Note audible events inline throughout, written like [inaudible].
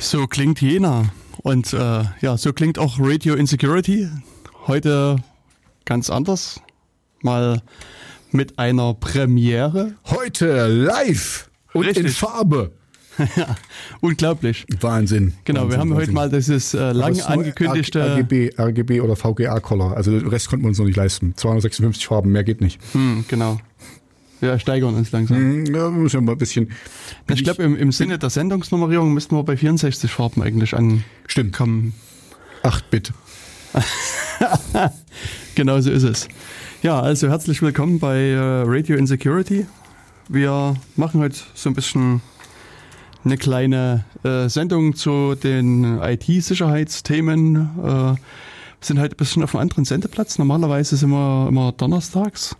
So klingt Jena. Und äh, ja, so klingt auch Radio Insecurity. Heute ganz anders. Mal mit einer Premiere. Heute live und Richtig. in Farbe. ja, [laughs] unglaublich. Wahnsinn. Genau, wir Wahnsinn, haben heute Wahnsinn. mal dieses äh, lang angekündigte. RGB, RGB oder VGA-Color. Also den Rest konnten wir uns noch nicht leisten. 256 Farben, mehr geht nicht. Hm, genau. Wir steigern uns langsam. Hm, Ja, müssen ja mal ein bisschen. Ich glaube, im, im Sinne der Sendungsnummerierung müssten wir bei 64 Farben eigentlich Stimmt. ankommen. 8-Bit. [laughs] Genau so ist es. Ja, also herzlich willkommen bei äh, Radio Insecurity. Wir machen heute so ein bisschen eine kleine äh, Sendung zu den IT-Sicherheitsthemen. Äh, wir sind heute ein bisschen auf einem anderen Sendeplatz. Normalerweise sind wir immer donnerstags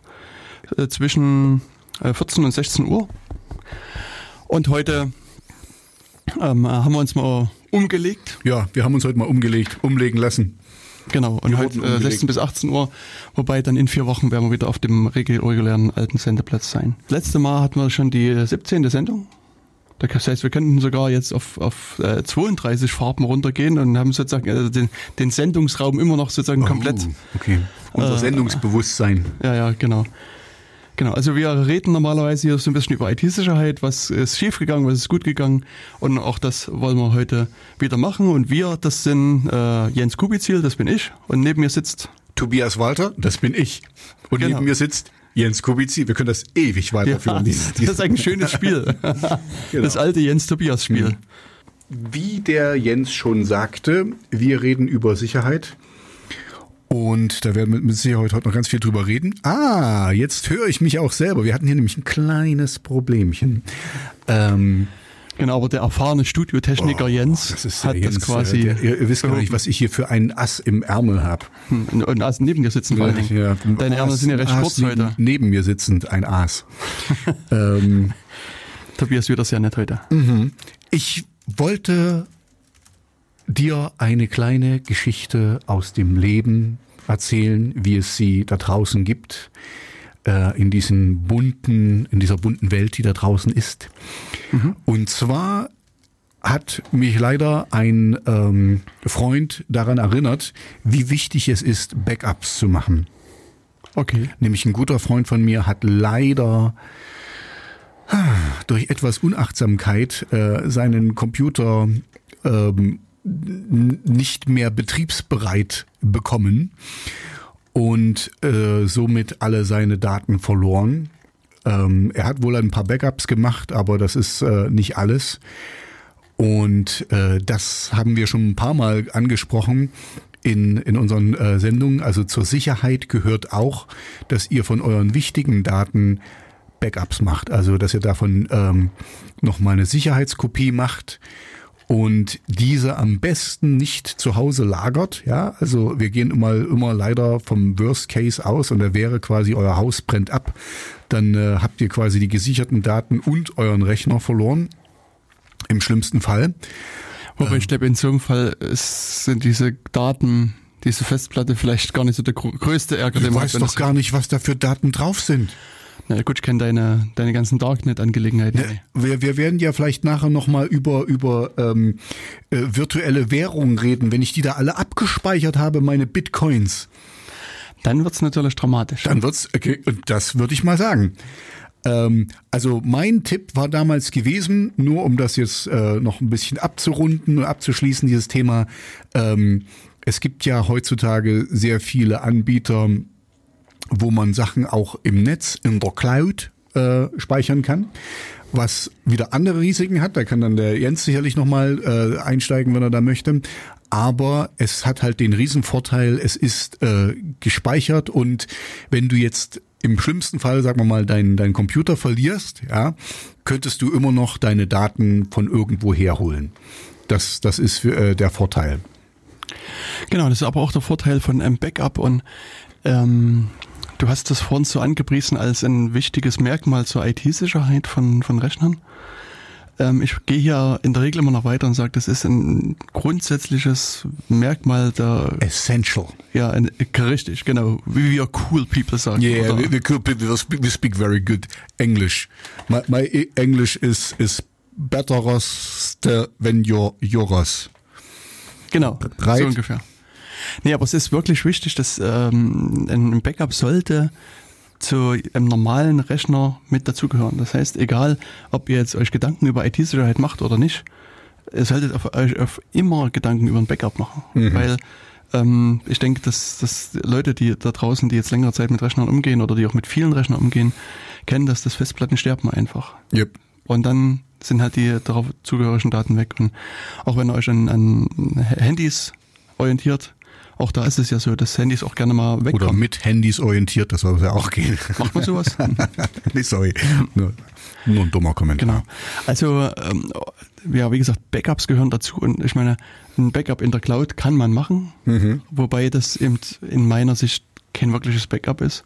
äh, zwischen 14 und 16 Uhr. Und heute ähm, haben wir uns mal umgelegt. Ja, wir haben uns heute mal umgelegt, umlegen lassen. Genau, und Wir heute äh, umgelegt. 16 bis 18 Uhr, wobei dann in vier Wochen werden wir wieder auf dem regulären alten Sendeplatz sein. Letzte Mal hatten wir schon die 17. Sendung. Das heißt, wir könnten sogar jetzt auf, auf äh, 32 Farben runtergehen und haben sozusagen äh, den, den Sendungsraum immer noch sozusagen komplett. Oh, okay. Unser Äh, Sendungsbewusstsein. Ja, ja, genau. Genau, also wir reden normalerweise hier so ein bisschen über IT-Sicherheit, was ist schiefgegangen, was ist gut gegangen und auch das wollen wir heute wieder machen und wir, das sind äh, Jens Kubizil, das bin ich und neben mir sitzt Tobias Walter, das bin ich. Und Genau. neben mir sitzt Jens Kubici. Wir können das ewig weiterführen. Ja, dieses- [laughs] das ist ein schönes Spiel. [laughs] Das alte Jens-Tobias-Spiel. Wie der Jens schon sagte, wir reden über Sicherheit. Und da werden wir mit Sicherheit heute noch ganz viel drüber reden. Ah, jetzt höre ich mich auch selber. Wir hatten hier nämlich ein kleines Problemchen. Ähm, Genau, aber der erfahrene Studiotechniker oh, Jens das hat der das Jens, quasi. äh, Der, ihr, ihr wisst gar nicht, was ich hier für einen Ass im Ärmel habe. und, und also neben dir sitzen vor allen Dingen. Ja, Deine Ärmel sind ja recht Aas kurz neben, heute. Neben mir sitzend ein Aas. [laughs] ähm, Tobias wird das ja nicht heute. Ich wollte dir eine kleine Geschichte aus dem Leben erzählen, wie es sie da draußen gibt, äh, in diesen bunten, in dieser bunten Welt, die da draußen ist. Und zwar hat mich leider ein ähm, Freund daran erinnert, wie wichtig es ist, Backups zu machen. Okay. Nämlich ein guter Freund von mir hat leider ah, durch etwas Unachtsamkeit äh, seinen Computer ähm, nicht mehr betriebsbereit bekommen und äh, somit alle seine Daten verloren. Ähm, er hat wohl ein paar Backups gemacht, aber das ist äh, nicht alles. Und äh, das haben wir schon ein paar Mal angesprochen in, in unseren äh, Sendungen. Also zur Sicherheit gehört auch, dass ihr von euren wichtigen Daten Backups macht. Also dass ihr davon ähm, nochmal eine Sicherheitskopie macht und diese am besten nicht zu Hause lagert. Ja, also wir gehen immer, immer leider vom Worst Case aus und da wäre quasi euer Haus brennt ab. Dann äh, habt ihr quasi die gesicherten Daten und euren Rechner verloren. Im schlimmsten Fall. Wobei ich glaube, in so einem Fall ist, sind diese Daten, diese Festplatte vielleicht gar nicht so der größte Ärger, hat, wenn doch gar nicht, was da für Daten drauf sind. Na gut, ich kenne deine, deine ganzen Darknet-Angelegenheiten. Ne, Wir, wir werden ja vielleicht nachher nochmal über, über ähm, äh, virtuelle Währungen reden, wenn ich die da alle abgespeichert habe, meine Bitcoins. Dann wird's natürlich dramatisch. Dann wird's, okay, und das würde ich mal sagen. Ähm, also mein Tipp war damals gewesen, nur um das jetzt äh, noch ein bisschen abzurunden und abzuschließen, dieses Thema. Ähm, es gibt ja heutzutage sehr viele Anbieter, wo man Sachen auch im Netz, in der Cloud äh, speichern kann. Was wieder andere Risiken hat, da kann dann der Jens sicherlich nochmal äh, einsteigen, wenn er da möchte. Aber es hat halt den Riesenvorteil, es ist äh, gespeichert und wenn du jetzt im schlimmsten Fall, sagen wir mal, deinen dein Computer verlierst, ja, könntest du immer noch deine Daten von irgendwo herholen. Das, das ist äh, der Vorteil. Genau, das ist aber auch der Vorteil von einem Backup und ähm, du hast das vorhin so angepriesen als ein wichtiges Merkmal zur IT-Sicherheit von, von Rechnern. Ähm, ich gehe hier in der Regel immer noch weiter und sage, das ist ein grundsätzliches Merkmal der, Essential. ja, ein, richtig, genau, wie wir cool people sagen. Yeah, we, we, we, speak, we speak very good English. My, my English is is betteroste, wenn you're yours. Genau, Right. so ungefähr. Nee, aber es ist wirklich wichtig, dass ähm, ein Backup sollte zu einem normalen Rechner mit dazugehören. Das heißt, egal, ob ihr jetzt euch Gedanken über IT-Sicherheit macht oder nicht, ihr solltet auf euch auf immer Gedanken über ein Backup machen. Weil ähm, ich denke, dass, dass Leute, die da draußen, die jetzt längere Zeit mit Rechnern umgehen oder die auch mit vielen Rechnern umgehen, kennen, dass das Festplatten sterben einfach. Yep. Und dann sind halt die darauf zugehörigen Daten weg. Und auch wenn ihr euch an, an Handys orientiert, auch da ist es ja so, dass Handys auch gerne mal Oder wegkommen. mit Handys orientiert, das soll ja auch gehen. Macht man sowas? [laughs] nee, sorry. Nur, nur ein dummer Kommentar. genau. Also, ähm, ja, wie gesagt, Backups gehören dazu. Und ich meine, ein Backup in der Cloud kann man machen, wobei das eben in meiner Sicht kein wirkliches Backup ist.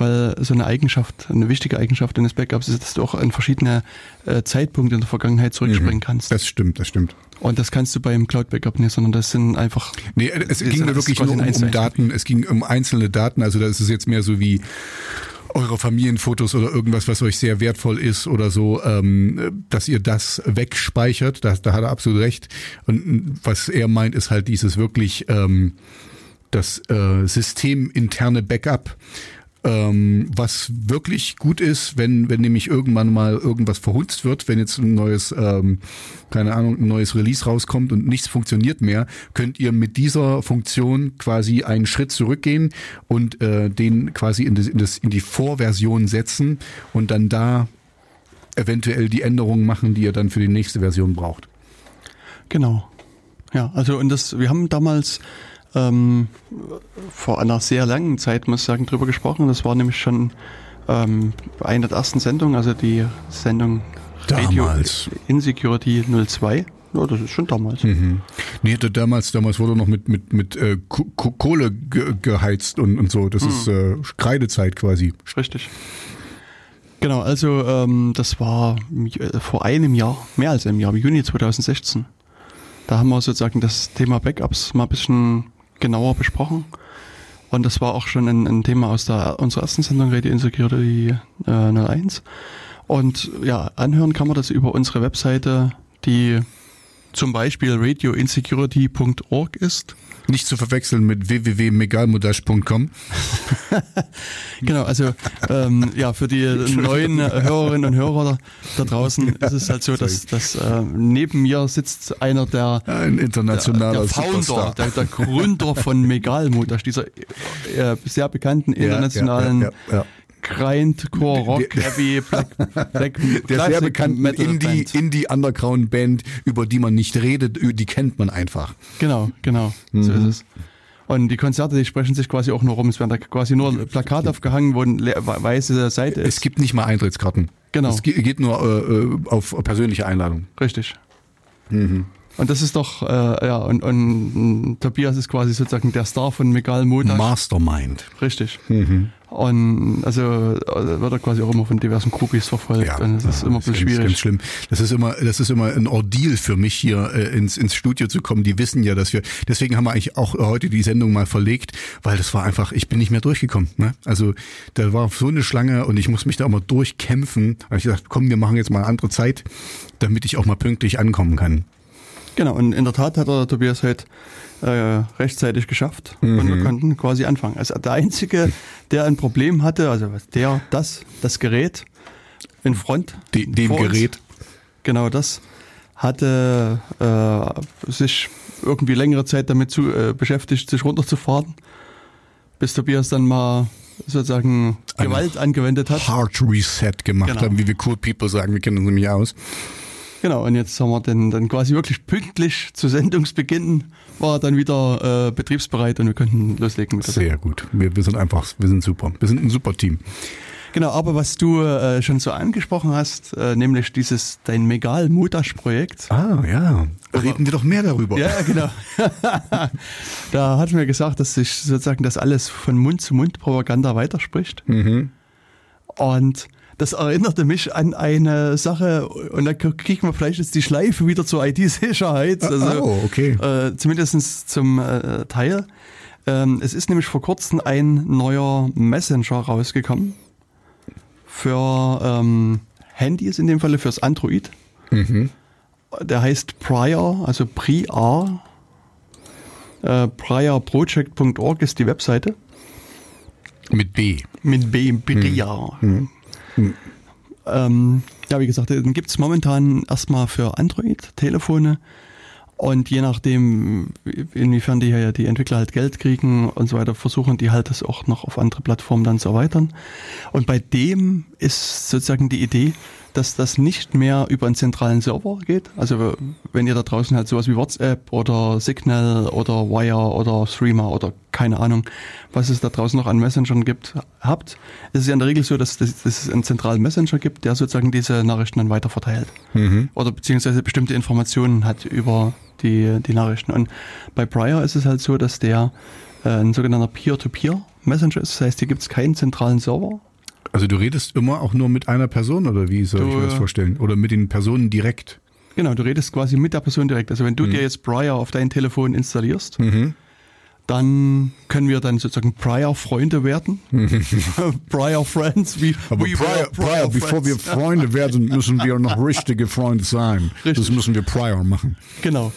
Weil so eine Eigenschaft, eine wichtige Eigenschaft eines Backups ist, dass du auch an verschiedene äh, Zeitpunkte in der Vergangenheit zurückspringen kannst. Das stimmt, das stimmt. Und das kannst du beim Cloud-Backup nicht, sondern das sind einfach. Nee, es ging mir wirklich nur um, um Daten, es ging um einzelne Daten, also da ist es jetzt mehr so wie eure Familienfotos oder irgendwas, was euch sehr wertvoll ist oder so, ähm, dass ihr das wegspeichert, da, da hat er absolut recht. Und was er meint, ist halt dieses wirklich ähm, das äh, systeminterne Backup, ähm, was wirklich gut ist, wenn, wenn nämlich irgendwann mal irgendwas verhunzt wird, wenn jetzt ein neues, ähm, keine Ahnung, ein neues Release rauskommt und nichts funktioniert mehr, könnt ihr mit dieser Funktion quasi einen Schritt zurückgehen und äh, den quasi in, das, in, das, in die Vorversion setzen und dann da eventuell die Änderungen machen, die ihr dann für die nächste Version braucht. Genau. Ja, also und das, wir haben damals ähm, vor einer sehr langen Zeit, muss ich sagen, drüber gesprochen. Das war nämlich schon ähm, eine der ersten Sendungen, also die Sendung Damals. Radio Insecurity 02. Ja, das ist schon damals. Mhm. Nee, da- damals, damals wurde noch mit, mit, mit äh, Ko- Ko- Kohle ge geheizt und, und so. Das ist äh, Kreidezeit quasi. Richtig. Genau, also ähm, das war äh, vor einem Jahr, mehr als einem Jahr, im Juni 2016. Da haben wir sozusagen das Thema Backups mal ein bisschen genauer besprochen. Und das war auch schon ein, ein Thema aus der unserer ersten Sendung Radio Insecurity äh, 01. Und ja, anhören kann man das über unsere Webseite, die zum Beispiel radioinsecurity.org ist. Nicht zu verwechseln mit www.megalmodash.com. [laughs] Genau, also ähm, ja, für die neuen Hörerinnen und Hörer da, draußen ist es halt so, dass, dass äh, neben mir sitzt einer der, Ein der, internationaler der Founder, Superstar. der, der Gründer von Megalmodash, dieser äh, sehr bekannten internationalen ja, ja, ja. Grindcore, Rock, Der- Heavy, Black, Black [laughs] Der sehr Classic bekannten Metal Indie. Indie Underground Band, über die man nicht redet, die kennt man einfach. Genau, genau, Mhm. so ist es. Und die Konzerte, die sprechen sich quasi auch nur rum. Es werden da quasi nur Plakat aufgehangen, wo eine weiße Seite ist. Es gibt nicht mal Eintrittskarten. Genau. Es ge- geht nur äh, äh, auf persönliche Einladung. Richtig. Mhm. Und das ist doch, äh, ja, und, und Tobias ist quasi sozusagen der Star von Megal Modash. Mastermind. Richtig. Und also äh, wird er quasi auch immer von diversen Groupies verfolgt. und das ist immer ein bisschen ganz, schwierig. Ganz schlimm. Das ist immer, das ist immer ein Ordeal für mich hier äh, ins, ins Studio zu kommen. Die wissen ja, dass wir. Deswegen haben wir eigentlich auch heute die Sendung mal verlegt, weil das war einfach. Ich bin nicht mehr durchgekommen. Ne? Also da war so eine Schlange und ich muss mich da immer durchkämpfen. Da habe ich gesagt, komm, wir machen jetzt mal eine andere Zeit, damit ich auch mal pünktlich ankommen kann. Genau, und in der Tat hat er Tobias heute äh, rechtzeitig geschafft und Mhm. wir konnten quasi anfangen. Also der Einzige, der ein Problem hatte, also der, das, das Gerät in Front. De, dem vor uns, Gerät. Genau das hatte äh, sich irgendwie längere Zeit damit zu, äh, beschäftigt, sich runterzufahren, bis Tobias dann mal sozusagen Gewalt angewendet hat. Hard Reset gemacht Genau. haben, wie wir Cool People sagen. Wir kennen uns nämlich aus. Genau, und jetzt haben wir den dann quasi wirklich pünktlich zu Sendungsbeginn war dann wieder äh, betriebsbereit und wir könnten loslegen mit Sehr gut. Wir, wir sind einfach, wir sind super. Wir sind ein super Team. Genau, aber was du äh, schon so angesprochen hast, äh, nämlich dieses dein Megal Mutasch Projekt. Ah, ja. Reden wir doch mehr darüber. Ja, genau. [laughs] da hat mir gesagt, dass sich sozusagen das alles von Mund zu Mund Propaganda weiterspricht. Mhm. Und das erinnerte mich an eine Sache, und da kriegen wir vielleicht jetzt die Schleife wieder zur IT-Sicherheit. Also, oh, okay. äh, zumindest zum äh, Teil. Ähm, es ist nämlich vor kurzem ein neuer Messenger rausgekommen für ähm, Handys, in dem Falle fürs Android. Der heißt Prior, also Priar. Äh, priorproject.org ist die Webseite. Mit B. Mit B, Priar. Ähm, ja, wie gesagt, den gibt's momentan erstmal für Android-Telefone. Und je nachdem, inwiefern die, die Entwickler halt Geld kriegen und so weiter, versuchen die halt das auch noch auf andere Plattformen dann zu erweitern. Und bei dem ist sozusagen die Idee, dass das nicht mehr über einen zentralen Server geht. Also wenn ihr da draußen halt sowas wie WhatsApp oder Signal oder Wire oder Streamer oder keine Ahnung, was es da draußen noch an Messengern gibt, habt, ist es ja in der Regel so, dass, dass, dass es einen zentralen Messenger gibt, der sozusagen diese Nachrichten dann weiterverteilt. Oder beziehungsweise bestimmte Informationen hat über die, die Nachrichten. Und bei Briar ist es halt so, dass der äh, ein sogenannter Peer-to-Peer-Messenger ist. Das heißt, hier gibt es keinen zentralen Server, Also du redest immer auch nur mit einer Person oder wie soll ich Du, mir das äh, vorstellen? Oder mit den Personen direkt? Genau, du redest quasi mit der Person direkt. Also wenn Mhm. du dir jetzt Briar auf dein Telefon installierst, dann können wir dann sozusagen Briar-Freunde werden. [laughs] Briar Friends, wie Aber we prior, were prior, bevor wir. Freunde werden, müssen wir noch richtige Freunde sein. Das Richtig. müssen wir prior machen. Genau.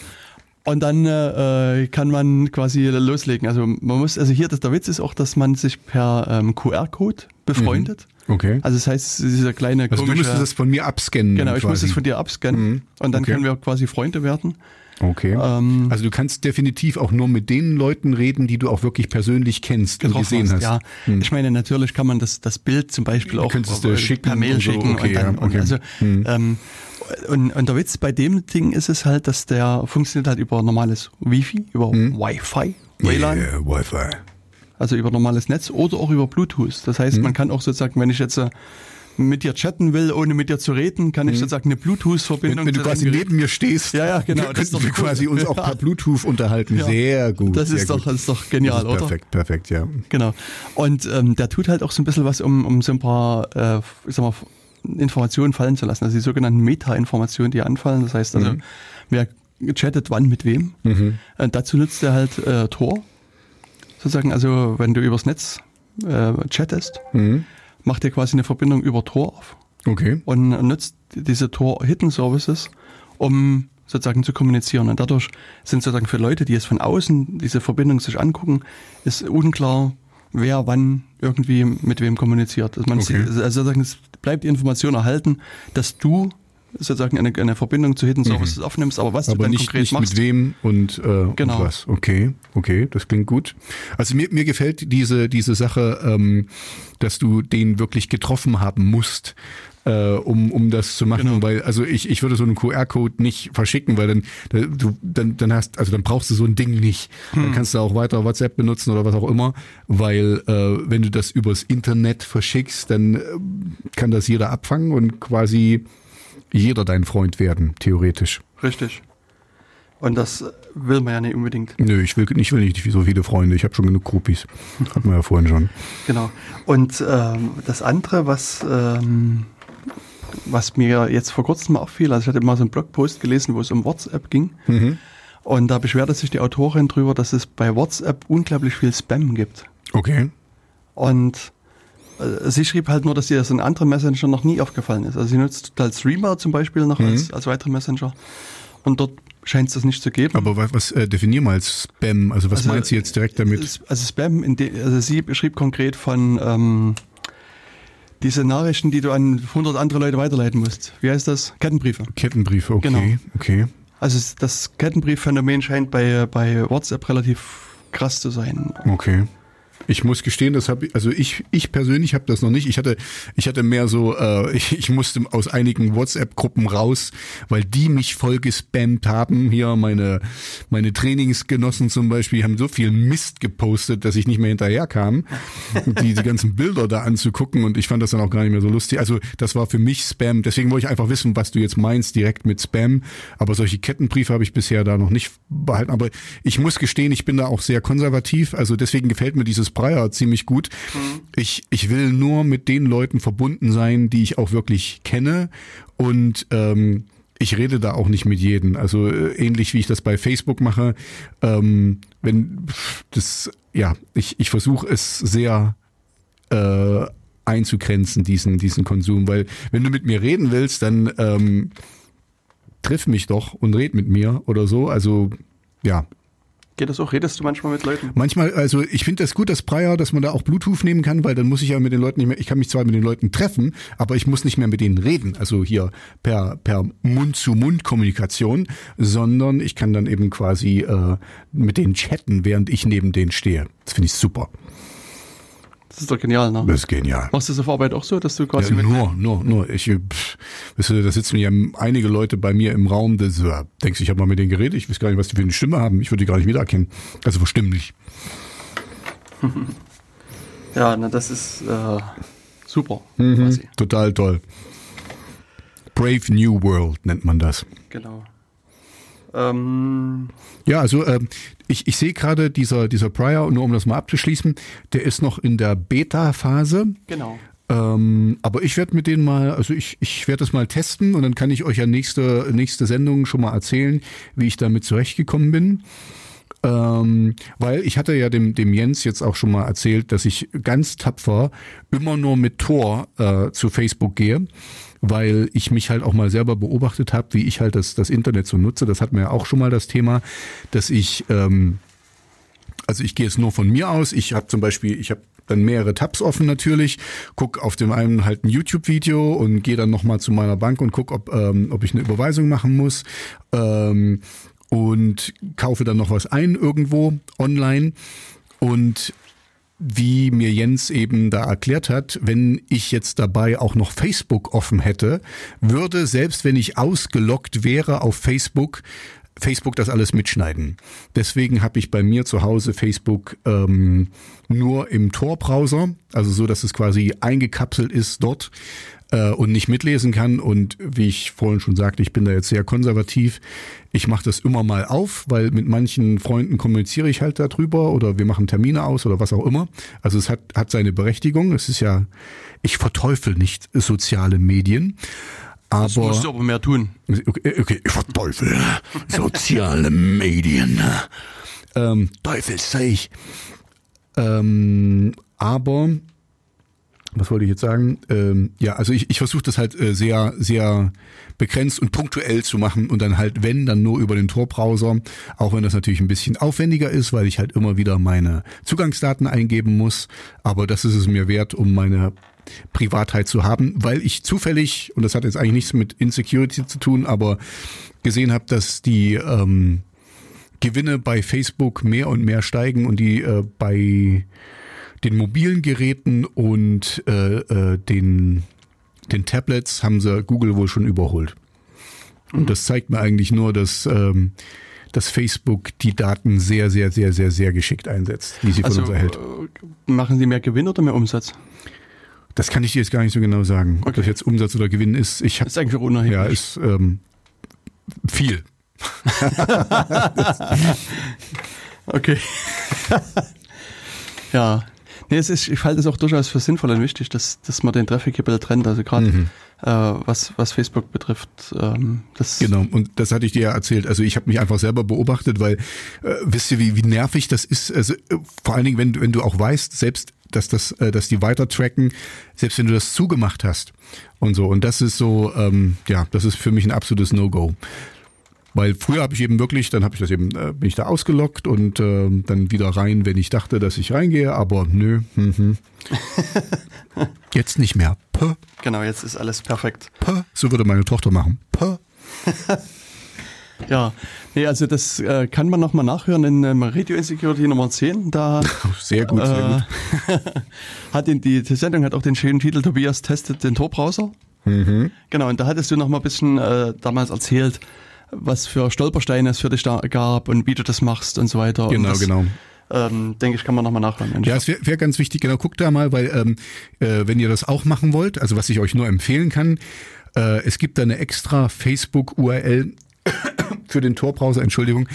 Und dann äh, kann man quasi loslegen. Also man muss, also hier, das, der Witz ist auch, dass man sich per ähm, QR-Code befreundet. Okay. Also das heißt, dieser kleine Also du komische... müsstest das von mir abscannen. genau, ich muss quasi. es von dir abscannen und dann Okay. können wir quasi Freunde werden. Okay. Ähm, also du kannst definitiv auch nur mit den Leuten reden, die du auch wirklich persönlich kennst und gesehen hast. hast. Hm. Ja, ich meine, natürlich kann man das, das Bild zum Beispiel auch könntest du äh, schicken per Mail so, schicken. okay, und dann, ja, okay. Hm. und also, ähm, und, und der Witz bei dem Ding ist es halt, dass der funktioniert halt über normales Wi-Fi, über Wi-Fi, WLAN, Hm. Yeah, Wi-Fi. also über normales Netz oder auch über Bluetooth. Das Hm. heißt, man kann auch sozusagen, wenn ich jetzt äh, mit dir chatten will, ohne mit dir zu reden, kann ich sozusagen eine Wenn, Bluetooth-Verbindung Hm. wenn du quasi neben mir stehst, Ja, ja, genau, das könnten wir cool. quasi uns auch per Bluetooth unterhalten. Ja. Sehr gut. Das ist doch, gut. das ist doch genial, ist oder? Perfekt, perfekt, ja. Genau. Und ähm, der tut halt auch so ein bisschen was, um, um so ein paar äh, ich sag mal, Informationen fallen zu lassen. Also die sogenannten Meta-Informationen, die anfallen. Das heißt also, wer chattet wann mit wem. Äh, dazu nutzt er halt äh, Tor. Sozusagen, also wenn du übers Netz äh, chattest, macht er quasi eine Verbindung über Tor auf Okay. und nutzt diese Tor Hidden Services, um sozusagen zu kommunizieren. Und dadurch sind sozusagen für Leute, die es von außen diese Verbindung sich angucken, ist unklar, wer wann irgendwie mit wem kommuniziert. Also, man Okay. also es bleibt die Information erhalten, dass du sozusagen eine, eine Verbindung zu Hidden Services aufnimmst, aber was du Mhm. Aber dann nicht, konkret nicht machst. mit wem und, äh, Genau. und was. Okay, okay, das klingt gut. Also mir, mir gefällt diese, diese Sache, ähm, dass du den wirklich getroffen haben musst. Äh, um, um das zu machen, Genau. weil also ich, ich würde so einen QR-Code nicht verschicken, weil dann da- du dann dann hast also dann brauchst du so ein Ding nicht. Hm. Dann kannst du auch weiter WhatsApp benutzen oder was auch immer, weil äh, wenn du das übers Internet verschickst, dann äh, kann das jeder abfangen und quasi jeder dein Freund werden, theoretisch. Richtig. Und das will man ja nicht unbedingt. Nö, ich will, ich will nicht so viele Freunde. Ich habe schon genug Groupies. Hatten wir ja vorhin schon. [laughs] Genau. Und ähm, das andere, was, ähm, was mir jetzt vor kurzem mal auffiel, also ich hatte mal so einen Blogpost gelesen, wo es um WhatsApp ging. Und da beschwerte sich die Autorin drüber, dass es bei WhatsApp unglaublich viel Spam gibt. Okay. Und sie schrieb halt nur, dass ihr das in anderen Messenger noch nie aufgefallen ist. Also sie nutzt halt Streamer zum Beispiel noch als, als weitere Messenger. Und dort scheint es das nicht zu geben. Aber was, was äh, definier mal als Spam? Also was Also, meinst du jetzt direkt damit? Also Spam, in de, also sie beschrieb konkret von ähm, diese Nachrichten, die du an 100 andere Leute weiterleiten musst. Wie heißt das? Kettenbriefe. Kettenbriefe, okay, Genau. okay. Also das Kettenbriefphänomen scheint bei, bei WhatsApp relativ krass zu sein. Okay. Ich muss gestehen, das habe ich, also ich, ich persönlich habe das noch nicht. Ich hatte, ich hatte mehr so, äh, [laughs] ich, ich musste aus einigen WhatsApp-Gruppen raus, weil die mich voll gespammt haben. Hier meine, meine Trainingsgenossen zum Beispiel haben so viel Mist gepostet, dass ich nicht mehr hinterherkam, [laughs] die, die ganzen Bilder da anzugucken und ich fand das dann auch gar nicht mehr so lustig. Also das war für mich Spam. Deswegen wollte ich einfach wissen, was du jetzt meinst direkt mit Spam. Aber solche Kettenbriefe habe ich bisher da noch nicht behalten. Aber ich muss gestehen, ich bin da auch sehr konservativ. Also deswegen gefällt mir dieses Breyer ziemlich gut. Ich, ich will nur mit den Leuten verbunden sein, die ich auch wirklich kenne. Und ähm, ich rede da auch nicht mit jedem. Also äh, ähnlich wie ich das bei Facebook mache. Ähm, wenn das, ja, ich, ich versuche es sehr äh, einzugrenzen, diesen, diesen Konsum. Weil wenn du mit mir reden willst, dann ähm, triff mich doch und red mit mir oder so. Also ja, Geht das auch? Redest du manchmal mit Leuten? Manchmal, also ich finde das gut, das Prior, dass man da auch Bluetooth nehmen kann, weil dann muss ich ja mit den Leuten nicht mehr, ich kann mich zwar mit den Leuten treffen, aber ich muss nicht mehr mit denen reden, also hier per, per Mund-zu-Mund-Kommunikation, sondern ich kann dann eben quasi äh, mit denen chatten, während ich neben denen stehe. Das finde ich super. Das ist doch genial, ne? Das ist genial. Machst du das auf Arbeit auch so, dass du quasi Ja, mit nur, nur, nur. Ich, pff, weißt du, da sitzen ja einige Leute bei mir im Raum, das äh, denkst du, ich habe mal mit denen geredet, ich weiß gar nicht, was die für eine Stimme haben. Ich würde die gar nicht wiedererkennen. Also verstimmlich. [laughs] Ja, na, das ist äh, super. Mhm. Quasi. Total toll. Brave New World nennt man das. Genau. Ähm, Ja, also ähm, ich, ich sehe gerade dieser, dieser Prior, nur um das mal abzuschließen, der ist noch in der Beta-Phase. genau. Ähm, aber ich werde mit denen mal, also ich, ich werde das mal testen und dann kann ich euch ja nächste, nächste Sendung schon mal erzählen, wie ich damit zurechtgekommen bin. Ähm, weil ich hatte ja dem, dem Jens jetzt auch schon mal erzählt, dass ich ganz tapfer immer nur mit Tor äh, zu Facebook gehe, weil ich mich halt auch mal selber beobachtet habe, wie ich halt das, das Internet so nutze. Das hatten wir ja auch schon mal das Thema, dass ich ähm, also ich gehe jetzt nur von mir aus. Ich habe zum Beispiel, ich habe dann mehrere Tabs offen natürlich, guck auf dem einen halt ein YouTube-Video und gehe dann nochmal zu meiner Bank und guck, ob, ähm, ob ich eine Überweisung machen muss. Ähm, und kaufe dann noch was ein irgendwo online. Und wie mir Jens eben da erklärt hat, wenn ich jetzt dabei auch noch Facebook offen hätte, würde, selbst wenn ich ausgeloggt wäre auf Facebook, Facebook das alles mitschneiden. Deswegen habe ich bei mir zu Hause Facebook ähm, nur im Tor-Browser, also so, dass es quasi eingekapselt ist dort äh, und nicht mitlesen kann. Und wie ich vorhin schon sagte, ich bin da jetzt sehr konservativ. Ich mache das immer mal auf, weil mit manchen Freunden kommuniziere ich halt darüber oder wir machen Termine aus oder was auch immer. Also es hat, hat seine Berechtigung. Es ist ja, ich verteufel nicht soziale Medien. Das Aber musst du aber mehr tun. Okay, okay, ich verteufel [laughs] soziale Medien. Ähm, Teufel sei ich. Ähm, aber was wollte ich jetzt sagen? Ähm, ja, also ich, ich versuche das halt äh, sehr, sehr begrenzt und punktuell zu machen und dann halt, wenn, dann nur über den Tor-Browser, auch wenn das natürlich ein bisschen aufwendiger ist, weil ich halt immer wieder meine Zugangsdaten eingeben muss. Aber das ist es mir wert, um meine Privatheit zu haben, weil ich zufällig, und das hat jetzt eigentlich nichts mit Insecurity zu tun, aber gesehen habe, dass die ähm, Gewinne bei Facebook mehr und mehr steigen und die äh, bei den mobilen Geräten und äh, äh, den, den Tablets haben sie Google wohl schon überholt. Und das zeigt mir eigentlich nur, dass, ähm, dass Facebook die Daten sehr, sehr, sehr, sehr, sehr geschickt einsetzt, die sie von Also uns erhält. äh, machen sie mehr Gewinn oder mehr Umsatz? Das kann ich dir jetzt gar nicht so genau sagen, ob Okay. das jetzt Umsatz oder Gewinn ist. Ich habe ist eigentlich auch unerheblich. ja ist ähm, viel. [laughs] Okay. [laughs] ja. Nee, es ist, ich halte es auch durchaus für sinnvoll und wichtig, dass, dass man den Traffic hier ein bisschen trennt. Also gerade Mhm. äh, was, was Facebook betrifft. Ähm, das Genau, und das hatte ich dir ja erzählt. Also ich habe mich einfach selber beobachtet, weil äh, wisst ihr, wie, wie nervig das ist? Also äh, vor allen Dingen, wenn, wenn du auch weißt, selbst dass das, äh, dass die weiter tracken, selbst wenn du das zugemacht hast und so. Und das ist so, ähm, ja, das ist für mich ein absolutes No-Go. Weil früher habe ich eben wirklich, dann habe ich das eben, äh, bin ich da ausgelockt und ähm, dann wieder rein, wenn ich dachte, dass ich reingehe, aber nö. Mhm. [laughs] Jetzt nicht mehr. Puh, Genau, jetzt ist alles perfekt. puh. So würde meine Tochter machen. Puh. [laughs] Ja, nee, also das äh, kann man nochmal nachhören in ähm, Radio Insecurity Nummer 10. Da [laughs] Sehr gut, sehr gut. äh, hat den, die, die Sendung hat auch den schönen Titel Tobias testet den Tor-Browser. Mhm. Genau, und da hattest du noch mal ein bisschen äh, damals erzählt, was für Stolpersteine es für dich da gab und wie du das machst und so weiter. Genau, das, genau. Ähm, denke ich, kann man noch mal nachhören. Ja, es wäre wär ganz wichtig, genau, guckt da mal, weil ähm, äh, wenn ihr das auch machen wollt, also was ich euch nur empfehlen kann, äh, es gibt da eine extra Facebook-URL [coughs] für den Tor-Browser, Entschuldigung,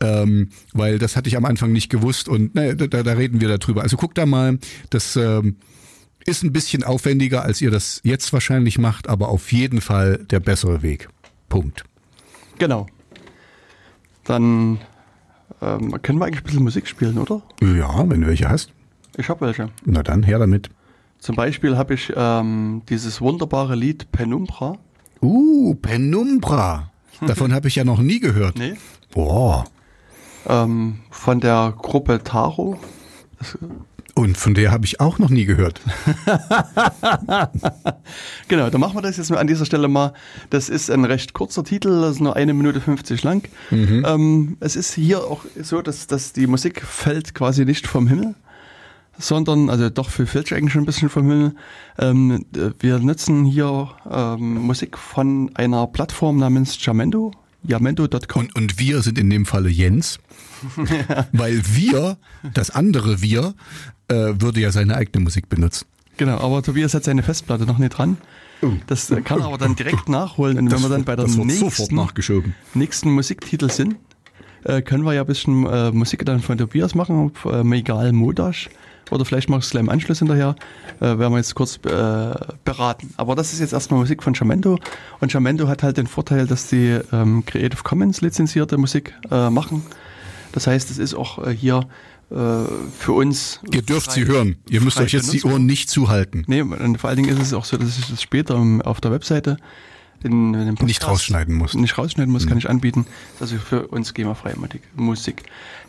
ähm, weil das hatte ich am Anfang nicht gewusst und naja, da, da reden wir darüber. Also guckt da mal, das ähm, ist ein bisschen aufwendiger, als ihr das jetzt wahrscheinlich macht, aber auf jeden Fall der bessere Weg. Punkt. Genau. Dann ähm, können wir eigentlich ein bisschen Musik spielen, oder? Ja, wenn du welche hast, Ich habe welche. na dann her damit. Zum Beispiel habe ich ähm, dieses wunderbare Lied Penumbra. Uh, Penumbra. Davon habe ich ja noch nie gehört. Nee. Boah. Ähm, von der Gruppe Taro. Und von der habe ich auch noch nie gehört. [laughs] Genau, dann machen wir das jetzt an dieser Stelle mal. Das ist ein recht kurzer Titel, das ist nur eine Minute 50 lang. Ähm, es ist hier auch so, dass, dass die Musik fällt quasi nicht vom Himmel, sondern, also doch für fällt eigentlich schon ein bisschen vom Himmel. Ähm, äh, wir nutzen hier ähm, Musik von einer Plattform namens Jamendo, jamendo.com. Und, und wir sind in dem Falle Jens. [laughs] Weil wir, das andere wir, äh, würde ja seine eigene Musik benutzen. Genau, aber Tobias hat seine Festplatte noch nicht dran. Das äh, kann er aber dann direkt nachholen. Und wenn wir dann bei der das nächsten, nächsten Musiktitel sind, äh, können wir ja ein bisschen äh, Musik dann von Tobias machen, äh, Megal Modash. Oder vielleicht machst du es gleich im Anschluss hinterher. Äh, werden wir jetzt kurz äh, beraten. Aber das ist jetzt erstmal Musik von Jamendo. Und Jamendo hat halt den Vorteil, dass die ähm, Creative Commons lizenzierte Musik äh, machen. Das heißt, es ist auch äh, hier äh, für uns. Ihr dürft frei- sie hören. Ihr müsst euch jetzt die. Ohren nicht zuhalten. Nee, und vor allen Dingen ist es auch so, dass ich das später auf der Webseite in, in dem Podcast Nicht rausschneiden muss. Nicht rausschneiden muss, kann ich anbieten. Das ist für uns GEMA-freie Musik- Musik.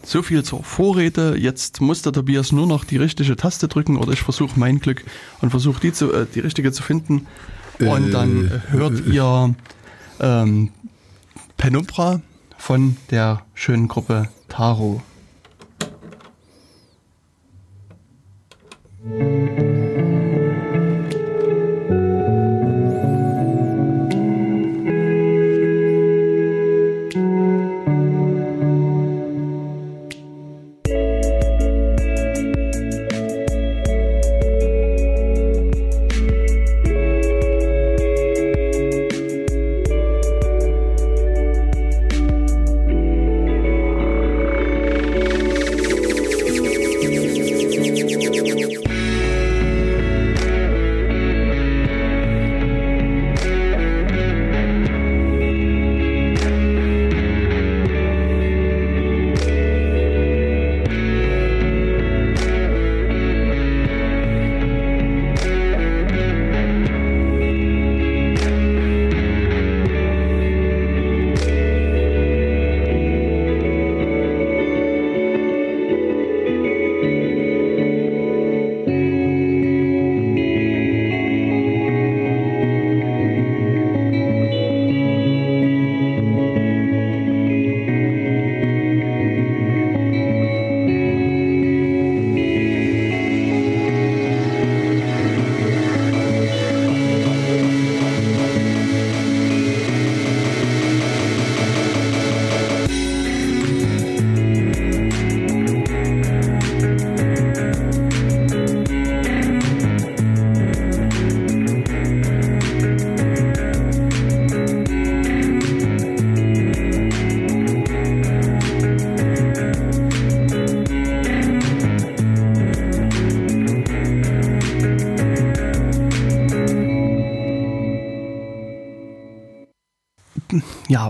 So viel zur Vorrede. Jetzt muss der Tobias nur noch die richtige Taste drücken oder ich versuche mein Glück und versuche die, zu, äh, die richtige zu finden. Und Äh, dann äh, hört ihr ähm, Penumbra von der schönen Gruppe Taro.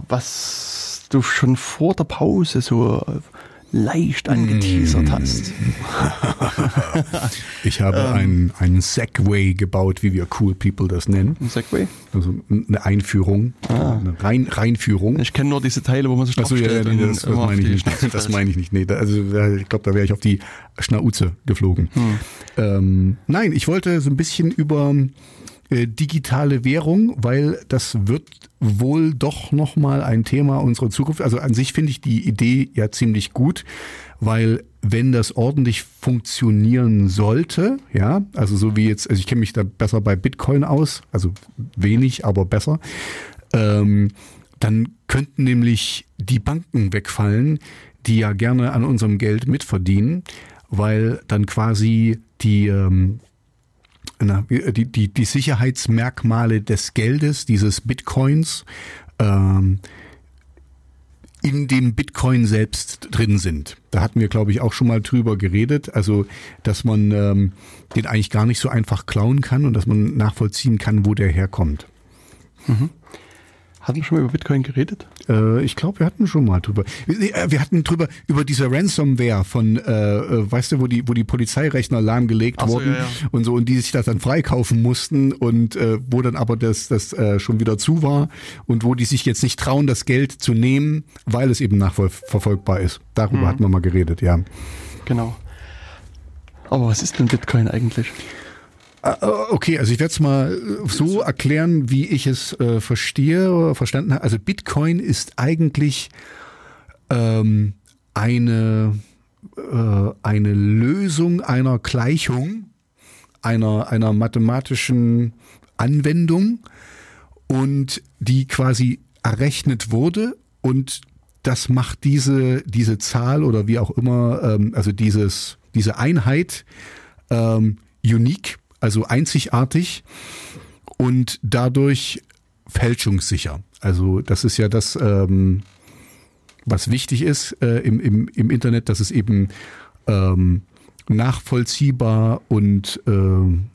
Ja, was du schon vor der Pause so leicht angeteasert Mm. hast. [laughs] Ich habe Ähm. einen, einen Segway gebaut, wie wir Cool People das nennen. Ein Segway? Also eine Einführung, eine Rein, Reinführung. Ich kenne nur diese Teile, wo man sich Achso, ja, ja, nee, das, das meine ich nicht. Schnauze Das meine ich nicht. Nee, da, also ich glaube, da wäre ich auf die Schnauze geflogen. Hm. Ähm, nein, ich wollte so ein bisschen über äh, digitale Währung, weil das wird wohl doch nochmal ein Thema unserer Zukunft. Also an sich finde ich die Idee ja ziemlich gut, weil wenn das ordentlich funktionieren sollte, ja, also so wie jetzt, also ich kenne mich da besser bei Bitcoin aus, also wenig, aber besser, ähm, dann könnten nämlich die Banken wegfallen, die ja gerne an unserem Geld mitverdienen, weil dann quasi die, ähm, na, die, die, die Sicherheitsmerkmale des Geldes, dieses Bitcoins, ähm, in dem Bitcoin selbst drin sind. Da hatten wir, glaube ich, auch schon mal drüber geredet. Also, dass man ähm, den eigentlich gar nicht so einfach klauen kann und dass man nachvollziehen kann, wo der herkommt. Hatten wir schon mal über Bitcoin geredet? Äh, ich glaube, wir hatten schon mal drüber. Wir, äh, wir hatten drüber über diese Ransomware von, äh, äh, weißt du, wo die, wo die Polizeirechner lahmgelegt so, wurden ja, ja. und so und die sich das dann freikaufen mussten und äh, wo dann aber das, das äh, schon wieder zu war und wo die sich jetzt nicht trauen, das Geld zu nehmen, weil es eben nachverfolgbar ist. Darüber hatten wir mal geredet, ja. Genau. Aber was ist denn Bitcoin eigentlich? Äh, Okay, also ich werde es mal äh, so erklären, wie ich es äh, verstehe oder verstanden habe. Also Bitcoin ist eigentlich ähm, eine, äh, eine Lösung einer Gleichung, einer, einer mathematischen Anwendung und die quasi errechnet wurde und das macht diese, diese Zahl oder wie auch immer, ähm, also dieses, diese Einheit ähm, unique, also einzigartig und dadurch fälschungssicher. Also das ist ja das, ähm, was wichtig ist äh, im, im, im Internet, dass es eben ähm, nachvollziehbar und ähm,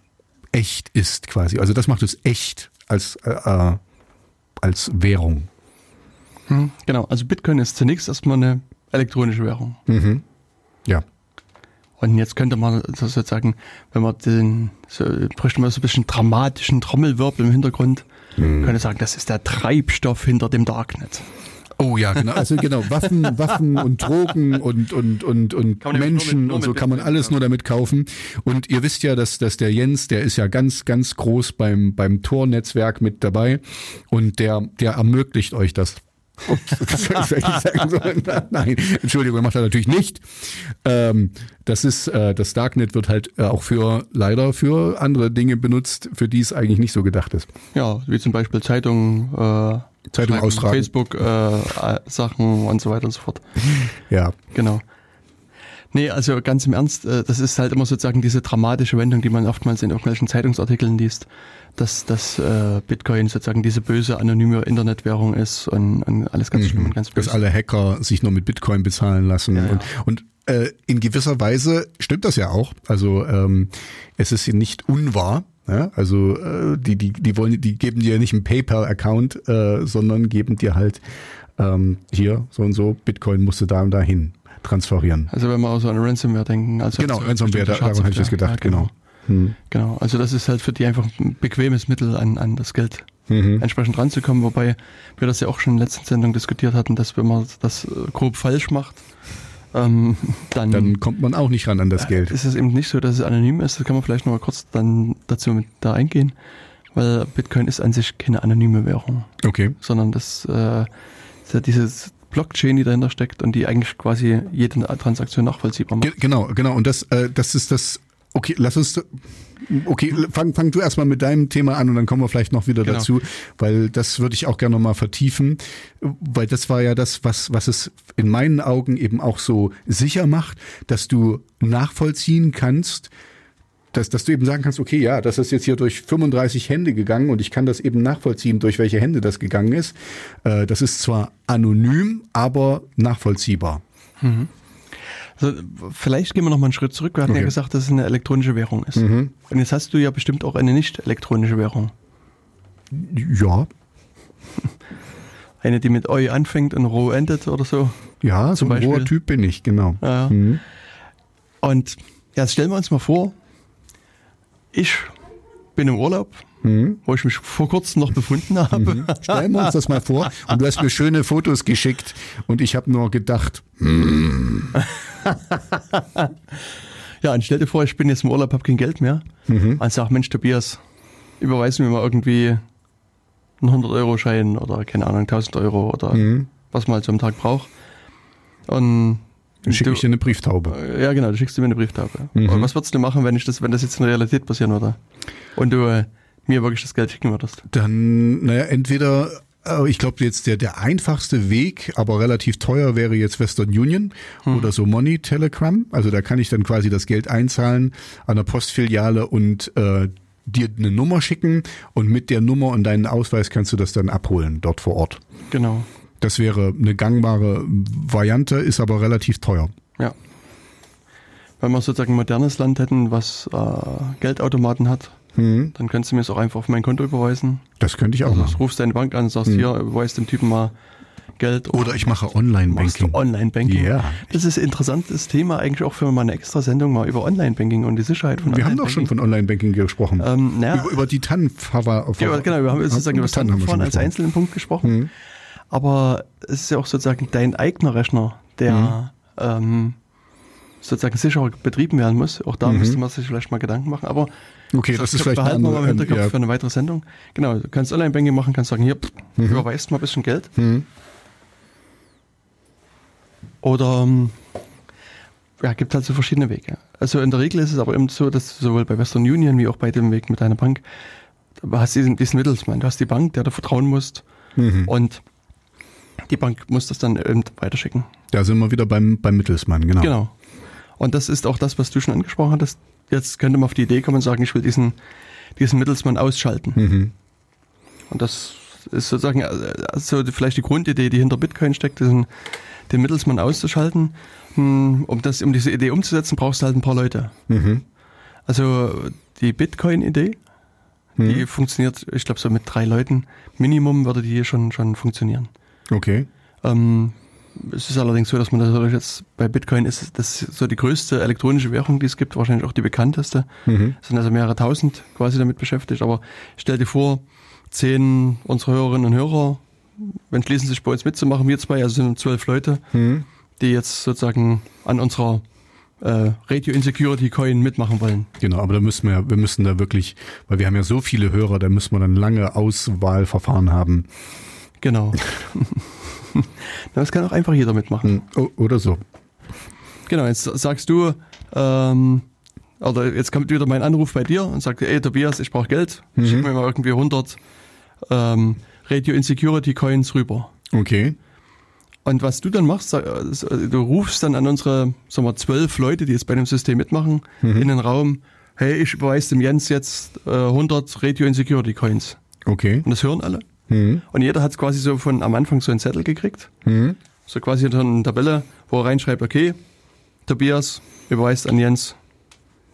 echt ist quasi. Also das macht es echt als, äh, äh, als Währung. Hm, genau, also Bitcoin ist zunächst erstmal eine elektronische Währung. Mhm. Ja. Und jetzt könnte man sozusagen, wenn man den, so, bräuchte man so ein bisschen dramatischen Trommelwirbel im Hintergrund, könnte sagen, das ist der Treibstoff hinter dem Darknet. Oh ja, genau. Also genau, Waffen, [laughs] Waffen und Drogen und und und und Menschen mit- und so kann man alles nur damit kaufen. Und ihr wisst ja, dass dass der Jens, der ist ja ganz ganz groß beim beim Tor-Netzwerk mit dabei und der der ermöglicht euch das. Ups, das ich sagen sollen. [laughs] Nein, Entschuldigung, er macht das natürlich nicht. Ähm, das ist äh, das Darknet wird halt äh, auch für leider für andere Dinge benutzt, für die es eigentlich nicht so gedacht ist. Ja, wie zum Beispiel Zeitungen, äh, Zeitung austragen. Facebook, äh, Sachen und so weiter und so fort. Ja, Genau. Nee, also ganz im Ernst, äh, das ist halt immer sozusagen diese dramatische Wendung, die man oftmals in irgendwelchen Zeitungsartikeln liest, dass, dass äh, Bitcoin sozusagen diese böse anonyme Internetwährung ist und, und alles ganz schlimm und ganz Mhm. dass böse. alle Hacker sich nur mit Bitcoin bezahlen lassen. Ja, ja. Und, und äh, in gewisser Weise stimmt das ja auch. Also ähm, es ist nicht unwahr. Ja? Also äh, die, die, die wollen, die geben dir nicht einen PayPal-Account, äh, sondern geben dir halt ähm, hier so und so Bitcoin musst du da und dahin transferieren. Also wenn wir auch so an Ransomware denken. Also Genau, so Ransomware, da- daran habe ich das gedacht, genau. Hm. Genau, also das ist halt für die einfach ein bequemes Mittel an, an das Geld Mhm. entsprechend ranzukommen, wobei wir das ja auch schon in der letzten Sendung diskutiert hatten, dass wenn man das äh, grob falsch macht, ähm, [laughs] dann, Dann kommt man auch nicht ran an das Geld. ist es eben nicht so, dass es anonym ist. Das kann man vielleicht noch mal kurz dann dazu mit da eingehen, weil Bitcoin ist an sich keine anonyme Währung, Okay. sondern das äh, ist ja dieses Blockchain, die dahinter steckt und die eigentlich quasi jede Transaktion nachvollziehbar macht. Ge genau, genau. Und das, äh, das ist das. Okay, lass uns. Okay, fang, fang du erstmal mit deinem Thema an und dann kommen wir vielleicht noch wieder Genau. dazu, weil das würde ich auch gerne nochmal vertiefen, weil das war ja das, was, was es in meinen Augen eben auch so sicher macht, dass du nachvollziehen kannst, dass, dass du eben sagen kannst, okay, ja, das ist jetzt hier durch 35 Hände gegangen und ich kann das eben nachvollziehen, durch welche Hände das gegangen ist. Äh, das ist zwar anonym, aber nachvollziehbar. Also, vielleicht gehen wir noch mal einen Schritt zurück. Wir hatten ja Okay. gesagt, dass es eine elektronische Währung ist. Mhm. Und jetzt hast du ja bestimmt auch eine nicht elektronische Währung. Ja, [laughs] Eine, die mit Eu anfängt und Ro endet oder so. Ja, so Zum ein hoher Beispiel. Typ bin ich, genau. Ja. Mhm. Und ja, jetzt stellen wir uns mal vor, ich bin im Urlaub, Mhm. wo ich mich vor kurzem noch befunden habe. Stellen wir uns das mal vor. Und du hast mir schöne Fotos geschickt und ich habe nur gedacht, [laughs] Ja, und stell dir vor, ich bin jetzt im Urlaub, habe kein Geld mehr. Mhm. Und sag, Mensch, Tobias, überweis mir mal irgendwie einen 100-Euro-Schein oder keine Ahnung, 1000 Euro oder Mhm. was man halt so am Tag braucht. Und dann schicke du- ich dir eine Brieftaube. Äh, Ja, genau, du schickst mir eine Brieftaube. Mhm. Und was würdest du machen, wenn ich das, wenn das jetzt in der Realität passieren würde? Und du äh, mir wirklich das Geld schicken würdest? Dann, naja, entweder, äh, ich glaube jetzt der, der einfachste Weg, aber relativ teuer wäre jetzt Western Union oder so Money Telegram. Also da kann ich dann quasi das Geld einzahlen an der Postfiliale und äh, dir eine Nummer schicken und mit der Nummer und deinen Ausweis kannst du das dann abholen dort vor Ort. Genau. Das wäre eine gangbare Variante, ist aber relativ teuer. Ja. Wenn wir sozusagen ein modernes Land hätten, was äh, Geldautomaten hat, Mhm. Dann kannst du mir es auch einfach auf mein Konto überweisen. Das könnte ich auch Also machen. rufst deine Bank an und sagst, hier, überweist dem Typen mal Geld. Oder ich mache du Online-Banking. Online-Banking. Ja. Das ist ein interessantes Thema eigentlich auch für mal eine extra Sendung mal über Online-Banking und die Sicherheit von Wir haben doch schon von Online-Banking gesprochen. Ähm, naja, über, über die TAN ja, genau, wir haben jetzt sozusagen über das TAN haben wir Tantenfahren schon als einzelnen Punkt gesprochen. Mhm. Aber es ist ja auch sozusagen dein eigener Rechner, der ähm, sozusagen sicher betrieben werden muss. Auch da Mhm. müsste man sich vielleicht mal Gedanken machen. Aber Okay, das ist vielleicht behalten wir mal im Hinterkopf ja. für eine weitere Sendung. Genau, du kannst Online-Banking machen, kannst sagen, hier, pff, überweist mal ein bisschen Geld. Mhm. Oder ähm, ja, gibt halt so verschiedene Wege. Also in der Regel ist es aber eben so, dass sowohl bei Western Union wie auch bei dem Weg mit deiner Bank, du hast diesen, diesen Mittelsmann. Du hast die Bank, der du vertrauen musst. Mhm. Und die Bank muss das dann eben weiterschicken. Da sind wir wieder beim, beim Mittelsmann, genau. Genau. Und das ist auch das, was du schon angesprochen hattest. Jetzt könnte man auf die Idee kommen und sagen, ich will diesen, diesen Mittelsmann ausschalten. Mhm. Und das ist sozusagen also vielleicht die Grundidee, die hinter Bitcoin steckt, diesen, den Mittelsmann auszuschalten. Hm, Um, das, um diese Idee umzusetzen, brauchst du halt ein paar Leute. Mhm. Also die Bitcoin-Idee, Mhm. die funktioniert, ich glaube, so mit drei Leuten Minimum würde die schon, schon funktionieren. Okay. Ähm, es ist allerdings so, dass man natürlich jetzt bei Bitcoin ist das so die größte elektronische Währung, die es gibt, wahrscheinlich auch die bekannteste. Mhm. Es sind also mehrere tausend quasi damit beschäftigt. Aber stell dir vor, zehn unserer Hörerinnen und Hörer entschließen sich bei uns mitzumachen, wir zwei, also sind zwölf Leute, Mhm. die jetzt sozusagen an unserer äh, Radio Insecurity Coin mitmachen wollen. Genau, aber da müssen wir, wir müssen da wirklich, weil wir haben ja so viele Hörer, da müssen wir dann lange Auswahlverfahren haben. Genau. [laughs] das kann auch einfach jeder mitmachen. O- Oder so. Genau, jetzt sagst du, ähm, oder jetzt kommt wieder mein Anruf bei dir und sagt, ey Tobias, ich brauche Geld, Mhm. schick mir mal irgendwie 100 ähm, Radio Insecurity Coins rüber. Okay. Und was du dann machst, äh, du rufst dann an unsere, sagen wir, zwölf Leute, die jetzt bei dem System mitmachen, Mhm. in den Raum, hey, ich überweise dem Jens jetzt äh, 100 Radio Insecurity Coins. Okay. Und das hören alle. Mhm. Und jeder hat quasi so von am Anfang so einen Zettel gekriegt, Mhm. so quasi so eine Tabelle, wo er reinschreibt, okay, Tobias überweist an Jens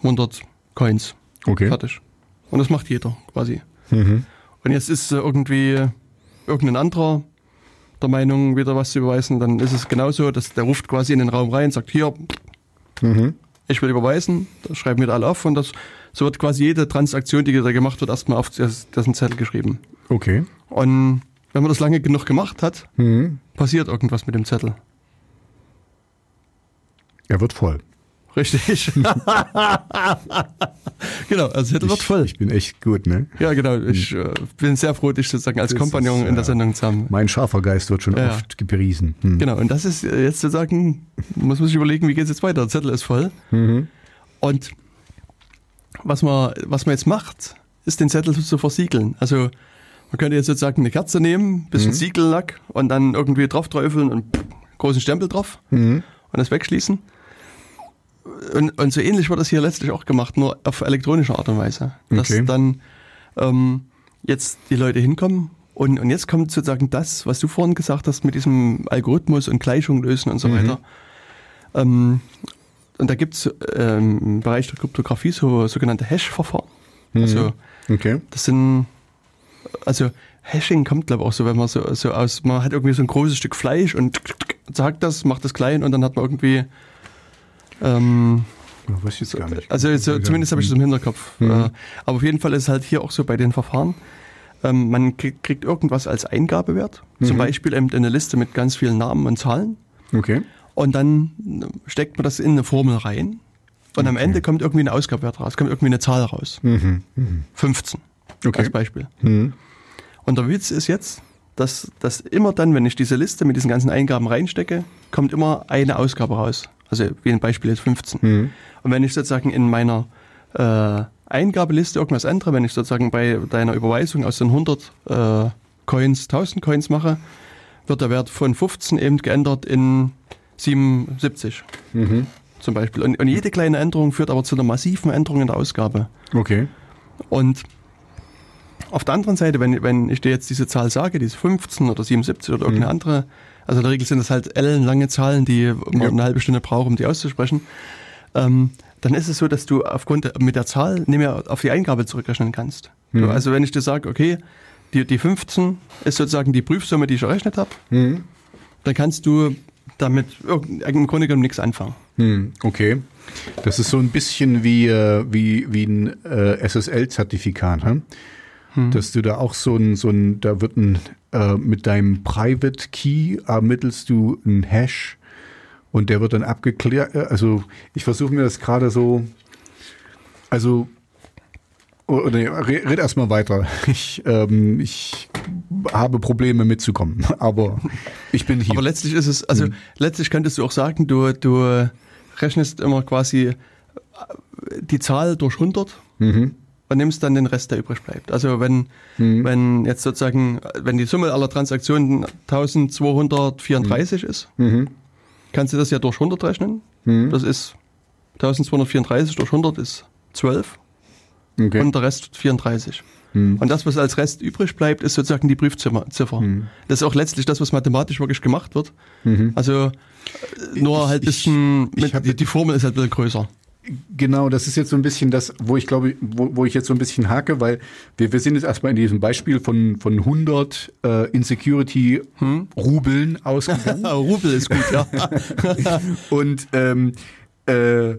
100 Coins. Okay. Fertig. Und das macht jeder quasi. Mhm. Und jetzt ist äh, irgendwie irgendein anderer der Meinung, wieder was zu überweisen, dann ist es genauso, dass der ruft quasi in den Raum rein, sagt, hier, Mhm. ich will überweisen, das schreiben wir da alle auf und das, so wird quasi jede Transaktion, die da gemacht wird, erstmal auf dessen Zettel geschrieben. Okay. Und wenn man das lange genug gemacht hat, Mhm. passiert irgendwas mit dem Zettel. Er wird voll. Richtig. [laughs] genau, also Zettel wird voll. Ich bin echt gut, ne? Ja, genau. Ich äh, bin sehr froh, dich sozusagen als Das Kompagnon ist, in der Sendung zu haben. Mein scharfer Geist wird schon Ja, oft gepriesen. Mhm. Genau, und das ist äh, jetzt sozusagen, muss man sich überlegen, wie geht es jetzt weiter? Der Zettel ist voll. Mhm. Und was man, was man jetzt macht, ist den Zettel zu versiegeln. Also man könnte jetzt sozusagen eine Kerze nehmen, bisschen Mhm. Siegellack und dann irgendwie drauf träufeln und pff, großen Stempel drauf Mhm. und das wegschließen. Und, und so ähnlich wird das hier letztlich auch gemacht, nur auf elektronische Art und Weise. Dass Okay. dann ähm, jetzt die Leute hinkommen und, und jetzt kommt sozusagen das, was du vorhin gesagt hast mit diesem Algorithmus und Gleichung lösen und so Mhm. weiter. Ähm, und da gibt es ähm, im Bereich der Kryptographie so sogenannte Hash-Verfahren. Mhm. Also Okay. das sind, also Hashing kommt glaube ich auch so, wenn man so, so aus, man hat irgendwie so ein großes Stück Fleisch und sagt das, macht das klein und dann hat man irgendwie, ähm, Ja, weiß ich jetzt gar nicht. also so, zumindest habe ich es im Hinterkopf. Mhm. Äh, aber auf jeden Fall ist es halt hier auch so bei den Verfahren. Ähm, man kriegt, irgendwas als Eingabewert, zum Mhm. Beispiel eben eine Liste mit ganz vielen Namen und Zahlen. Okay. Und dann steckt man das in eine Formel rein. Und am Okay. Ende kommt irgendwie ein Ausgabewert raus, kommt irgendwie eine Zahl raus. Mhm. Mhm. 15 Okay. als Beispiel. Mhm. Und der Witz ist jetzt, dass, dass immer dann, wenn ich diese Liste mit diesen ganzen Eingaben reinstecke, kommt immer eine Ausgabe raus. Also wie ein Beispiel jetzt 15. Mhm. Und wenn ich sozusagen in meiner äh, Eingabeliste irgendwas ändere, wenn ich sozusagen bei deiner Überweisung aus den 100 äh, Coins 1000 Coins mache, wird der Wert von 15 eben geändert in 77 Mhm. zum Beispiel. Und, und jede kleine Änderung führt aber zu einer massiven Änderung in der Ausgabe. Okay. Und auf der anderen Seite, wenn, wenn ich dir jetzt diese Zahl sage, diese 15 oder 77 oder irgendeine Mhm. andere, also in der Regel sind das halt ellenlange Zahlen, die man Ja. eine halbe Stunde braucht, um die auszusprechen, ähm, dann ist es so, dass du aufgrund mit der Zahl nicht mehr auf die Eingabe zurückrechnen kannst. Mhm. Also wenn ich dir sage, okay, die, die 15 ist sozusagen die Prüfsumme, die ich errechnet habe, Mhm. dann kannst du damit im Grunde genommen nichts anfangen. Hm, okay. Das ist so ein bisschen wie, äh, wie, wie ein äh, SSL-Zertifikat, hm? dass du da auch so ein, so ein da wird ein, äh, mit deinem Private Key ermittelst du einen Hash und der wird dann abgeklärt. äh, Also ich versuche mir das gerade so, also oder red, red erst mal weiter. [laughs] Ich, ähm, ich habe Probleme mitzukommen, [laughs] aber ich bin hier. Aber letztlich ist es, also letztlich könntest du auch sagen, du, du rechnest immer quasi äh, die Zahl durch 100 Mhm. und nimmst dann den Rest, der übrig bleibt. Also wenn, wenn jetzt sozusagen, wenn die Summe aller Transaktionen 1234 ist, Mhm. kannst du das ja durch 100 rechnen. Das ist 1234 durch 100 ist 12 Okay. und der Rest 34. Und das, was als Rest übrig bleibt, ist sozusagen die Prüfziffer. Ziffer. Das ist auch letztlich das, was mathematisch wirklich gemacht wird. Also äh, nur Ich- halt ein ich- bisschen, ich mit, die, die Formel ist halt ein bisschen größer. Genau, das ist jetzt so ein bisschen das, wo ich glaube, wo, wo ich jetzt so ein bisschen hake, weil wir, wir sind jetzt erstmal in diesem Beispiel von, von 100 äh, Insecurity-Rubeln [laughs] ausgegangen. Rubel ist gut, ja. [laughs] Und ähm, äh,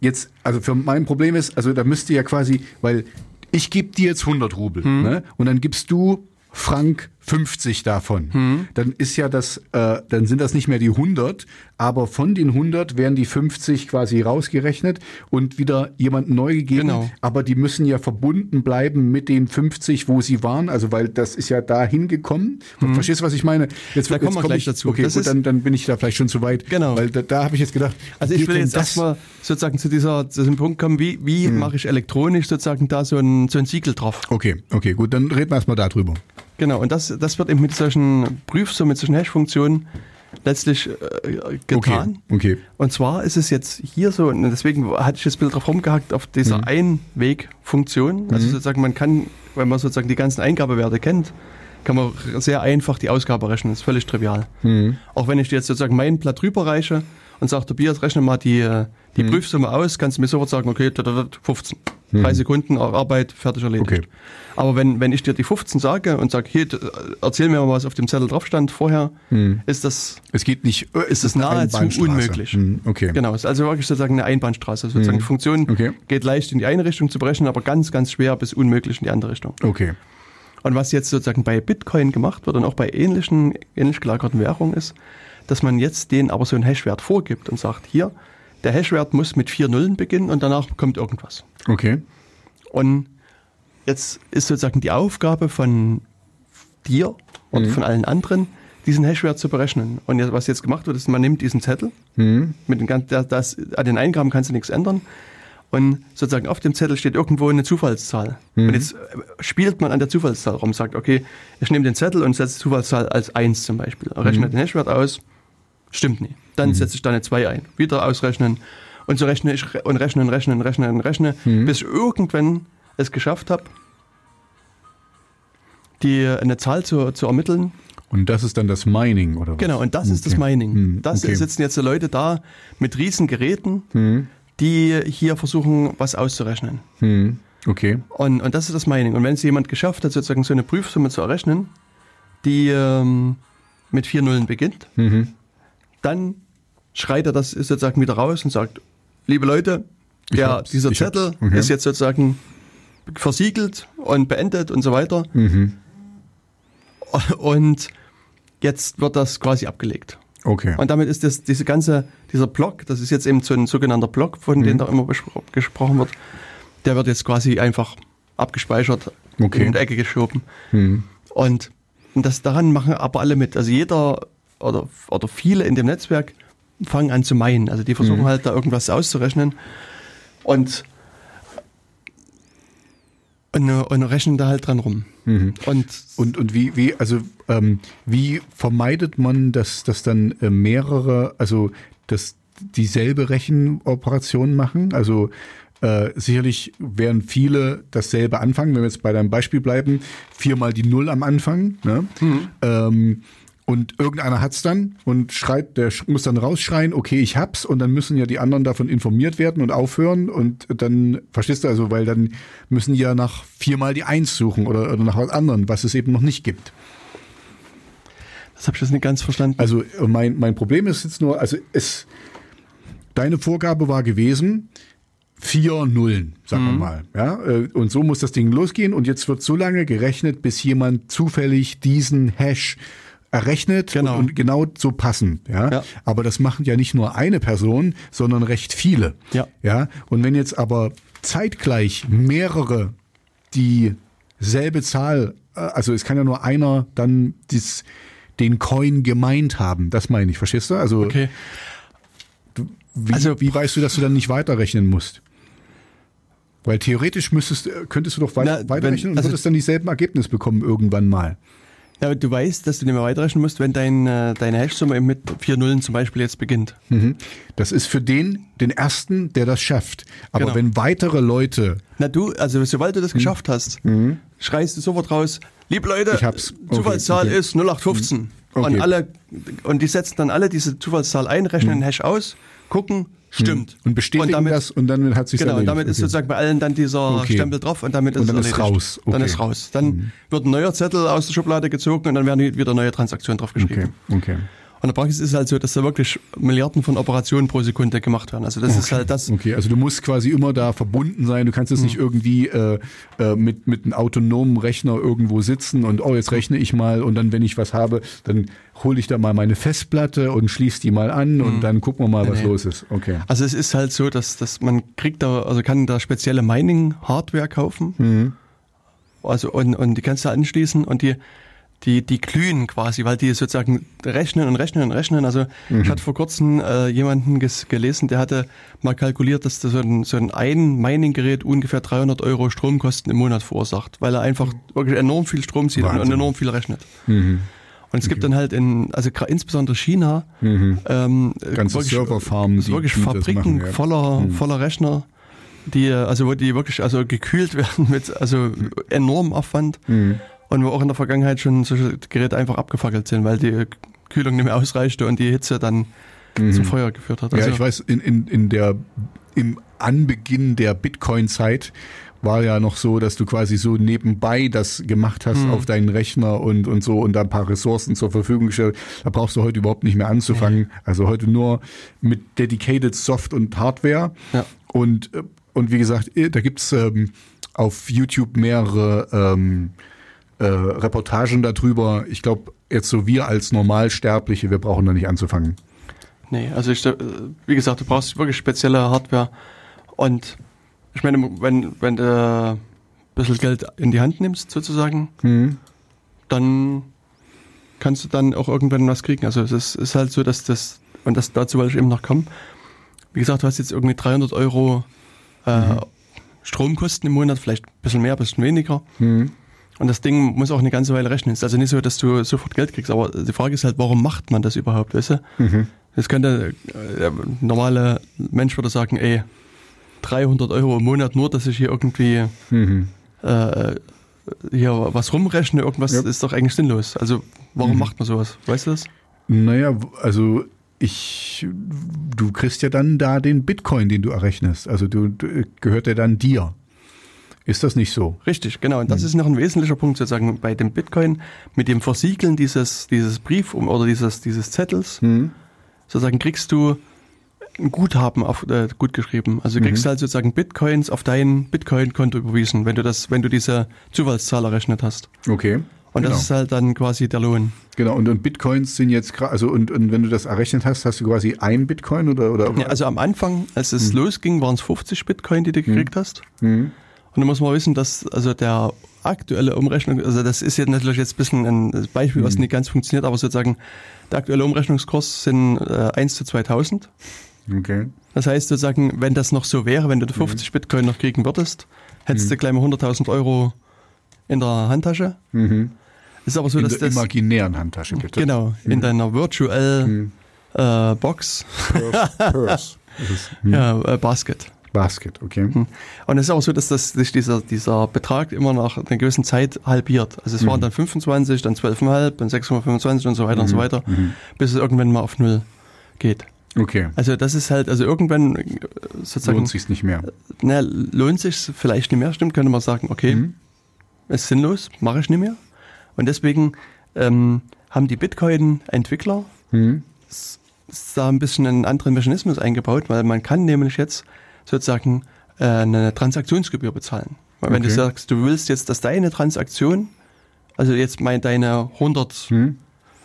jetzt, also für mein Problem ist, also da müsste ja quasi, weil ich gebe dir jetzt 100 Rubel ne? und dann gibst du Frank 50 davon. Dann ist ja das, äh, dann sind das nicht mehr die 100, aber von den 100 werden die 50 quasi rausgerechnet und wieder jemand neu gegeben. Genau. Aber die müssen ja verbunden bleiben mit den 50, wo sie waren. Also weil das ist ja da hingekommen. Verstehst du, was ich meine? Jetzt, Da kommen wir komm gleich ich, dazu. Okay, Das gut, dann, dann bin ich da vielleicht schon zu weit. Genau. Weil da, da habe ich jetzt gedacht, Also ich will jetzt erstmal sozusagen zu dieser zu diesem Punkt kommen, wie, wie mache ich elektronisch sozusagen da so ein, so ein Siegel drauf. Okay, okay, gut, dann reden wir erstmal darüber. Genau, und das, das wird eben mit solchen Prüfsummen, mit solchen Hash-Funktionen letztlich äh, getan. Okay, okay. Und zwar ist es jetzt hier so, und deswegen hatte ich jetzt ein bisschen drauf rumgehackt, auf dieser mhm. Einwegfunktion. Also mhm. sozusagen, man kann, wenn man sozusagen die ganzen Eingabewerte kennt, kann man sehr einfach die Ausgabe rechnen. Das ist völlig trivial. Mhm. Auch wenn ich dir jetzt sozusagen mein Blatt rüberreiche und sage, Tobias, rechne mal die, äh, die mhm. Prüfsumme aus, kannst du mir sofort sagen, okay, 15. Hm. Drei Sekunden Arbeit, fertig erledigt. Okay. Aber wenn, wenn ich dir die 15 sage und sage, hier, äh, erzähl mir mal, was auf dem Zettel drauf stand vorher, hm. ist das. Es geht nicht. Äh, ist es nahezu unmöglich. Hm. Okay. Genau. Es ist also wirklich sozusagen eine Einbahnstraße. Also sozusagen hm. Die Funktion okay. geht leicht in die eine Richtung zu brechen, aber ganz, ganz schwer bis unmöglich in die andere Richtung. Okay. Und was jetzt sozusagen bei Bitcoin gemacht wird und auch bei ähnlichen, ähnlich gelagerten Währungen ist, dass man jetzt denen aber so einen Hashwert vorgibt und sagt, hier, der Hashwert muss mit vier Nullen beginnen und danach kommt irgendwas. Okay. Und jetzt ist sozusagen die Aufgabe von dir und Mhm. von allen anderen, diesen Hashwert zu berechnen. Und jetzt, was jetzt gemacht wird, ist, man nimmt diesen Zettel, Mhm. mit den, das, an den Eingaben kannst du nichts ändern. Und sozusagen auf dem Zettel steht irgendwo eine Zufallszahl. Mhm. Und jetzt äh, spielt man an der Zufallszahl rum, sagt, okay, ich nehme den Zettel und setze die Zufallszahl als 1 zum Beispiel. Mhm. Rechne den Hashwert aus, stimmt nie. Dann setze ich da eine 2 ein. Wieder ausrechnen. Und so rechne ich und rechne und rechne und rechne und rechne, Mhm. bis ich irgendwann es geschafft habe, die, eine Zahl zu, zu ermitteln, Und das ist dann das Mining, oder was? Genau, und das ist das Okay. Mining. Hm, Das okay. sitzen jetzt so Leute da mit riesen Geräten, Hm, die hier versuchen, was auszurechnen. hm, okay. Und, und das ist das Mining. Und wenn es jemand geschafft hat, sozusagen so eine Prüfsumme zu errechnen, die ähm, mit vier Nullen beginnt, Mhm. dann schreit er das sozusagen wieder raus und sagt, liebe Leute, der, dieser. Zettel Okay. ist jetzt sozusagen versiegelt und beendet und so weiter. Mhm. Und jetzt wird das quasi abgelegt. Okay. Und damit ist das, diese ganze, dieser Block, das ist jetzt eben so ein sogenannter Block, von Mhm. dem da immer gesprochen wird, der wird jetzt quasi einfach abgespeichert, Okay. in die Ecke geschoben. Hm. Und, und das daran machen aber alle mit. Also jeder oder, oder viele in dem Netzwerk fangen an zu meinen. Also die versuchen Mhm. halt da irgendwas auszurechnen und, und, und rechnen da halt dran rum. Mhm. Und Und, und wie, wie, also ähm, wie vermeidet man, dass, dass dann äh, mehrere, also dass dieselbe Rechenoperation machen? Also äh, sicherlich werden viele dasselbe anfangen, wenn wir jetzt bei deinem Beispiel bleiben, viermal die Null am Anfang. Ne? Ähm, Und irgendeiner hat's dann und schreit, der muss dann rausschreien, okay, ich hab's, und dann müssen ja die anderen davon informiert werden und aufhören und dann, verstehst du also, weil dann müssen die ja nach viermal die Eins suchen oder, oder nach was anderem, was es eben noch nicht gibt. Das habe ich jetzt nicht ganz verstanden. Also mein, mein Problem ist jetzt nur, also es, deine Vorgabe war gewesen, vier Nullen, sagen wir mal. Ja, äh, und so muss das Ding losgehen und jetzt wird so lange gerechnet, bis jemand zufällig diesen Hash errechnet Genau. und, und genau so passend. Ja? Ja. Aber das machen ja nicht nur eine Person, sondern recht viele. Ja. Ja. Und wenn jetzt aber zeitgleich mehrere dieselbe Zahl, äh, also es kann ja nur einer dann dies, den Coin gemeint haben, das meine ich, verstehst du? Also, okay. wie, also- wie weißt du, dass du dann nicht weiterrechnen musst? Weil theoretisch müsstest, äh, könntest du doch wei Na, wenn- weiterrechnen und also- würdest dann dieselben Ergebnis bekommen irgendwann mal. Ja, du weißt, dass du nicht mehr weiterrechnen musst, wenn dein, äh, deine Hash-Summe eben mit vier Nullen zum Beispiel jetzt beginnt. Mhm. Das ist für den, den ersten, der das schafft. Aber Genau. wenn weitere Leute, Na du, also sobald Mhm. du das geschafft hast, schreist du sofort raus, liebe Leute, Ich hab's. Okay, Zufallszahl okay. ist 0815. Okay. Und alle, und die setzen dann alle diese Zufallszahl ein, rechnen den Hash aus, gucken, stimmt. Mhm. und bestätigen damit, das und dann hat sich Genau, und damit ist sozusagen bei allen dann dieser Okay. Stempel drauf und damit ist Und dann es ist erledigt. raus. Dann Okay. Mhm. ist raus. Dann wird ein neuer Zettel aus der Schublade gezogen und dann werden wieder neue Transaktionen drauf geschrieben. Okay, okay. Und in der Praxis ist es halt so, dass da wirklich Milliarden von Operationen pro Sekunde gemacht werden. Also das ist halt das. Okay, also du musst quasi immer da verbunden sein. Du kannst jetzt nicht irgendwie äh, äh, mit, mit einem autonomen Rechner irgendwo sitzen und oh, jetzt rechne ich mal und dann, wenn ich was habe, dann hole ich da mal meine Festplatte und schließe die mal an und dann gucken wir mal, was nee. los ist. Okay. Also es ist halt so, dass, dass man kriegt da, also kann da spezielle Mining-Hardware kaufen. Mhm. Also und, und die kannst du anschließen und die, die, die glühen quasi, weil die sozusagen rechnen und rechnen und rechnen. Also Mhm. ich hatte vor kurzem äh, jemanden gelesen, der hatte mal kalkuliert, dass das so ein, so ein, ein Mining-Gerät ungefähr 300 Euro Stromkosten im Monat verursacht, weil er einfach wirklich enorm viel Strom zieht und, und Wahnsinn. enorm viel rechnet. Mhm. Und es gibt dann halt in, also insbesondere China, ähm, Ganze wirklich- Serverfarmen, also wirklich Fabriken machen, ja. voller, voller Rechner, die, also wo die wirklich also gekühlt [laughs] werden mit also enormem Aufwand und wo auch in der Vergangenheit schon solche Geräte einfach abgefackelt sind, weil die Kühlung nicht mehr ausreichte und die Hitze dann zum Feuer geführt hat. Also, ja, ich weiß, in, in, in der, im Anbeginn der Bitcoin-Zeit war ja noch so, dass du quasi so nebenbei das gemacht hast Hm. auf deinen Rechner und, und so und da ein paar Ressourcen zur Verfügung gestellt. Da brauchst du heute überhaupt nicht mehr anzufangen. Also heute nur mit dedicated Soft und Hardware. Ja. Und, äh, und wie gesagt, äh, da gibt's ähm, auf YouTube mehrere ähm, äh, Reportagen darüber. Ich glaube, jetzt so wir als Normalsterbliche, wir brauchen da nicht anzufangen. Nee, also ich, äh, wie gesagt, du brauchst wirklich spezielle Hardware und ich meine, wenn, wenn du ein bisschen Geld in die Hand nimmst sozusagen, dann kannst du dann auch irgendwann was kriegen. Also es ist, ist halt so, dass das, und das dazu wollte ich eben noch kommen, wie gesagt, du hast jetzt irgendwie 300 Euro äh, Stromkosten im Monat, vielleicht ein bisschen mehr, ein bisschen weniger. Und das Ding muss auch eine ganze Weile rechnen. Es ist also nicht so, dass du sofort Geld kriegst, aber die Frage ist halt, warum macht man das überhaupt, weißt du? Das könnte, äh, der normale Mensch würde sagen, ey, 300 Euro im Monat nur, dass ich hier irgendwie äh, hier was rumrechne, irgendwas Ja. ist doch eigentlich sinnlos. Also warum macht man sowas? Weißt du das? Naja, also ich, du kriegst ja dann da den Bitcoin, den du errechnest. Also du, du gehört der dann dir. Ist das nicht so? Richtig, genau. Und das ist noch ein wesentlicher Punkt sozusagen bei dem Bitcoin mit dem Versiegeln dieses, dieses Brief oder dieses, dieses Zettels. Sozusagen kriegst du ein Guthaben auf, äh, gut geschrieben. Also du kriegst halt sozusagen Bitcoins auf dein Bitcoin-Konto überwiesen, wenn du das, wenn du diese Zufallszahl errechnet hast. Okay. Und genau. das ist halt dann quasi der Lohn. genau. Und, und Bitcoins sind jetzt gerade, also und, und wenn du das errechnet hast, hast du quasi ein Bitcoin oder oder? Ja, also am Anfang, als es losging, waren es 50 Bitcoin, die du gekriegt hast. Mhm. Und da muss man wissen, dass also der aktuelle Umrechnung, also das ist jetzt natürlich jetzt ein bisschen ein Beispiel, was nicht ganz funktioniert, aber sozusagen der aktuelle Umrechnungskurs sind äh, 1 zu 2000. Okay. Das heißt sozusagen, wenn das noch so wäre, wenn du 50 Bitcoin noch kriegen würdest, hättest du gleich mal 100.000 Euro in der Handtasche. Ist aber so, In dass der das imaginären Handtasche bitte. genau in deiner Virtual äh, Box, Purse. [laughs] Purse. [laughs] Ja, äh, Basket. Basket, okay. Hm. Und es ist auch so, dass das, sich dieser, dieser Betrag immer nach einer gewissen Zeit halbiert. Also es waren dann 25, dann 12,5, dann 6,25 und so weiter und so weiter, bis es irgendwann mal auf Null geht. Okay. Also das ist halt, also irgendwann äh, sozusagen Lohnt sich's nicht mehr. na, lohnt sich vielleicht nicht mehr, stimmt, könnte man sagen, okay, Mhm. ist sinnlos, mache ich nicht mehr. Und deswegen ähm, haben die Bitcoin-Entwickler Mhm. da ein bisschen einen anderen Mechanismus eingebaut, weil man kann nämlich jetzt sozusagen äh, eine Transaktionsgebühr bezahlen. Weil wenn du sagst, du willst jetzt, dass deine Transaktion, also jetzt mein deine 100 Hm?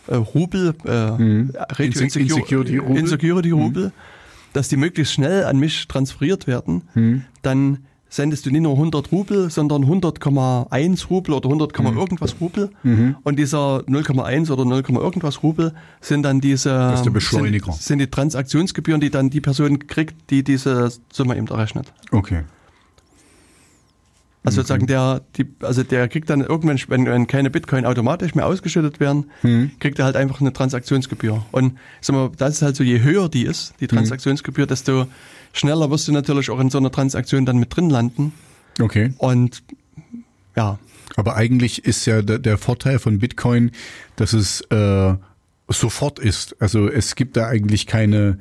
äh, Rubel, äh, Mhm. Radio Inse- Insecure- Insecurity-Rubel? Insecurity-Rubel, dass die möglichst schnell an mich transferiert werden, Hm? dann sendest du nicht nur 100 Rubel, sondern 100,1 Rubel oder 100, Mhm. irgendwas Rubel. Und dieser 0,1 oder 0, irgendwas Rubel sind dann diese ist der Beschleuniger. Sind, sind die Transaktionsgebühren, die dann die Person kriegt, die diese Summe eben errechnet. Okay. Also sozusagen der, die, also der kriegt dann irgendwann, wenn, wenn keine Bitcoin automatisch mehr ausgeschüttet werden, Hm. kriegt er halt einfach eine Transaktionsgebühr. Und sag mal, das ist halt so, je höher die ist, die Transaktionsgebühr, desto schneller wirst du natürlich auch in so einer Transaktion dann mit drin landen. Okay. Und ja, Aber eigentlich ist ja der, der Vorteil von Bitcoin, dass es äh, sofort ist. Also es gibt da eigentlich keine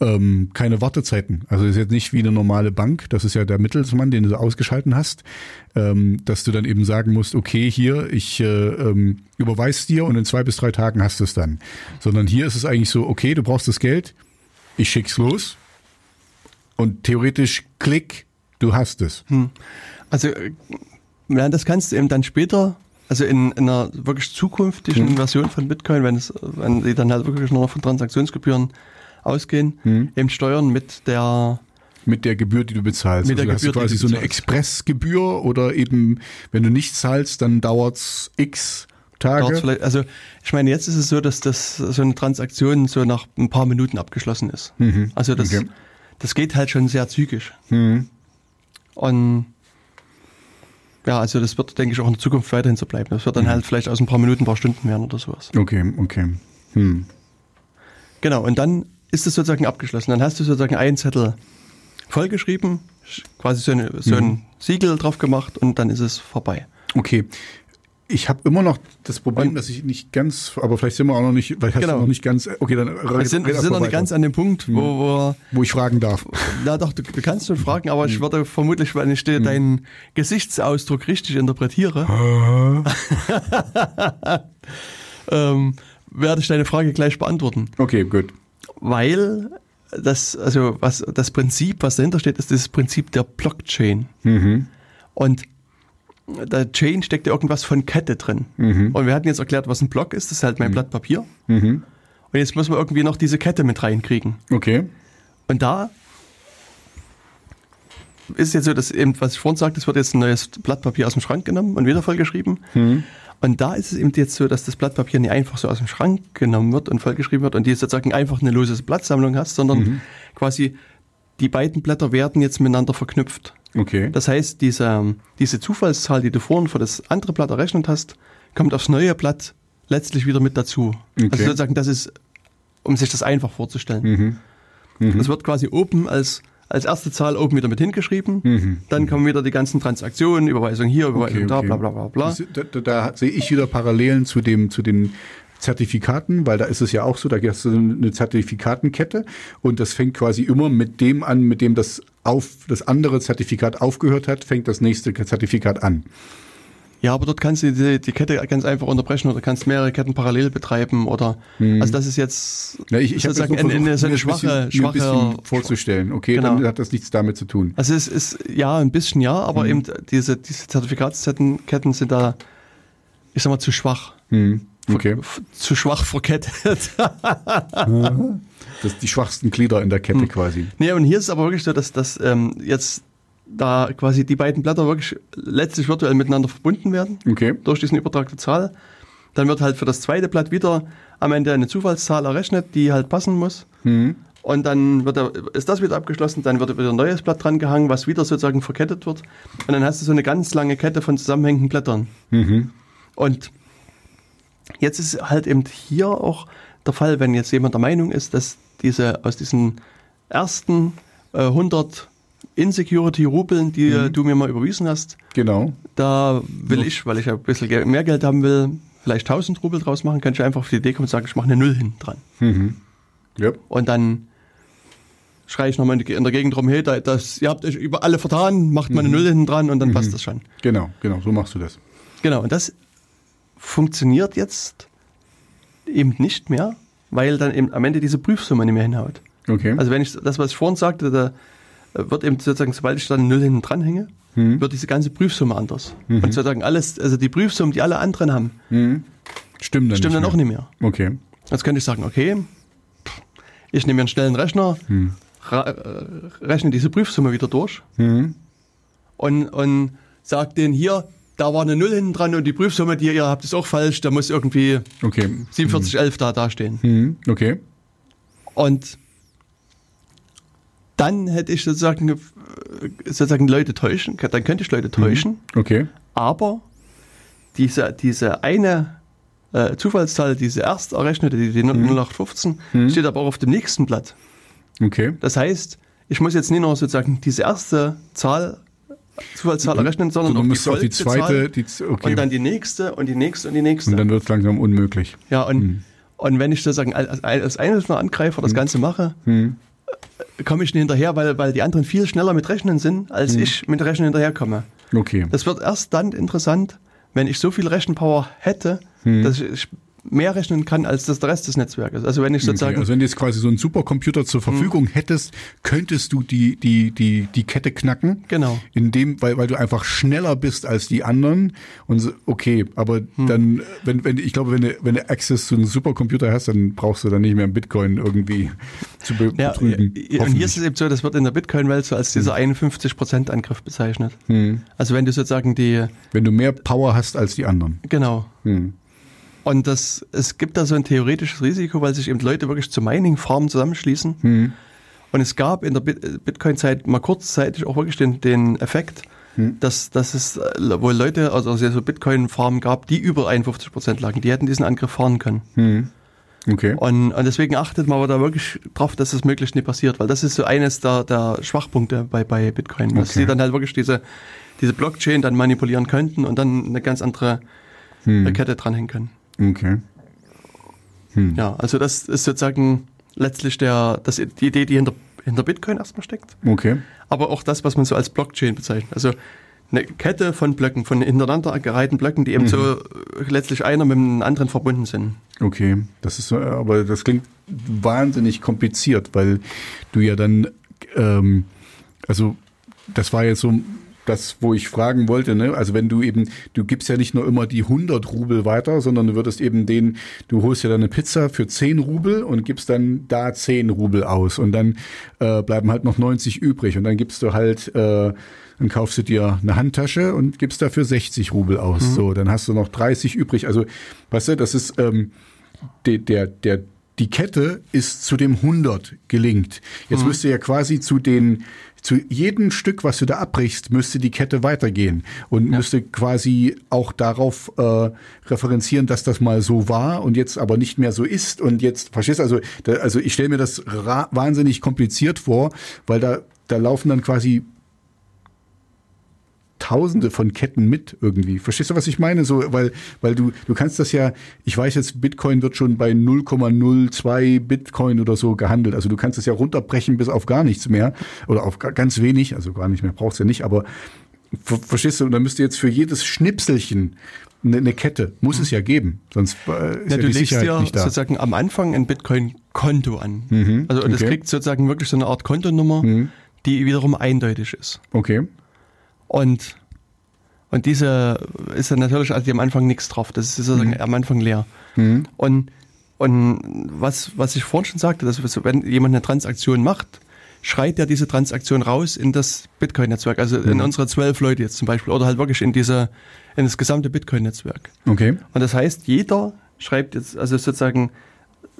ähm, keine Wartezeiten. Also es ist jetzt nicht wie eine normale Bank. Das ist ja der Mittelsmann, den du ausgeschalten hast, ähm, dass du dann eben sagen musst, okay, hier ich äh, ähm, überweis dir und in zwei bis drei Tagen hast du es dann. Sondern hier ist es eigentlich so, okay, du brauchst das Geld, ich schick's los und theoretisch klick, du hast es. also äh, ja, das kannst du eben dann später, also in, in einer wirklich zukünftigen Version von Bitcoin, wenn es, wenn die dann halt wirklich nur noch von Transaktionsgebühren ausgehen, eben steuern mit der Mit der Gebühr, die du bezahlst. Mit der also hast Gebühr, du die quasi du so eine. Expressgebühr oder eben, wenn du nicht zahlst, dann dauert's x Dauert's Tage. also ich meine, jetzt ist es so, dass das so eine Transaktion so nach ein paar Minuten abgeschlossen ist. Mhm. Also das, Okay. das geht halt schon sehr zügig. Mhm. Und ja, also das wird, denke ich, auch in der Zukunft weiterhin so bleiben. Das wird Mhm. dann halt vielleicht aus ein paar Minuten, ein paar Stunden werden oder sowas. Okay, okay. Hm. Genau, und dann ist es sozusagen abgeschlossen. Dann hast du sozusagen einen Zettel vollgeschrieben, quasi so, eine, so Mhm. ein Siegel drauf gemacht und dann ist es vorbei. Okay. Ich habe immer noch das Problem, Und- dass ich nicht ganz, aber vielleicht sind wir auch noch nicht, vielleicht hast Genau. noch nicht ganz, okay, dann Wir sind, wir sind noch nicht ganz an dem Punkt, wo, wo wo ich fragen darf. Na doch, du, du kannst schon fragen, aber Mhm. ich würde vermutlich, wenn ich dir deinen Gesichtsausdruck richtig interpretiere, [laughs] ähm, werde ich deine Frage gleich beantworten. Okay, gut. Weil das, also was, das Prinzip, was dahinter steht, ist das Prinzip der Blockchain. Mhm. Und der Chain steckt ja irgendwas von Kette drin. Und wir hatten jetzt erklärt, was ein Block ist. Das ist halt mein Blatt Papier. Mhm. Und jetzt müssen wir irgendwie noch diese Kette mit reinkriegen. Okay. Und da ist jetzt so, dass eben, was ich vorhin sagte, es wird jetzt ein neues Blatt Papier aus dem Schrank genommen und wieder vollgeschrieben. Und da ist es eben jetzt so, dass das Blatt Papier nicht einfach so aus dem Schrank genommen wird und vollgeschrieben wird und die sozusagen einfach eine lose Blattsammlung hast, sondern quasi die beiden Blätter werden jetzt miteinander verknüpft. Okay. Das heißt, diese, diese Zufallszahl, die du vorhin für das andere Blatt errechnet hast, kommt aufs neue Blatt letztlich wieder mit dazu. Okay. Also sozusagen, das ist, um sich das einfach vorzustellen. Das wird quasi oben als, als erste Zahl oben wieder mit hingeschrieben. Dann kommen wieder die ganzen Transaktionen, Überweisung hier, Überweisung Okay, da, okay. bla bla bla bla. Da, da, da sehe ich wieder Parallelen zu dem, zu den Zertifikaten, weil da ist es ja auch so, da gibt es eine Zertifikatenkette und das fängt quasi immer mit dem an, mit dem das auf, das andere Zertifikat aufgehört hat, fängt das nächste Zertifikat an. Ja, aber dort kannst du die, die Kette ganz einfach unterbrechen oder kannst mehrere Ketten parallel betreiben oder, also das ist jetzt Ja, ich, ich sozusagen eine, eine, so eine schwache, ein schwache bisschen vorzustellen. Okay, Genau. dann hat das nichts damit zu tun. Also es ist ja ein bisschen ja, aber Mhm. eben diese, diese Zertifikatsketten Ketten sind da, ich sag mal, zu schwach. Hm. Okay. Zu schwach verkettet. [laughs] Das sind die schwachsten Glieder in der Kette Hm. quasi. nee, und hier ist es aber wirklich so, dass, dass ähm, jetzt da quasi die beiden Blätter wirklich letztlich virtuell miteinander verbunden werden Okay. durch diesen Übertrag der Zahl. Dann wird halt für das zweite Blatt wieder am Ende eine Zufallszahl errechnet, die halt passen muss. Hm. Und dann wird er, ist das wieder abgeschlossen, dann wird wieder ein neues Blatt dran gehangen, was wieder sozusagen verkettet wird. Und dann hast du so eine ganz lange Kette von zusammenhängenden Blättern. Mhm. Und jetzt ist halt eben hier auch der Fall, wenn jetzt jemand der Meinung ist, dass diese aus diesen ersten äh, 100 Insecurity-Rubeln, die Mhm. du mir mal überwiesen hast, Genau. da will ich, weil ich ja ein bisschen mehr Geld haben will, vielleicht 1000 Rubel draus machen, kann ich einfach auf die Idee kommen und sagen, ich mache eine Null hinten dran. Ja. Und dann schreie ich nochmal in, der Gegend rum, hey, da, das, ihr habt euch über alle vertan, macht mal eine Null hinten dran und dann passt das schon. Genau, genau, so machst du das. Genau, und das funktioniert jetzt eben nicht mehr, weil dann eben am Ende diese Prüfsumme nicht mehr hinhaut. Okay. Also wenn ich das, was ich vorhin sagte, da wird eben sozusagen, sobald ich dann eine Null hinten dran hänge, wird diese ganze Prüfsumme anders. Und sozusagen alles, also die Prüfsummen, die alle anderen haben, Stimmt dann stimmen dann nicht auch nicht mehr. mehr. Okay. Jetzt könnte ich sagen, okay, ich nehme mir einen schnellen Rechner, ra- äh, rechne diese Prüfsumme wieder durch und, und sage denen hier, da war eine Null hinten dran und die Prüfsumme, die ihr habt, ist auch falsch, da muss irgendwie Okay. 4711 da dastehen. Mhm. Okay. Und dann hätte ich sozusagen, sozusagen Leute täuschen, dann könnte ich Leute täuschen, Okay. aber diese, diese eine äh, Zufallszahl, diese erst errechnete, die, die 0815, steht aber auch auf dem nächsten Blatt. Okay. Das heißt, ich muss jetzt nicht nur sozusagen diese erste Zahl, Zufallszahl errechnen, sondern Du auch die auch die zweite, die, okay. und dann die nächste und die nächste und die nächste. Und dann wird es langsam unmöglich. ja, und, und wenn ich sozusagen als, als einzelner Angreifer das Ganze mache, komme ich nicht hinterher, weil, weil die anderen viel schneller mit Rechnen sind, als ich mit Rechnen hinterherkomme. Okay. Das wird erst dann interessant, wenn ich so viel Rechenpower hätte, dass ich mehr rechnen kann als das der Rest des Netzwerkes. Also wenn ich okay. sozusagen Also wenn du jetzt quasi so einen Supercomputer zur Verfügung hättest, könntest du die, die, die, die Kette knacken. Genau. In dem, weil, weil du einfach schneller bist als die anderen. Und so, okay, aber dann, wenn, wenn, ich glaube, wenn du, wenn du Access zu einem Supercomputer hast, dann brauchst du dann nicht mehr Bitcoin irgendwie zu be Ja, betrügen. und hier ist es eben so, das wird in der Bitcoin-Welt so als dieser 51%-Angriff bezeichnet. Also wenn du sozusagen die, wenn du mehr Power hast als die anderen. genau. Hm. Und das, es gibt da so ein theoretisches Risiko, weil sich eben Leute wirklich zu Mining-Farmen zusammenschließen. Hm. Und es gab in der äh, Bitcoin-Zeit mal kurzzeitig auch wirklich den, den Effekt, Hm. dass, dass es äh, wohl Leute, also es ja so Bitcoin-Farmen gab, die über 51% lagen. Die hätten diesen Angriff fahren können. Hm. Okay. Und, und deswegen achtet man aber da wirklich drauf, dass es möglichst nicht passiert, weil das ist so eines der, der Schwachpunkte bei, bei Bitcoin, dass Okay. sie dann halt wirklich diese, diese Blockchain dann manipulieren könnten und dann eine ganz andere Hm. Kette dranhängen können. Okay. Ja, also das ist sozusagen letztlich der, das, die Idee, die hinter, hinter Bitcoin erstmal steckt, Okay. aber auch das, was man so als Blockchain bezeichnet. Also eine Kette von Blöcken, von hintereinander gereihten Blöcken, die eben Mhm. so äh, letztlich einer mit dem anderen verbunden sind. Okay, das ist, so, aber das klingt wahnsinnig kompliziert, weil du ja dann, ähm, also das war jetzt so das, wo ich fragen wollte, ne? Also wenn du eben, du gibst ja nicht nur immer die 100 Rubel weiter, sondern du würdest eben den, du holst ja dann eine Pizza für 10 Rubel und gibst dann da 10 Rubel aus und dann äh, bleiben halt noch 90 übrig und dann gibst du halt, äh, dann kaufst du dir eine Handtasche und gibst dafür 60 Rubel aus. So, dann hast du noch 30 übrig. Also, weißt du, das ist ähm, der, der, der, die Kette ist zu dem 100 gelingt. Jetzt müsste ja quasi zu den, zu jedem Stück, was du da abbrichst, müsste die Kette weitergehen und müsste quasi auch darauf äh, referenzieren, dass das mal so war und jetzt aber nicht mehr so ist und jetzt, verstehst du, also, da, also ich stelle mir das wahnsinnig kompliziert vor, weil da, da laufen dann quasi Tausende von Ketten mit irgendwie. Verstehst du, was ich meine? So, weil, weil du, du kannst das ja, ich weiß jetzt, Bitcoin wird schon bei 0,02 Bitcoin oder so gehandelt. Also du kannst es ja runterbrechen bis auf gar nichts mehr oder auf ga- ganz wenig, also gar nicht mehr brauchst du ja nicht, aber ver verstehst du, und dann müsste jetzt für jedes Schnipselchen eine, eine Kette, muss es ja geben, sonst äh, ist Ja, ja, du die legst Sicherheit ja nicht da. sozusagen am Anfang ein Bitcoin-Konto an. also und das okay. kriegt sozusagen wirklich so eine Art Kontonummer, die wiederum eindeutig ist. Okay. Und, und diese ist dann natürlich also am Anfang nichts drauf. Das ist sozusagen am Anfang leer. Und, und was, was ich vorhin schon sagte, dass wenn jemand eine Transaktion macht, schreit er diese Transaktion raus in das Bitcoin-Netzwerk, also in unsere zwölf Leute jetzt zum Beispiel, oder halt wirklich in diese, in das gesamte Bitcoin-Netzwerk. Okay. Und das heißt, jeder schreibt jetzt, also sozusagen,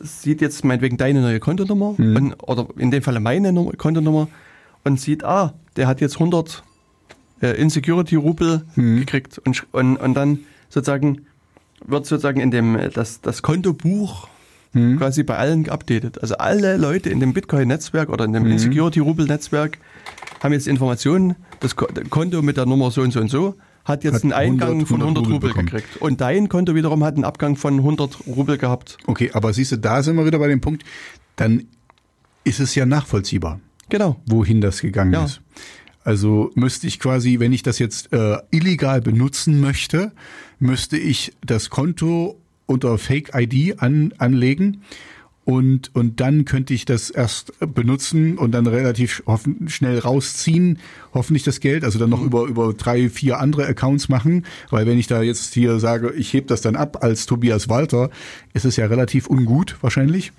sieht jetzt meinetwegen deine neue Kontonummer und, oder in dem Falle meine Nummer, Kontonummer und sieht, ah, der hat jetzt 100 äh, Insecurity-Rubel gekriegt und, und, und dann sozusagen wird sozusagen in dem, äh, das, das Kontobuch quasi bei allen geupdatet. Also alle Leute in dem Bitcoin-Netzwerk oder in dem Insecurity-Rubel-Netzwerk haben jetzt Informationen, das Ko- Konto mit der Nummer so und so und so hat jetzt Hat einen Eingang 100 von 100 Rubel, bekommen. gekriegt. Und dein Konto wiederum hat einen Abgang von 100 Rubel gehabt. Okay, aber siehst du, da sind wir wieder bei dem Punkt, dann ist es ja nachvollziehbar, Genau. wohin das gegangen Ja. ist. Also müsste ich quasi, wenn ich das jetzt äh, illegal benutzen möchte, müsste ich das Konto unter Fake ID an, anlegen und, und dann könnte ich das erst benutzen und dann relativ hoffen, schnell rausziehen, hoffentlich das Geld, also dann noch über, über drei, vier andere Accounts machen, weil wenn ich da jetzt hier sage, ich heb das dann ab als Tobias Walter, ist es ja relativ ungut wahrscheinlich.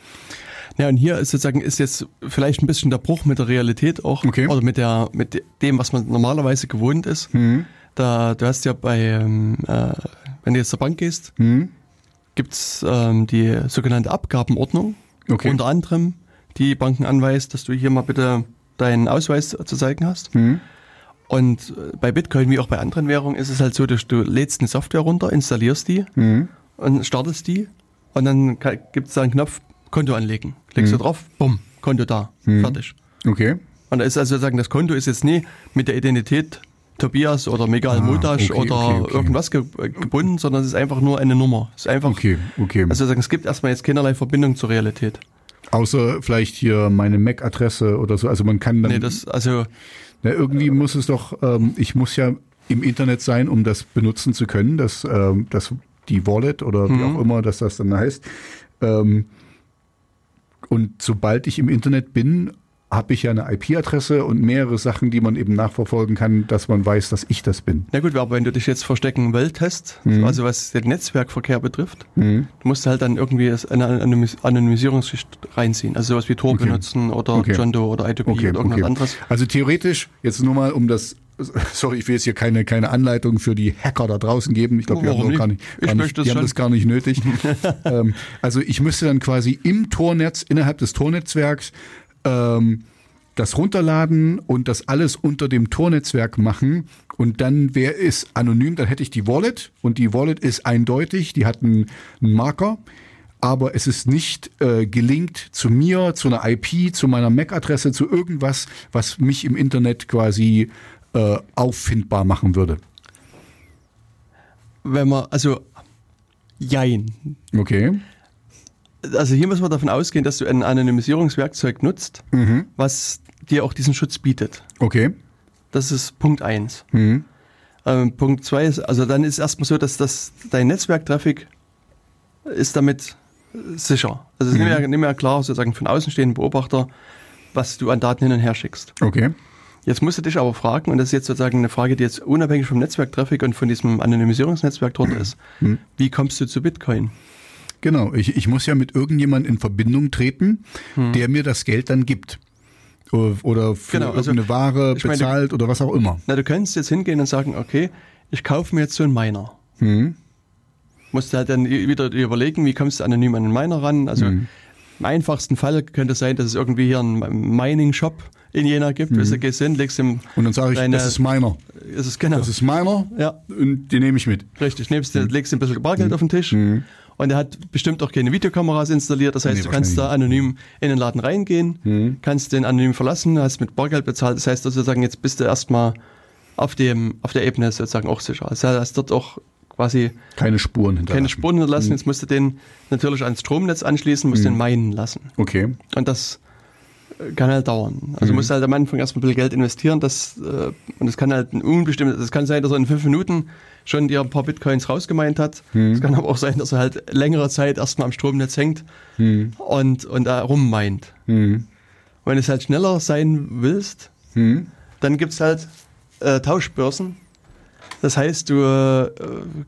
Ja, und hier ist sozusagen ist jetzt vielleicht ein bisschen der Bruch mit der Realität auch Okay. oder mit der mit dem, was man normalerweise gewohnt ist. Mhm. Da du hast ja bei ähm, äh, wenn du jetzt zur Bank gehst, Mhm. gibt's ähm, die sogenannte Abgabenordnung, Okay. unter anderem die Banken anweist, dass du hier mal bitte deinen Ausweis zu zeigen hast. Mhm. Und äh, bei Bitcoin wie auch bei anderen Währungen ist es halt so, dass du lädst eine Software runter, installierst die Mhm. und startest die und dann gibt es da einen Knopf Konto anlegen. Klickst Mhm. du drauf, bumm, Konto da, fertig. Okay. Und da ist also sozusagen, das Konto ist jetzt nie mit der Identität Tobias oder Megal Ah, Modasch okay, oder okay, okay. irgendwas ge äh, gebunden, sondern es ist einfach nur eine Nummer. Es ist einfach, Okay, okay. also sozusagen, es gibt erstmal jetzt keinerlei Verbindung zur Realität. Außer vielleicht hier meine MAC-Adresse oder so. Also man kann dann. Nee, das, also, Na, irgendwie muss es doch, ähm, ich muss ja im Internet sein, um das benutzen zu können, das, ähm, das die Wallet oder wie Mhm. auch immer, dass das dann heißt. Ähm, und sobald ich im Internet bin, habe ich ja eine IP-Adresse und mehrere Sachen, die man eben nachverfolgen kann, dass man weiß, dass ich das bin. na gut, aber wenn du dich jetzt verstecken wolltest, Mhm. also was den Netzwerkverkehr betrifft, du musst halt dann irgendwie eine Anonymis Anonymisierungsschicht reinziehen. Also sowas wie Tor Okay. benutzen oder Okay. John Doe oder I2P Okay, oder irgendwas anderes. Also theoretisch, jetzt nur mal um das, [laughs] sorry, ich will jetzt hier keine, keine Anleitung für die Hacker da draußen geben. Ich glaube, die, haben das gar nicht? nicht, Ich gar nicht, die haben das gar nicht nötig. [laughs] ähm, also ich müsste dann quasi im Tornetz, innerhalb des Tornetzwerks, ähm, das runterladen und das alles unter dem Tornetzwerk machen und dann wäre es anonym, dann hätte ich die Wallet und die Wallet ist eindeutig, die hat einen, einen Marker, aber es ist nicht äh, gelinkt zu mir, zu einer IP, zu meiner MAC-Adresse, zu irgendwas, was mich im Internet quasi äh, auffindbar machen würde. Wenn man, also, jein. Okay. Also hier muss man davon ausgehen, dass du ein Anonymisierungswerkzeug nutzt, Mhm. was dir auch diesen Schutz bietet. Okay. Das ist Punkt eins. Mhm. Ähm, Punkt zwei ist, also dann ist erstmal so, dass das, dein Netzwerktraffic ist damit sicher. Also es ist nicht, mehr, nicht mehr klar, sozusagen von außenstehenden Beobachter, was du an Daten hin und her schickst. Okay. Jetzt musst du dich aber fragen, und das ist jetzt sozusagen eine Frage, die jetzt unabhängig vom Netzwerktraffic und von diesem Anonymisierungsnetzwerk dort ist. Wie kommst du zu Bitcoin? Genau. Ich, ich muss ja mit irgendjemand in Verbindung treten, der mir das Geld dann gibt. Oder für Genau, also, irgendeine Ware ich meine, bezahlt oder was auch immer. Na, du könntest jetzt hingehen und sagen, okay, ich kaufe mir jetzt so einen Miner. Mhm. Musst du halt dann wieder überlegen, wie kommst du anonym an den Miner ran. Also im einfachsten Fall könnte es sein, dass es irgendwie hier einen Mining-Shop in Jena gibt. Mhm. Du gehst hin, legst ihm Und dann sage ich, deine, das ist meiner. ist es genau. Das ist meiner ja, und den nehme ich mit. richtig. Nimmst, du, legst ein bisschen Bargeld auf den Tisch. Und er hat bestimmt auch keine Videokameras installiert. Das heißt, Nee, du kannst da anonym in den Laden reingehen, kannst den anonym verlassen, hast mit Bargeld bezahlt. Das heißt sozusagen, jetzt bist du erstmal auf dem, auf der Ebene sozusagen auch sicher. Also hast dort auch quasi Keine Spuren hinterlassen. keine Spuren hinterlassen. Jetzt musst du den natürlich ans Stromnetz anschließen, musst den meinen lassen. Okay. Und das kann halt dauern. Also musst du halt am Anfang erstmal ein bisschen Geld investieren. Das, äh, und es kann halt ein unbestimmtes, es kann sein, dass er in fünf Minuten schon dir ein paar Bitcoins rausgemeint hat. Es kann aber auch sein, dass er halt längere Zeit erstmal am Stromnetz hängt und, und da rummeint. Mhm. Wenn du es halt schneller sein willst, Mhm. dann gibt's halt äh, Tauschbörsen. Das heißt, du äh,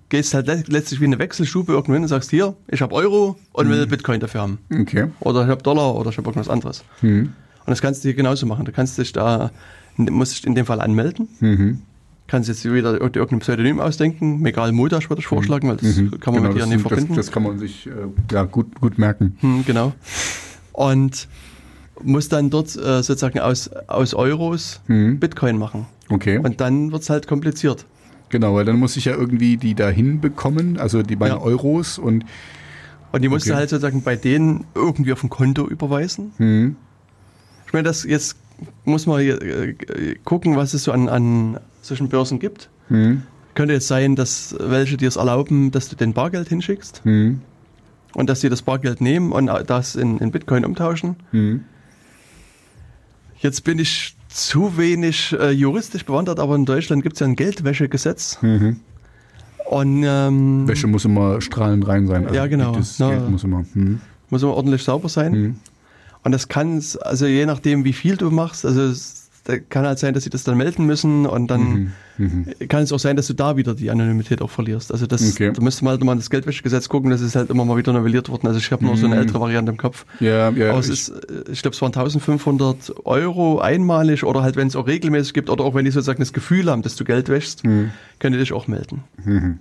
gehst halt le letztlich wie eine Wechselstube irgendwo hin und sagst, hier, ich habe Euro und will Bitcoin dafür haben. Okay. Oder ich habe Dollar oder ich habe irgendwas anderes. Mhm. Und das kannst du hier genauso machen. Du kannst dich da, musst dich in dem Fall anmelden. Mhm. Kannst jetzt wieder ir- irgendein Pseudonym ausdenken. Megal Modasch würde ich vorschlagen, weil das kann man Genau, mit dir das, nicht das, verbinden. das kann man sich äh, ja, gut, gut merken. Hm, genau. Und muss dann dort äh, sozusagen aus, aus Euros Mhm. Bitcoin machen. Okay. Und dann wird's halt kompliziert. Genau, weil dann muss ich ja irgendwie die dahin bekommen, also die beiden Ja. Euros und Und die musst du Okay. halt sozusagen bei denen irgendwie auf ein Konto überweisen. Mhm. Ich meine, das jetzt muss man äh, gucken, was es so an, an solchen Börsen gibt. Mhm. Könnte jetzt sein, dass welche dir es erlauben, dass du den Bargeld hinschickst Mhm. und dass sie das Bargeld nehmen und das in, in Bitcoin umtauschen. Mhm. Jetzt bin ich zu wenig äh, juristisch bewandert, aber in Deutschland gibt es ja ein Geldwäschegesetz. Mhm. Und ähm, Wäsche muss immer strahlend rein sein. Ja, genau. Das Na, Geld muss immer. Mhm. muss immer ordentlich sauber sein. Mhm. Und das kann, also je nachdem, wie viel du machst, also es da kann halt sein, dass sie das dann melden müssen und dann Mhm. kann es auch sein, dass du da wieder die Anonymität auch verlierst. Also das, Okay. da müsste man halt mal das Geldwäschegesetz gucken, das ist halt immer mal wieder novelliert worden. Also ich habe nur so eine Mhm. ältere Variante im Kopf. Ja, ja. Aber es ich- ist, äh, ich glaube, es waren 1500 Euro einmalig oder halt, wenn es auch regelmäßig gibt oder auch wenn die sozusagen das Gefühl haben, dass du Geld wäschst, Mhm. können die dich auch melden. Mhm.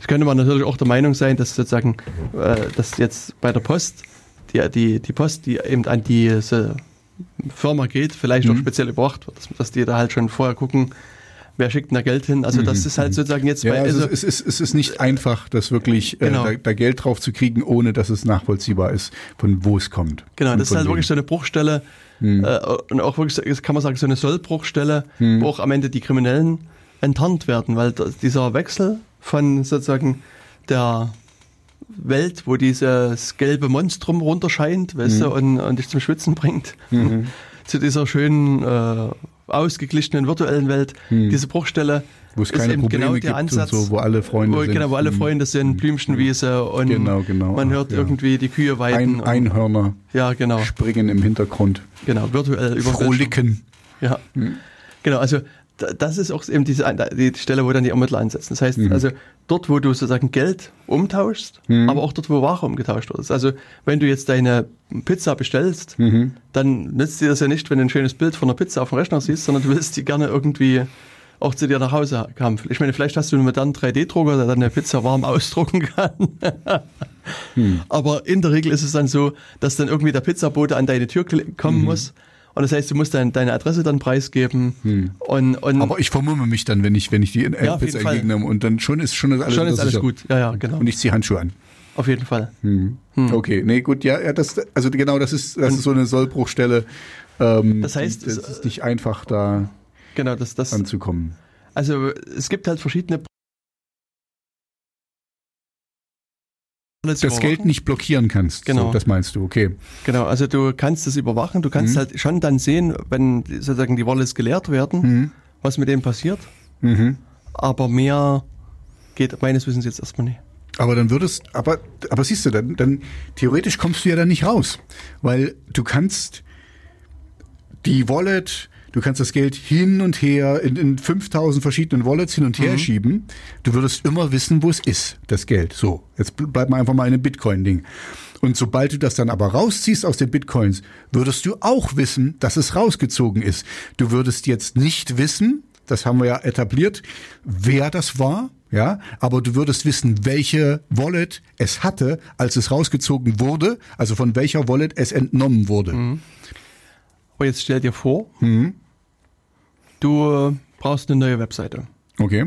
Es könnte man natürlich auch der Meinung sein, dass sozusagen, äh, dass jetzt bei der Post, die, die, die Post, die eben an diese Firma geht, vielleicht auch Mhm. speziell überwacht wird, dass, dass die da halt schon vorher gucken, wer schickt denn da Geld hin. Also das ist halt sozusagen jetzt Ja, bei, also also, es, ist, es ist nicht einfach, das wirklich äh, Genau. da, da Geld drauf zu kriegen, ohne dass es nachvollziehbar ist, von wo es kommt. genau, das ist halt wem. wirklich so eine Bruchstelle Mhm. äh, und auch wirklich, kann man sagen, so eine Sollbruchstelle, Mhm. wo auch am Ende die Kriminellen enttarnt werden, weil dieser Wechsel von sozusagen der Welt, wo dieses gelbe Monstrum runterscheint, weißt du, und, und dich zum Schwitzen bringt, Mhm. [laughs] zu dieser schönen, äh, ausgeglichenen virtuellen Welt, Mhm. diese Bruchstelle wo es ist keine eben Probleme genau der gibt Ansatz, und so, wo alle Freunde wo, sind. genau, wo alle Mhm. Freunde sind, Blümchenwiese und Genau, genau. man hört Ja. irgendwie die Kühe weiden. Ein, und, Einhörner ja, genau, springen im Hintergrund, genau, virtuell über frohlicken. Ja, Mhm. genau. Also das ist auch eben diese die Stelle, wo dann die Ermittler ansetzen. Das heißt, Mhm. also dort, wo du sozusagen Geld umtauschst, Mhm. aber auch dort, wo Ware umgetauscht wird. Also wenn du jetzt deine Pizza bestellst, Mhm. dann nützt dir das ja nicht, wenn du ein schönes Bild von einer Pizza auf dem Rechner siehst, sondern du willst die gerne irgendwie auch zu dir nach Hause haben. Ich meine, vielleicht hast du einen modernen 3D-Drucker, der dann eine Pizza warm [laughs] ausdrucken kann. Hm. Aber in der Regel ist es dann so, dass dann irgendwie der Pizzabote an deine Tür kommen Mhm. muss. Und das heißt, du musst dein, deine Adresse dann preisgeben. Und, und Hm. Aber ich vermumme mich dann, wenn ich, wenn ich die äh, Ja, entgegennehme und dann schon ist schon ist alles, schon ist alles gut. Ja, ja, genau. Und ich ziehe Handschuhe an. Auf jeden Fall. Mhm. Hm. Okay, nee, gut, ja, ja, das, also genau, das ist, das Und- ist so eine Sollbruchstelle. Ähm, Das heißt, es es- ist nicht einfach, da Genau, das, das, anzukommen. also es gibt halt verschiedene Das Geld nicht blockieren kannst. Genau. So, das meinst du, okay. Genau, also du kannst es überwachen, du kannst Mhm. halt schon dann sehen, wenn die- sozusagen die Wallets geleert werden, Mhm. was mit denen passiert, Mhm. aber mehr geht meines Wissens jetzt erstmal nicht. Aber dann würdest, aber, aber siehst du, dann, dann theoretisch kommst du ja dann nicht raus, weil du kannst die Wallet, du kannst das Geld hin und her in, in 5000 verschiedenen Wallets hin und her schieben. Du würdest immer wissen, wo es ist, das Geld. So, jetzt bl- bleiben wir einfach mal in einem Bitcoin-Ding. Und sobald du das dann aber rausziehst aus den Bitcoins, würdest du auch wissen, dass es rausgezogen ist. Du würdest jetzt nicht wissen, das haben wir ja etabliert, wer das war, ja, aber du würdest wissen, welche Wallet es hatte, als es rausgezogen wurde, also von welcher Wallet es entnommen wurde. Aber jetzt stell dir vor, Mhm. Du brauchst eine neue Webseite. Okay.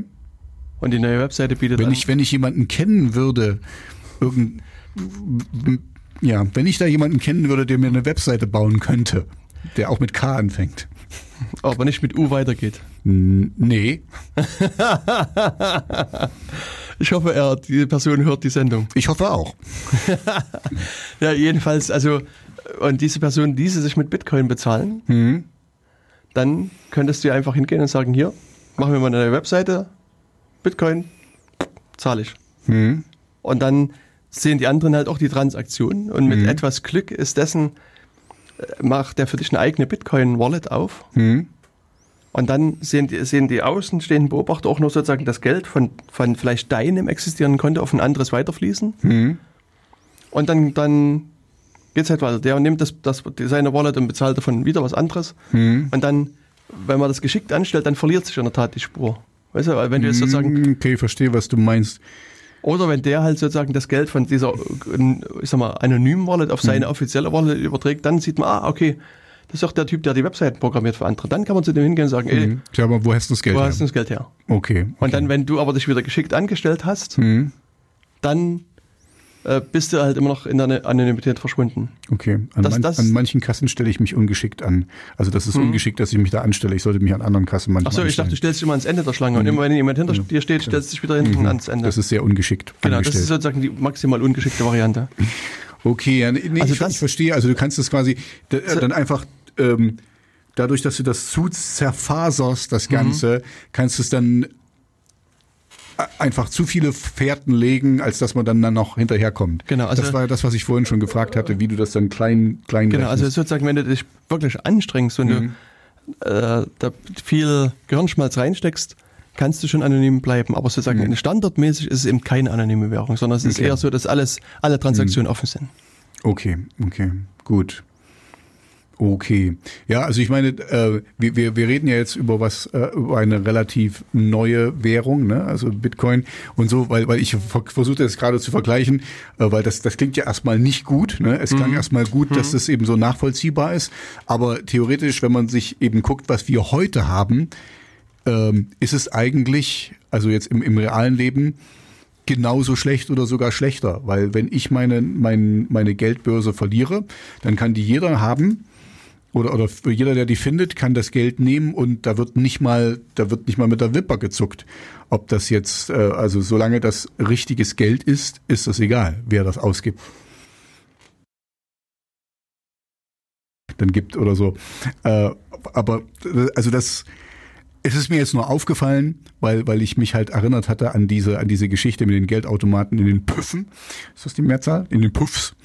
Und die neue Webseite bietet Wenn ich, wenn ich jemanden kennen würde, irgend, ja, wenn ich da jemanden kennen würde, der mir eine Webseite bauen könnte, der auch mit K anfängt. [laughs] aber nicht mit U weitergeht. Nee, [laughs] Ich hoffe, er, die Person hört die Sendung. ich hoffe auch. [laughs] Ja, jedenfalls, also, und diese Person ließe sich mit Bitcoin bezahlen, Mhm. Dann könntest du ja einfach hingehen und sagen, hier, machen wir mal eine neue Webseite, Bitcoin, zahle ich. Mhm. Und dann sehen die anderen halt auch die Transaktion und mit Mhm. etwas Glück ist dessen, äh, macht der für dich eine eigene Bitcoin-Wallet auf Mhm. und dann sehen die, sehen die außenstehenden Beobachter auch nur sozusagen das Geld von, von vielleicht deinem existierenden Konto auf ein anderes weiterfließen Mhm. und dann, dann geht's halt weiter. Der nimmt das, das, seine Wallet und bezahlt davon wieder was anderes Mhm. und dann, wenn man das geschickt anstellt, dann verliert sich in der Tat die Spur. Weißt du, weil wenn du jetzt sozusagen Mhm. Okay, verstehe, was du meinst. Oder wenn der halt sozusagen das Geld von dieser, ich sag mal, anonymen Wallet auf Mhm. seine offizielle Wallet überträgt, dann sieht man, ah, okay, das ist doch der Typ, der die Webseiten programmiert für andere. Dann kann man zu dem hingehen und sagen, ey, Mhm. Tja, aber wo hast du das Geld wo her? hast du das Geld her? Okay. Und dann, wenn du aber dich wieder geschickt angestellt hast, Mhm. dann äh, bist du halt immer noch in der Anonymität verschwunden. Okay, an, Das- man, das- an manchen Kassen stelle ich mich ungeschickt an. Also das ist ungeschickt, dass ich mich da anstelle. Ich sollte mich an anderen Kassen manchmal Achso, ich dachte, du stellst dich immer ans Ende der Schlange und immer wenn jemand hinter dir steht, stellst du dich wieder hinten ans Ende. Mhm. Das ist sehr ungeschickt genau, das angestellt. ist sozusagen die maximal ungeschickte Variante. Okay, ja, nee, Also ich, das- ich verstehe. Also du kannst es quasi d- äh, dann einfach ähm, dadurch, dass du das zu zerfaserst, Mhm. das Ganze, kannst du es dann einfach zu viele Fährten legen, als dass man dann, dann noch hinterherkommt. Genau, also- das war das, was ich vorhin schon gefragt hatte, wie du das dann klein, klein Genau, also rechnest. sozusagen, wenn du dich wirklich anstrengst und Mhm. du äh, da viel Gehirnschmalz reinsteckst, kannst du schon anonym bleiben. Aber sozusagen standardmäßig ist es eben keine anonyme Währung, sondern es ist Mhm. Okay. Mhm. eher so, dass alles, alle Transaktionen offen sind. Okay, okay, gut. Okay. Ja, also ich meine, äh, wir, wir, wir reden ja jetzt über was, äh, über eine relativ neue Währung, ne? also Bitcoin und so, weil, weil ich ver versuchte das gerade zu vergleichen, äh, weil das, das klingt ja erstmal nicht gut. Ne? Es klang erstmal gut, dass das eben so nachvollziehbar ist, aber theoretisch, wenn man sich eben guckt, was wir heute haben, ähm, ist es eigentlich, also jetzt im, im realen Leben, genauso schlecht oder sogar schlechter, weil wenn ich meine, mein, meine Geldbörse verliere, dann kann die jeder haben oder, oder jeder, der die findet, kann das Geld nehmen und da wird nicht mal, da wird nicht mal mit der Wimper gezuckt. Ob das jetzt, äh, also solange das richtiges Geld ist, ist das egal, wer das ausgibt. Dann gibt oder so. Äh, aber also das, es ist mir jetzt nur aufgefallen, weil, weil ich mich halt erinnert hatte an diese, an diese Geschichte mit den Geldautomaten in den Püffen. Ist das die Mehrzahl? In den Puffs.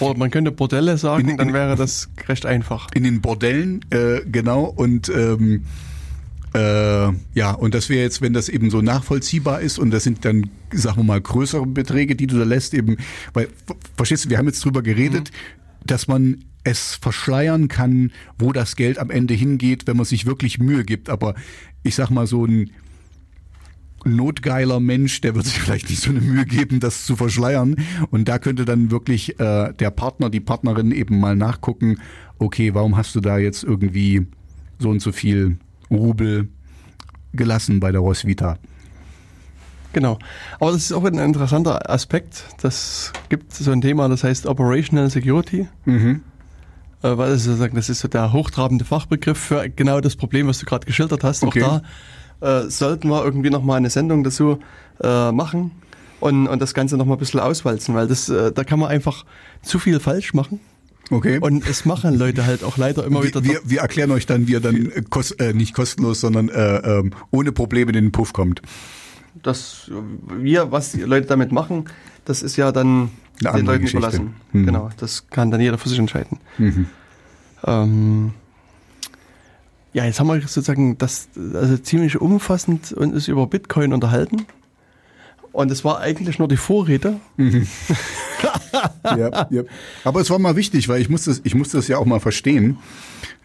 Oder man könnte Bordelle sagen, In- dann wäre das recht einfach. In den Bordellen, äh, genau. Und ähm, äh, ja, und das wäre jetzt, wenn das eben so nachvollziehbar ist und das sind dann, sagen wir mal, größere Beträge, die du da lässt, eben, weil, ver- verstehst du, wir haben jetzt drüber geredet, dass man es verschleiern kann, wo das Geld am Ende hingeht, wenn man sich wirklich Mühe gibt. Aber ich sag mal, so ein notgeiler Mensch, der wird sich vielleicht nicht so eine Mühe geben, das zu verschleiern. Und da könnte dann wirklich äh, der Partner, die Partnerin eben mal nachgucken, okay, warum hast du da jetzt irgendwie so und so viel Rubel gelassen bei der Rosvita? Genau. Aber das ist auch ein interessanter Aspekt. Das gibt so ein Thema, das heißt Operational Security. Mhm. Äh, Weil sozusagen, das ist so der hochtrabende Fachbegriff für genau das Problem, was du gerade geschildert hast. Okay. Auch da äh, sollten wir irgendwie nochmal eine Sendung dazu äh, machen und, und das Ganze nochmal ein bisschen auswalzen, weil das, äh, da kann man einfach zu viel falsch machen. Okay. Und es machen Leute halt auch leider immer wieder. wir, wir erklären euch dann, wie ihr dann äh, kos äh, nicht kostenlos, sondern äh, ähm, ohne Probleme in den Puff kommt. das wir, was die Leute damit machen, das ist ja dann Eine den Leuten Geschichte. überlassen. Mhm. Genau, das kann dann jeder für sich entscheiden. Mhm. Ähm, ja, jetzt haben wir sozusagen das also ziemlich umfassend uns über Bitcoin unterhalten. Und es war eigentlich nur die Vorrede. [laughs] ja, ja. Aber es war mal wichtig, weil ich musste es, ich musste es ja auch mal verstehen.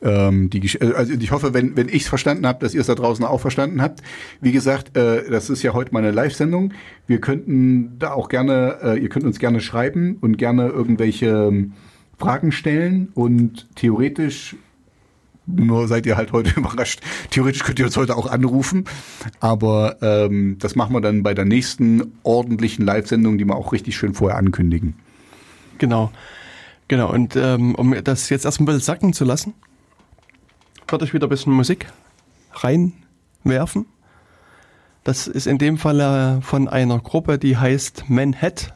Ähm, die, also ich hoffe, wenn, wenn ich es verstanden habe, dass ihr es da draußen auch verstanden habt. Wie gesagt, äh, das ist ja heute meine Live-Sendung. Wir könnten da auch gerne, äh, ihr könnt uns gerne schreiben und gerne irgendwelche ähm, Fragen stellen und theoretisch nur seid ihr halt heute [laughs] überrascht. Theoretisch könnt ihr uns heute auch anrufen, aber ähm, das machen wir dann bei der nächsten ordentlichen Live-Sendung, die wir auch richtig schön vorher ankündigen. Genau. Genau. Und ähm, um das jetzt erstmal ein bisschen sacken zu lassen, würde ich wieder ein bisschen Musik reinwerfen. Das ist in dem Fall äh, von einer Gruppe, die heißt Manhattan.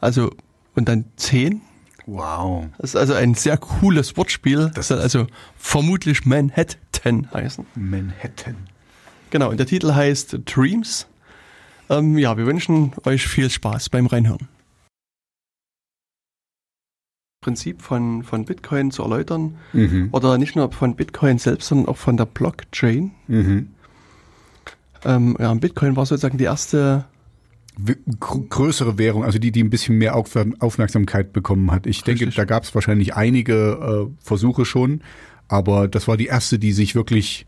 Also, und dann 10. Wow. Das ist also ein sehr cooles Wortspiel. Das soll also vermutlich Manhattan heißen. Manhattan. Genau, und der Titel heißt Dreams. Ähm, ja, wir wünschen euch viel Spaß beim Reinhören. Prinzip von, von Bitcoin zu erläutern. Mhm. Oder nicht nur von Bitcoin selbst, sondern auch von der Blockchain. Mhm. Ähm, ja, Bitcoin war sozusagen die erste Größere Währung, also die, die ein bisschen mehr Auf Aufmerksamkeit bekommen hat. Ich denke, Richtig. da gab es wahrscheinlich einige äh, Versuche schon, aber das war die erste, die sich wirklich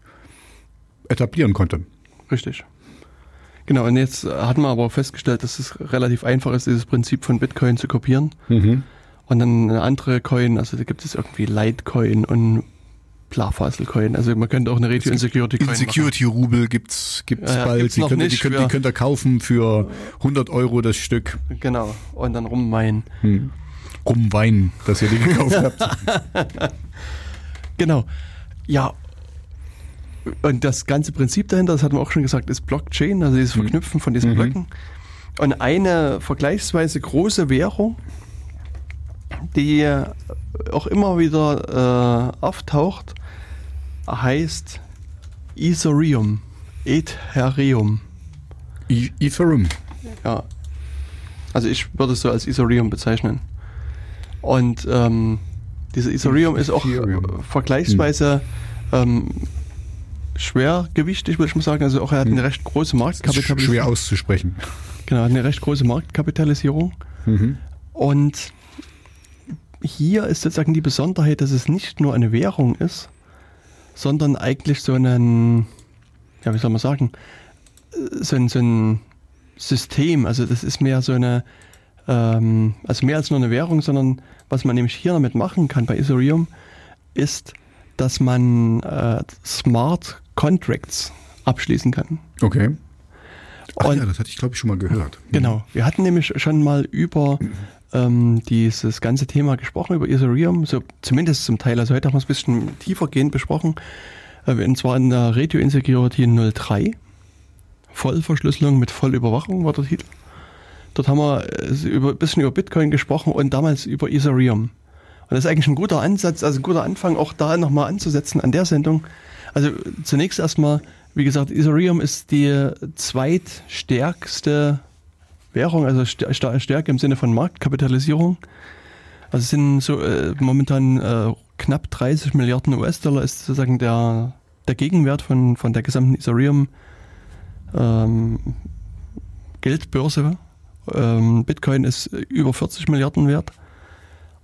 etablieren konnte. Richtig. Genau, und jetzt äh, hat man aber festgestellt, dass es relativ einfach ist, dieses Prinzip von Bitcoin zu kopieren. Mhm. Und dann eine andere Coin, also da gibt es irgendwie Litecoin und Blarfaselcoin. Also man könnte auch eine Radio Insecurity Coin Insecurity Rubel gibt's gibt's Ja, bald. gibt's die, könnt, ihr- die, nicht könnt, die könnt ihr kaufen für 100 Euro das Stück. machen. Genau. Und dann rummeinen. Hm. Rumweinen, dass ihr die gekauft [laughs] habt. Genau. Ja. Und das ganze Prinzip dahinter, das hatten wir auch schon gesagt, ist Blockchain, also dieses Verknüpfen von diesen Mhm. Blöcken. Und eine vergleichsweise große Währung, die auch immer wieder äh, auftaucht, heißt Ethereum. Ethereum. E- Ethereum. Ja. Also ich würde es so als Ethereum bezeichnen. Und ähm, diese Ethereum ist auch Ethereum. äh, vergleichsweise ähm, schwergewichtig, würde ich mal sagen. Also auch er hat eine recht große Marktkapitalisierung. schwer auszusprechen. Genau, hat eine recht große Marktkapitalisierung. Mhm. Und hier ist sozusagen die Besonderheit, dass es nicht nur eine Währung ist, sondern eigentlich so ein, ja, wie soll man sagen, so ein, so ein System. Also das ist mehr so eine, ähm, also mehr als nur eine Währung, sondern was man nämlich hier damit machen kann bei Ethereum, ist, dass man äh, Smart Contracts abschließen kann. Okay. Ach Und- ja, das hatte ich glaube ich schon mal gehört. Genau. Wir hatten nämlich schon mal über [clears throat] ähm, dieses ganze Thema gesprochen, über Ethereum, so zumindest zum Teil. Also heute haben wir es ein bisschen tiefergehend besprochen. Äh, und zwar in der Radio Insecurity 03. Vollverschlüsselung mit Vollüberwachung war der Titel. Dort haben wir äh, über, ein bisschen über Bitcoin gesprochen und damals über Ethereum. Und das ist eigentlich ein guter Ansatz, also ein guter Anfang, auch da nochmal anzusetzen an der Sendung. Also zunächst erstmal, wie gesagt, Ethereum ist die zweitstärkste Währung, also St- St- Stärke im Sinne von Marktkapitalisierung. Also es sind so äh, momentan äh, knapp 30 Milliarden US-Dollar ist sozusagen der, der Gegenwert von, von der gesamten Ethereum ähm, Geldbörse. Ähm, Bitcoin ist über 40 Milliarden wert.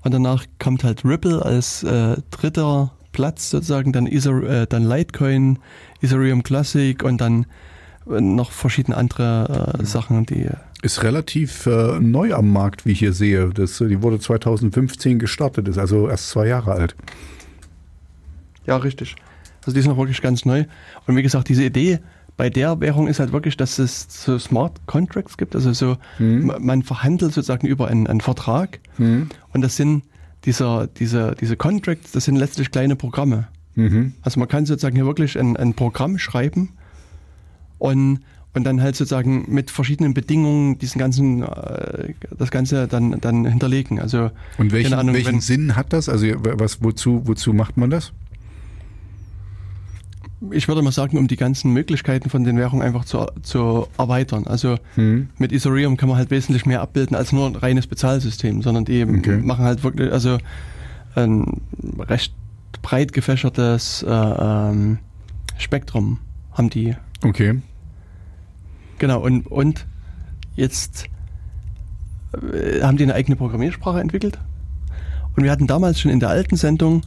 Und danach kommt halt Ripple als äh, dritter Platz sozusagen, dann, Ether, äh, dann Litecoin, Ethereum Classic und dann noch verschiedene andere äh, Sachen, die Ist relativ äh, neu am Markt, wie ich hier sehe. Das, äh, die wurde 2015 gestartet, ist also erst zwei Jahre alt. Ja, richtig. Also die ist noch wirklich ganz neu. Und wie gesagt, diese Idee bei der Währung ist halt wirklich, dass es so Smart Contracts gibt. Also so, ma- man verhandelt sozusagen über einen, einen Vertrag. Und das sind dieser, diese, diese Contracts, das sind letztlich kleine Programme. Mhm. Also man kann sozusagen hier wirklich ein, ein Programm schreiben und, und dann halt sozusagen mit verschiedenen Bedingungen diesen ganzen, äh, das Ganze dann, dann hinterlegen. Also Und welchen, keine Ahnung, welchen wenn- Sinn hat das? Also was, wozu, wozu macht man das? ich würde mal sagen, um die ganzen Möglichkeiten von den Währungen einfach zu, zu erweitern. Also Hm. mit Ethereum kann man halt wesentlich mehr abbilden als nur ein reines Bezahlsystem, sondern die Okay. machen halt wirklich, also ein recht breit gefächertes äh, ähm, Spektrum haben die. Okay. Genau, und, und jetzt äh, haben die eine eigene Programmiersprache entwickelt. Und wir hatten damals schon in der alten Sendung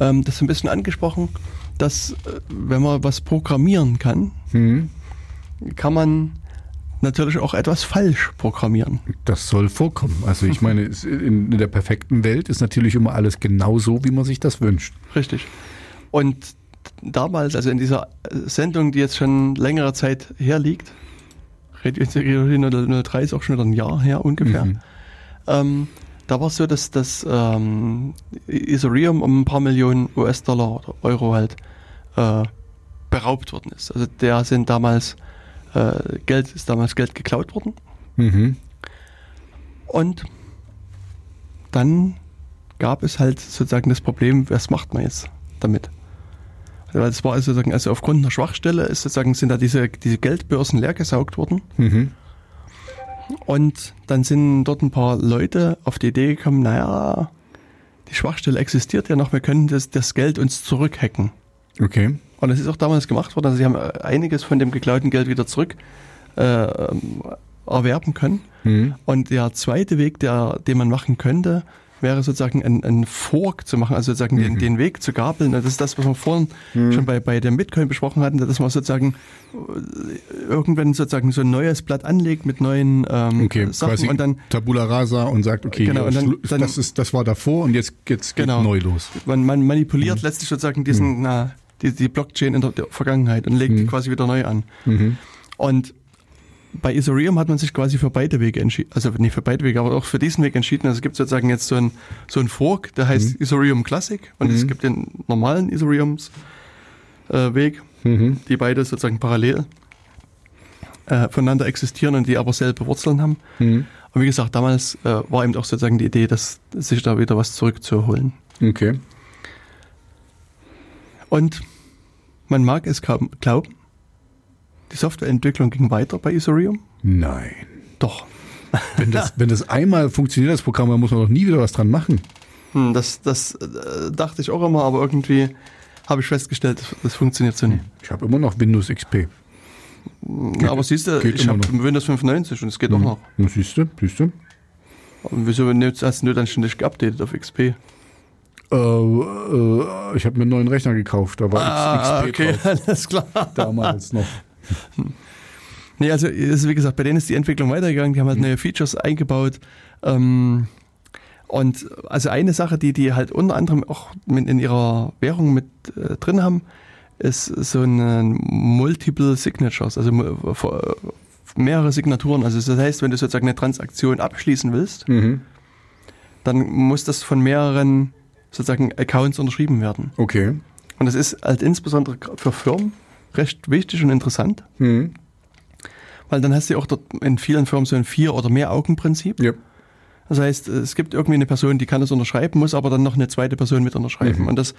ähm, das ein bisschen angesprochen, dass äh, wenn man was programmieren kann, Hm. kann man natürlich auch etwas falsch programmieren. Das soll vorkommen. Also ich meine, in, in der perfekten Welt ist natürlich immer alles genau so, wie man sich das wünscht. Richtig. Und damals, also in dieser Sendung, die jetzt schon längere Zeit herliegt, Radio Insecurity 03 ist auch schon wieder ein Jahr her ungefähr, Mhm. ähm, da war es so, dass das ähm, Ethereum um ein paar Millionen US-Dollar oder Euro halt äh, beraubt worden ist. Also der sind damals äh, Geld, ist damals Geld geklaut worden. Mhm. Und dann gab es halt sozusagen das Problem, was macht man jetzt damit? Weil es war also sozusagen, also aufgrund einer Schwachstelle ist sozusagen, sind da diese, diese Geldbörsen leergesaugt worden. Mhm. Und dann sind dort ein paar Leute auf die Idee gekommen, naja, die Schwachstelle existiert ja noch, wir können das, das Geld uns zurückhacken. Okay. Und das ist auch damals gemacht worden. Also sie haben einiges von dem geklauten Geld wieder zurück äh, ähm, erwerben können. Mhm. Und der zweite Weg, der, den man machen könnte, wäre sozusagen ein, ein Fork zu machen, also sozusagen den, den Weg zu gabeln. Das ist das, was wir vorhin schon bei, bei dem Bitcoin besprochen hatten, dass man sozusagen äh, irgendwann sozusagen so ein neues Blatt anlegt mit neuen ähm, Okay, Sachen und dann Tabula rasa und sagt, okay, Genau, und dann- dann- das, ist, das war davor und jetzt, jetzt geht Genau. neu los. man, man manipuliert letztlich sozusagen diesen, na, die, die Blockchain in der, der Vergangenheit und legt die quasi wieder neu an. Und bei Ethereum hat man sich quasi für beide Wege entschieden, also nicht für beide Wege, aber auch für diesen Weg entschieden. Also es gibt sozusagen jetzt so ein, so ein Fork, der heißt Ethereum Classic und es gibt den normalen Ethereums äh, Weg, die beide sozusagen parallel äh, voneinander existieren und die aber selbe Wurzeln haben. Und wie gesagt, damals äh, war eben auch sozusagen die Idee, dass sich da wieder was zurückzuholen. Okay. Und man mag es kaum glauben, die Softwareentwicklung ging weiter bei Ethereum. Nein. Doch. Wenn das, wenn das einmal funktioniert, das Programm, dann muss man doch nie wieder was dran machen. Hm, das das äh, dachte ich auch immer, aber irgendwie habe ich festgestellt, das, das funktioniert so nicht. Ich habe immer noch Windows XP. Ja, aber siehst du, geht ich habe. Windows 95 und es geht auch noch. Siehst du, siehst du? Und wieso hast du dann ständig geupdatet auf XP? Äh, äh, ich habe mir einen neuen Rechner gekauft, da war X- XP drauf. Ah, [laughs] alles klar. Damals noch. [laughs] Nee, also ist, wie gesagt, bei denen ist die Entwicklung weitergegangen, die haben halt neue Features eingebaut. Ähm, und also eine Sache, die die halt unter anderem auch mit in ihrer Währung mit äh, drin haben, ist so ein Multiple Signatures, also mehrere Signaturen. Also das heißt, wenn du sozusagen eine Transaktion abschließen willst, Mhm. dann muss das von mehreren sozusagen Accounts unterschrieben werden. Okay. Und das ist halt insbesondere für Firmen recht wichtig und interessant. Mhm. Weil dann hast du ja auch dort in vielen Firmen so ein Vier- oder Mehr-Augen-Prinzip. Ja. Das heißt, es gibt irgendwie eine Person, die kann das unterschreiben, muss aber dann noch eine zweite Person mit unterschreiben. Und das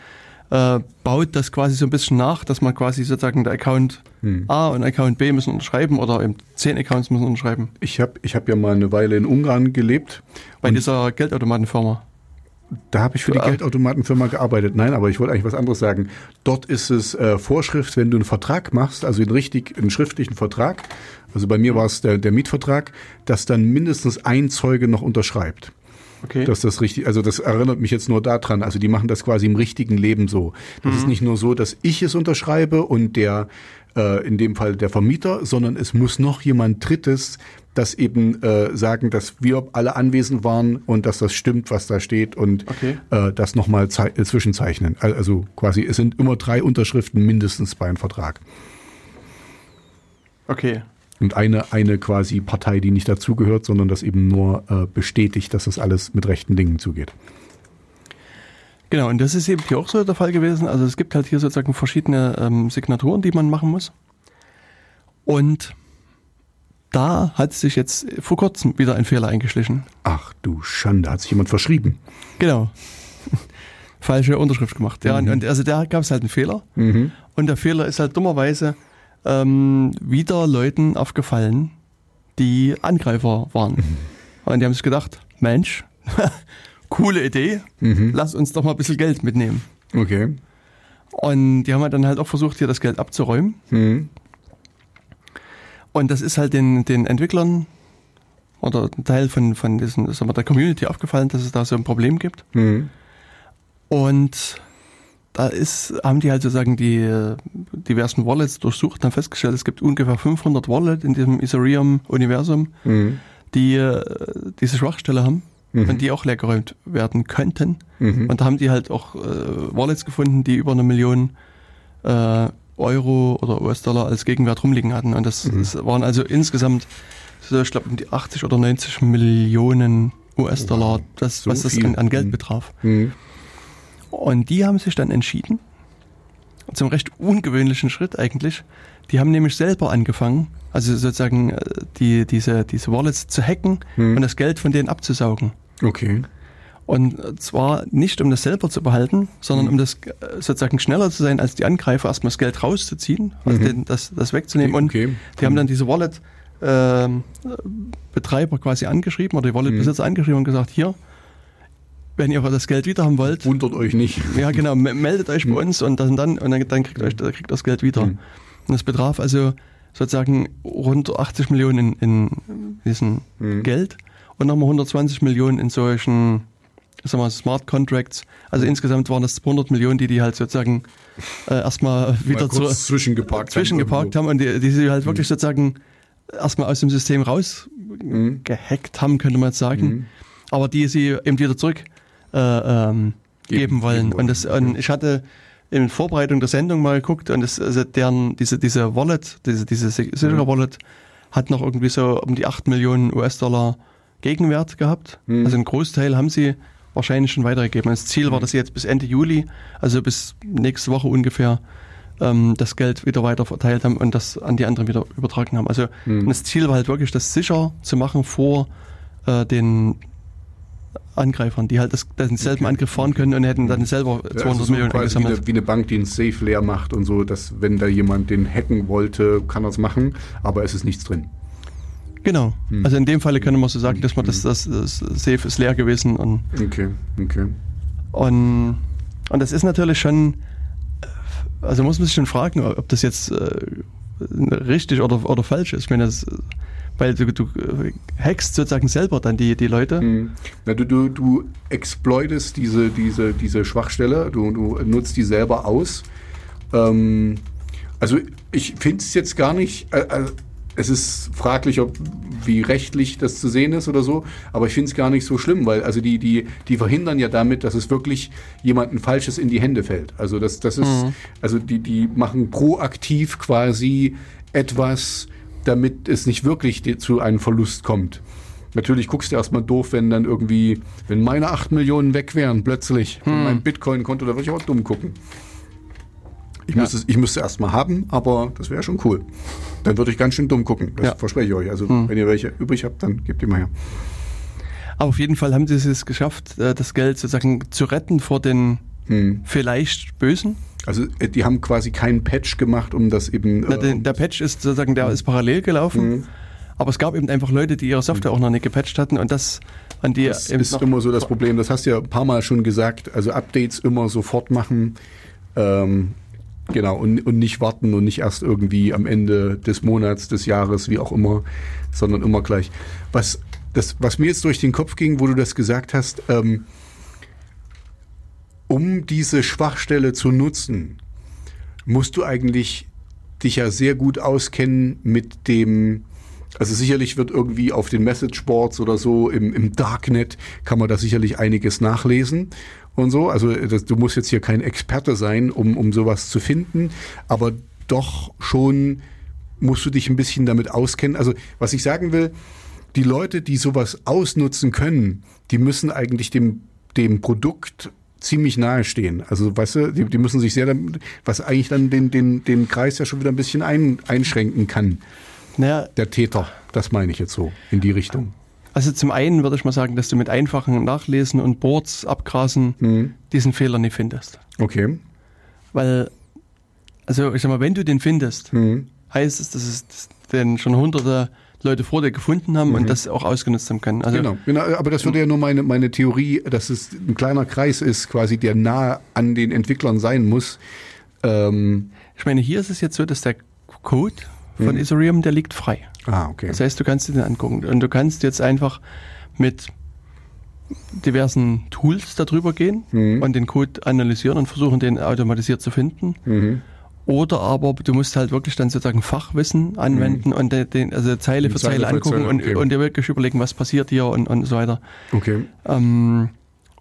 äh, baut das quasi so ein bisschen nach, dass man quasi sozusagen der Account A und Account B müssen unterschreiben oder eben zehn Accounts müssen unterschreiben. Ich habe ich hab ja mal eine Weile in Ungarn gelebt. Bei dieser Geldautomatenfirma. Da habe ich für die Ah. Geldautomatenfirma gearbeitet. Nein, aber ich wollte eigentlich was anderes sagen. Dort ist es äh, Vorschrift, wenn du einen Vertrag machst, also einen richtig, einen schriftlichen Vertrag, also bei mir war es der, der Mietvertrag, dass dann mindestens ein Zeuge noch unterschreibt. Okay. Dass das richtig, also das erinnert mich jetzt nur daran. Also die machen das quasi im richtigen Leben so. Das ist nicht nur so, dass ich es unterschreibe und der, äh, in dem Fall der Vermieter, sondern es muss noch jemand Drittes das eben äh, sagen, dass wir alle anwesend waren und dass das stimmt, was da steht und Okay. äh, das nochmal äh, zwischenzeichnen. Al- Also quasi, es sind immer drei Unterschriften mindestens bei einem Vertrag. okay. Und eine, eine quasi Partei, die nicht dazugehört, sondern das eben nur äh, bestätigt, dass das alles mit rechten Dingen zugeht. Genau, und das ist eben hier auch so der Fall gewesen. Also es gibt halt hier sozusagen verschiedene ähm, Signaturen, die man machen muss. Und da hat sich jetzt vor kurzem wieder ein Fehler eingeschlichen. Ach du Schande, hat sich jemand verschrieben. Genau. [laughs] Falsche Unterschrift gemacht. Ja, und, und also da gab es halt einen Fehler. Und der Fehler ist halt dummerweise ähm, wieder Leuten aufgefallen, die Angreifer waren. Und die haben sich gedacht, Mensch, [laughs] coole Idee, lass uns doch mal ein bisschen Geld mitnehmen. Okay. Und die haben halt dann halt auch versucht, hier das Geld abzuräumen. Mhm. Und das ist halt den, den Entwicklern oder ein Teil von, von diesen, sagen wir, der Community aufgefallen, dass es da so ein Problem gibt. Mhm. Und da ist, haben die halt sozusagen die diversen Wallets durchsucht und haben festgestellt, es gibt ungefähr 500 Wallets in diesem Ethereum-Universum, Mhm. die äh, diese Schwachstelle haben und die auch leergeräumt werden könnten. Und da haben die halt auch äh, Wallets gefunden, die über eine Million äh, Euro oder US-Dollar als Gegenwert rumliegen hatten. Und das, das waren also insgesamt, ich glaube, um die 80 oder 90 Millionen US-Dollar, das, so was das an, an Geld Mhm. betraf. Mhm. Und die haben sich dann entschieden, zum recht ungewöhnlichen Schritt eigentlich, die haben nämlich selber angefangen, also sozusagen äh, die, diese, diese Wallets zu hacken Mhm. und das Geld von denen abzusaugen. Okay. Und zwar nicht, um das selber zu behalten, sondern um das äh, sozusagen schneller zu sein als die Angreifer, erstmal das Geld rauszuziehen, also den, das, das wegzunehmen. Und Okay. die haben dann diese Wallet-Betreiber quasi angeschrieben oder die Wallet-Besitzer angeschrieben und gesagt, hier, wenn ihr das Geld wieder haben wollt, Wundert euch nicht. ja, genau. me- Meldet euch bei uns und dann, dann, und dann, dann kriegt euch kriegt das Geld wieder. Und das betraf also sozusagen rund 80 Millionen in, in diesen Hm. Geld und nochmal 120 Millionen in solchen sagen wir, Smart Contracts. Also insgesamt waren das 200 Millionen, die die halt sozusagen äh, erstmal wieder zu, zwischengeparkt haben zwischengeparkt haben und die, die sie halt wirklich sozusagen erstmal aus dem System rausgehackt haben, könnte man jetzt sagen. Aber die sie eben wieder zurück äh, ähm, Geben- geben wollen. geben. Und, das, und ich hatte in Vorbereitung der Sendung mal geguckt und das, also deren, diese, diese Wallet, diese, diese sichere Wallet hat noch irgendwie so um die 8 Millionen US-Dollar Gegenwert gehabt. Also einen Großteil haben sie wahrscheinlich schon weitergegeben. Das Ziel war, dass sie jetzt bis Ende Juli, also bis nächste Woche ungefähr, ähm, das Geld wieder weiter verteilt haben und das an die anderen wieder übertragen haben. Also und das Ziel war halt wirklich, das sicher zu machen vor äh, den Angreifern, die halt das, denselben Angriff fahren können und hätten dann selber 200 Ja, also so Millionen quasi wie eingesammelt. eine, wie eine Bank, die ein Safe leer macht und so, dass wenn da jemand den hacken wollte, kann er es machen, aber es ist nichts drin. Genau. Hm. Also in dem Falle können wir so sagen, dass man das, das, das Safe ist leer gewesen und Okay, okay. Und, und das ist natürlich schon, also muss man sich schon fragen, ob das jetzt äh, richtig oder, oder falsch ist. Ich meine, das, weil du, du hackst sozusagen selber dann die, die Leute. Hm. Na, du, du, du exploitest diese, diese, diese Schwachstelle, du, du nutzt die selber aus. Ähm, also ich finde es jetzt gar nicht, äh, es ist fraglich, ob wie rechtlich das zu sehen ist oder so, aber ich finde es gar nicht so schlimm, weil also die, die, die verhindern ja damit, dass es wirklich jemandem Falsches in die Hände fällt. Also das, das ist, also die, die machen proaktiv quasi etwas, damit es nicht wirklich zu einem Verlust kommt. Natürlich guckst du erstmal doof, wenn dann irgendwie, wenn meine 8 Millionen weg wären plötzlich von meinem Bitcoin-Konto, da würde ich auch dumm gucken. Ich, müsste, es- ich müsste erstmal haben, aber das wäre schon cool. Dann würde ich ganz schön dumm gucken. Das Ja. verspreche ich euch. Also wenn ihr welche übrig habt, dann gebt die mal her. Aber auf jeden Fall haben sie es geschafft, äh, das Geld sozusagen zu retten vor den Hm. vielleicht Bösen. Also äh, die haben quasi keinen Patch gemacht, um das eben. Na, äh, der, Patch ist sozusagen, der ist parallel gelaufen. Mhm. Aber es gab eben einfach Leute, die ihre Software auch noch nicht gepatcht hatten und das an die Das eben ist immer so das Problem. Das hast du ja ein paar Mal schon gesagt. Also Updates immer sofort machen. Ähm, genau. Und, und nicht warten und nicht erst irgendwie am Ende des Monats, des Jahres, wie auch immer, sondern immer gleich. Was, das, was mir jetzt durch den Kopf ging, wo du das gesagt hast, ähm, um diese Schwachstelle zu nutzen, musst du eigentlich dich ja sehr gut auskennen mit dem, also sicherlich wird irgendwie auf den Messageboards oder so im, im Darknet kann man da sicherlich einiges nachlesen und so. Also das, du musst jetzt hier kein Experte sein, um, um sowas zu finden, aber doch schon musst du dich ein bisschen damit auskennen. Also was ich sagen will, die Leute, die sowas ausnutzen können, die müssen eigentlich dem, dem Produkt ziemlich nahe stehen. Also, weißt du, die, die müssen sich sehr, damit- was eigentlich dann den, den, den Kreis ja schon wieder ein bisschen ein, einschränken kann. naja, Der Täter, das meine ich jetzt so, in die Richtung. Also zum einen würde ich mal sagen, dass du mit einfachen Nachlesen und Boards abgrasen Mhm. diesen Fehler nicht findest. Okay. Weil, also ich sag mal, wenn du den findest, Mhm. heißt es, dass es den schon hunderte Leute vor dir gefunden haben und das auch ausgenutzt haben können. Also Genau, genau, aber das würde ja nur meine, meine Theorie, dass es ein kleiner Kreis ist, quasi, der nah an den Entwicklern sein muss. Ähm, ich meine, hier ist es jetzt so, dass der Code von Ethereum, der liegt frei. ah, okay. Das heißt, du kannst dir den angucken und du kannst jetzt einfach mit diversen Tools darüber gehen Mhm. und den Code analysieren und versuchen, den automatisiert zu finden. Mhm. Oder aber du musst halt wirklich dann sozusagen Fachwissen anwenden und den, also Zeile für Mhm. Zeile Zeile, für angucken Zeile, und, okay. und dir wirklich überlegen, was passiert hier und, und so weiter. Okay. Ähm,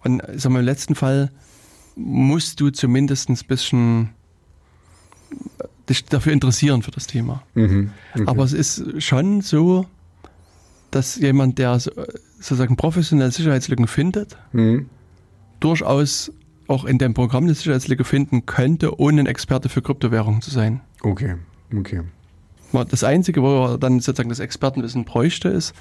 und sag mal, im letzten Fall musst du zumindest ein bisschen dich dafür interessieren für das Thema. Mhm. okay. Aber es ist schon so, dass jemand, der so, sozusagen professionell Sicherheitslücken findet, Mhm. durchaus auch in dem Programm eine Sicherheitslücke finden könnte, ohne ein Experte für Kryptowährungen zu sein. Okay. Okay. Das Einzige, wo er dann sozusagen das Expertenwissen bräuchte, ist,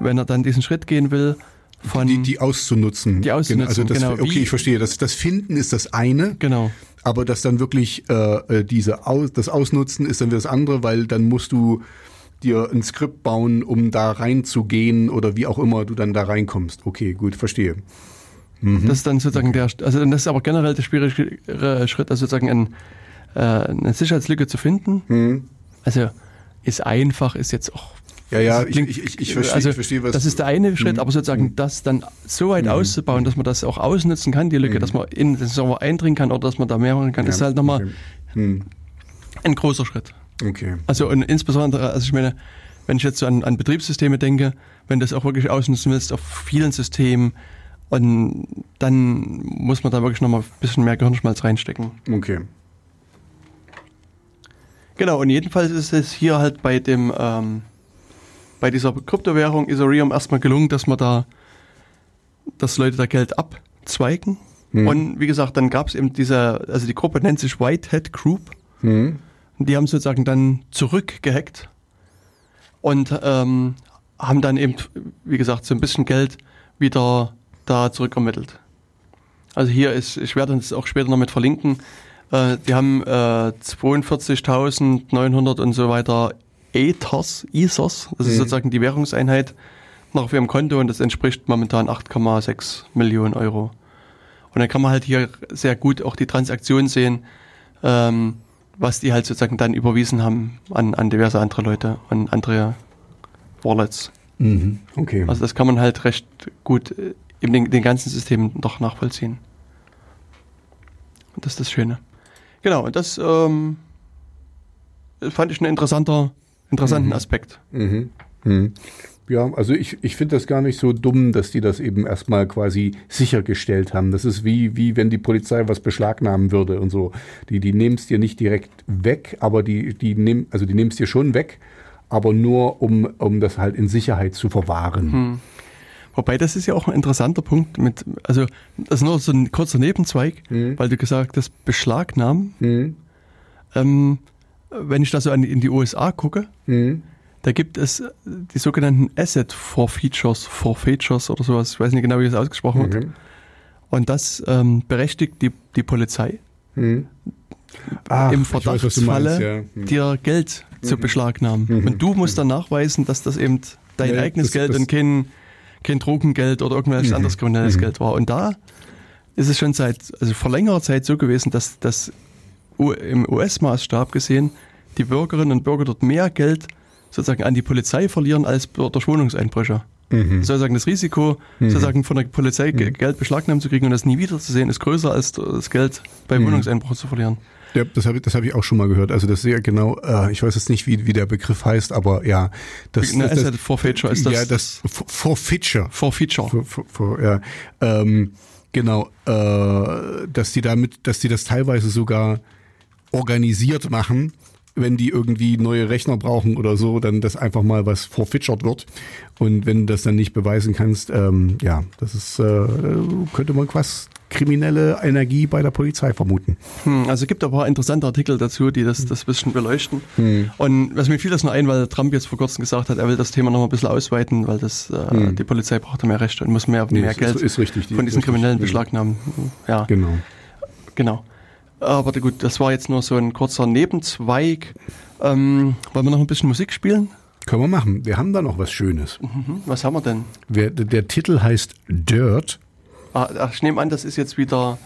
wenn er dann diesen Schritt gehen will, von Die, die auszunutzen. Die auszunutzen, Also das, genau. Okay, ich verstehe. Das, das Finden ist das eine, genau. aber das dann wirklich äh, äh, diese Aus, das Ausnutzen ist dann wieder das andere, weil dann musst du dir ein Skript bauen, um da reinzugehen oder wie auch immer du dann da reinkommst. Okay, gut, verstehe. Mhm. Das ist dann sozusagen der, also das ist aber generell der schwierigere Schritt, also sozusagen ein, äh, eine Sicherheitslücke zu finden. Mhm. Also ist einfach, ist jetzt auch Ja, ja, das ich, ich, ich, ich verstehe, also, verstehe, was Das ist der eine Schritt, Mhm. aber sozusagen das dann so weit Mhm. auszubauen, dass man das auch ausnutzen kann, die Lücke, Mhm. dass man in den Server eindringen kann oder dass man da mehr machen kann, ist halt nochmal Okay. Hm, ein großer Schritt. okay. Also und insbesondere, also ich meine, wenn ich jetzt so an, an Betriebssysteme denke, wenn du das auch wirklich ausnutzen willst auf vielen Systemen, und dann muss man da wirklich nochmal ein bisschen mehr Gehirnschmalz reinstecken. Okay. Genau, und jedenfalls ist es hier halt bei dem, ähm, bei dieser Kryptowährung Ethereum erstmal gelungen, dass man da, dass Leute da Geld abzweigen. Hm. Und wie gesagt, dann gab es eben diese, also die Gruppe nennt sich Whitehead Group. Hm. Und die haben sozusagen dann zurückgehackt und ähm, haben dann eben, wie gesagt, so ein bisschen Geld wieder da zurückermittelt. Also hier ist, ich werde uns auch später noch mit verlinken, äh, die haben äh, 42.900 und so weiter Ethos, Ethos, das ist Mhm. sozusagen die Währungseinheit, noch auf ihrem Konto und das entspricht momentan 8,6 Millionen Euro. Und dann kann man halt hier sehr gut auch die Transaktion sehen, ähm, was die halt sozusagen dann überwiesen haben an, an diverse andere Leute und andere Wallets. Mhm. Okay. Also das kann man halt recht gut äh, in den, den ganzen Systemen doch nachvollziehen. Und das ist das Schöne. Genau, und das ähm, fand ich einen interessanter, interessanten Mhm. Aspekt. Mhm. Mhm. Ja, also ich, ich finde das gar nicht so dumm, dass die das eben erstmal quasi sichergestellt haben. Das ist wie, wie wenn die Polizei was beschlagnahmen würde und so. Die, die nehmen es dir nicht direkt weg, aber die, die nehmen, also die nehmen es dir schon weg, aber nur um, um das halt in Sicherheit zu verwahren. Hm. Wobei das ist ja auch ein interessanter Punkt mit, also das ist nur so ein kurzer Nebenzweig, Mhm. weil du gesagt hast, Beschlagnahmen. Mhm. Ähm, wenn ich da so in die USA gucke, Mhm. da gibt es die sogenannten Asset Forfeitures, Forfeitures oder sowas, ich weiß nicht genau, wie das ausgesprochen wird. Okay. Und das ähm, berechtigt die, die Polizei Mhm. Ach, im Verdachtsfalle, ja. Mhm. dir Geld zu Mhm. beschlagnahmen. Mhm. Und du musst dann nachweisen, dass das eben dein Ja, eigenes das- Geld das- und kein, kein Drogengeld oder irgendwelches Mhm. anderes kriminelles Mhm. Geld war. Und da ist es schon seit, also vor längerer Zeit so gewesen, dass das U- im US-Maßstab gesehen die Bürgerinnen und Bürger dort mehr Geld sozusagen an die Polizei verlieren als durch Wohnungseinbrüche. Mhm. Sozusagen das Risiko, Mhm. sozusagen von der Polizei Mhm. Geld beschlagnahmen zu kriegen und das nie wiederzusehen, ist größer als das Geld bei Mhm. Wohnungseinbruch zu verlieren. Ja, das habe ich, das hab ich auch schon mal gehört. Also das ist ja genau, äh, ich weiß jetzt nicht, wie, wie der Begriff heißt, aber ja. Das, Eine das, Asset Forfeiture ist das. ja, das For- Forfeiture. Forfeiture. For, for, for, ja. ähm, genau, äh, dass die damit, dass die das teilweise sogar organisiert machen, wenn die irgendwie neue Rechner brauchen oder so, dann das einfach mal was forfeitured wird. Und wenn du das dann nicht beweisen kannst, ähm, ja, das ist, äh, könnte man was kriminelle Energie bei der Polizei vermuten. Hm, also es gibt ein paar interessante Artikel dazu, die das, das ein bisschen beleuchten. Hm. Und was mir fiel das nur ein, weil Trump jetzt vor kurzem gesagt hat, er will das Thema noch mal ein bisschen ausweiten, weil das äh, Hm. die Polizei braucht mehr Rechte und muss mehr, Nee, mehr Geld ist richtig, die- von diesen richtig. Kriminellen Hm. beschlagnahmen. Ja, Genau. genau. Aber gut, das war jetzt nur so ein kurzer Nebenzweig. Ähm, wollen wir noch ein bisschen Musik spielen? Können wir machen. Wir haben da noch was Schönes. Mhm. Was haben wir denn? Wer, der Titel heißt Dirt. Ah, ach, ich nehme an, das ist jetzt wieder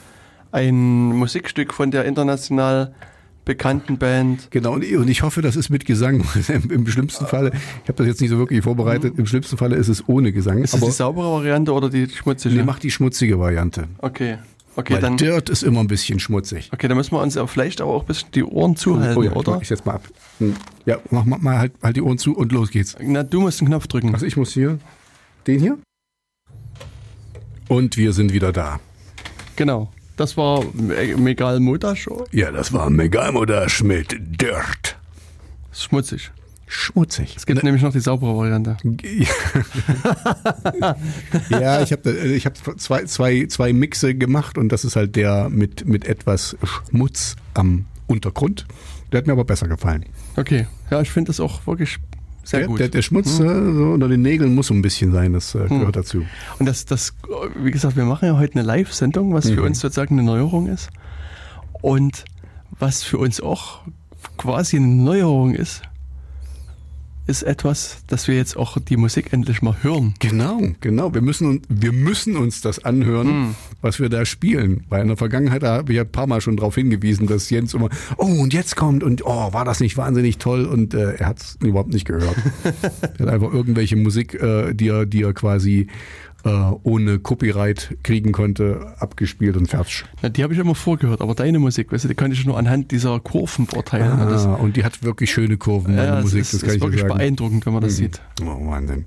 ein Musikstück von der international bekannten Band. Genau, und ich, hoffe, das ist mit Gesang. Im, [laughs] im schlimmsten Falle, ich habe das jetzt nicht so wirklich vorbereitet, im schlimmsten Falle ist es ohne Gesang. Ist das aber die saubere Variante oder die schmutzige? nee, mach die schmutzige Variante. okay, okay, Weil dann. Dirt ist immer ein bisschen schmutzig. Okay, dann müssen wir uns ja vielleicht aber auch ein bisschen die Ohren zuhalten, oh ja, oder? Ich setz mal ab. Hm. Ja, mach mal, halt, halt die Ohren zu und los geht's. Na, du musst den Knopf drücken. Also ich muss hier, den hier. Und wir sind wieder da. Genau. Das war Me- Megal Moda Show. Ja, das war Megalmodash mit Dirt. Schmutzig. Schmutzig. Es gibt nämlich noch die saubere Variante. [laughs] ja, ich habe ich hab zwei, zwei, zwei Mixe gemacht und das ist halt der mit, mit etwas Schmutz am Untergrund. Der hat mir aber besser gefallen. Okay. Ja, ich finde das auch wirklich sehr der, gut. Der, der Schmutz Hm. äh, so unter den Nägeln muss so ein bisschen sein, das äh, gehört dazu. Und das, das, wie gesagt, wir machen ja heute eine Live-Sendung, was für Mhm. uns sozusagen eine Neuerung ist. Und was für uns auch quasi eine Neuerung ist, ist etwas, dass wir jetzt auch die Musik endlich mal hören. Genau, genau. Wir müssen, uns- wir müssen uns das anhören, Hm. was wir da spielen. Weil in der Vergangenheit habe ich ja ein paar Mal schon darauf hingewiesen, dass Jens immer, oh, und jetzt kommt und oh, war das nicht wahnsinnig toll? Und äh, er hat es überhaupt nicht gehört. [laughs] er hat einfach irgendwelche Musik, äh, die, er, die er quasi äh, ohne Copyright kriegen konnte, abgespielt und fertig. Na, die habe ich immer vorgehört, aber deine Musik, weißt du, die konnte ich nur anhand dieser Kurven beurteilen. Und das, Ah, und die hat wirklich schöne Kurven, meine ja, Musik, ist, das kann ist ich wirklich sagen. beeindruckend, wenn man das sieht. Oh, Wahnsinn.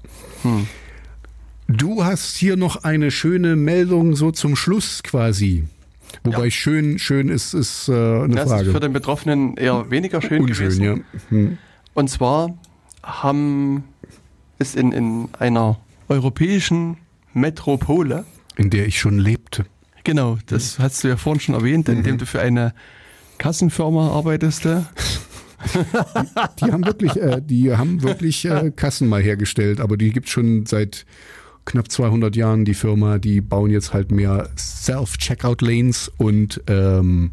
Du hast hier noch eine schöne Meldung so zum Schluss quasi. Wobei Ja. schön, schön ist, ist äh, eine Das ist Frage. für den Betroffenen eher weniger schön Unschön, gewesen. ja. Hm. Und zwar haben ist in, in einer europäischen Metropole, In der ich schon lebte. genau, das hast du ja vorhin schon erwähnt, Mhm. indem du für eine Kassenfirma arbeitest. äh, Die haben wirklich, äh, die haben wirklich äh, Kassen mal hergestellt, aber die gibt's schon seit knapp 200 Jahren, die Firma. Die bauen jetzt halt mehr Self-Checkout-Lanes und ähm,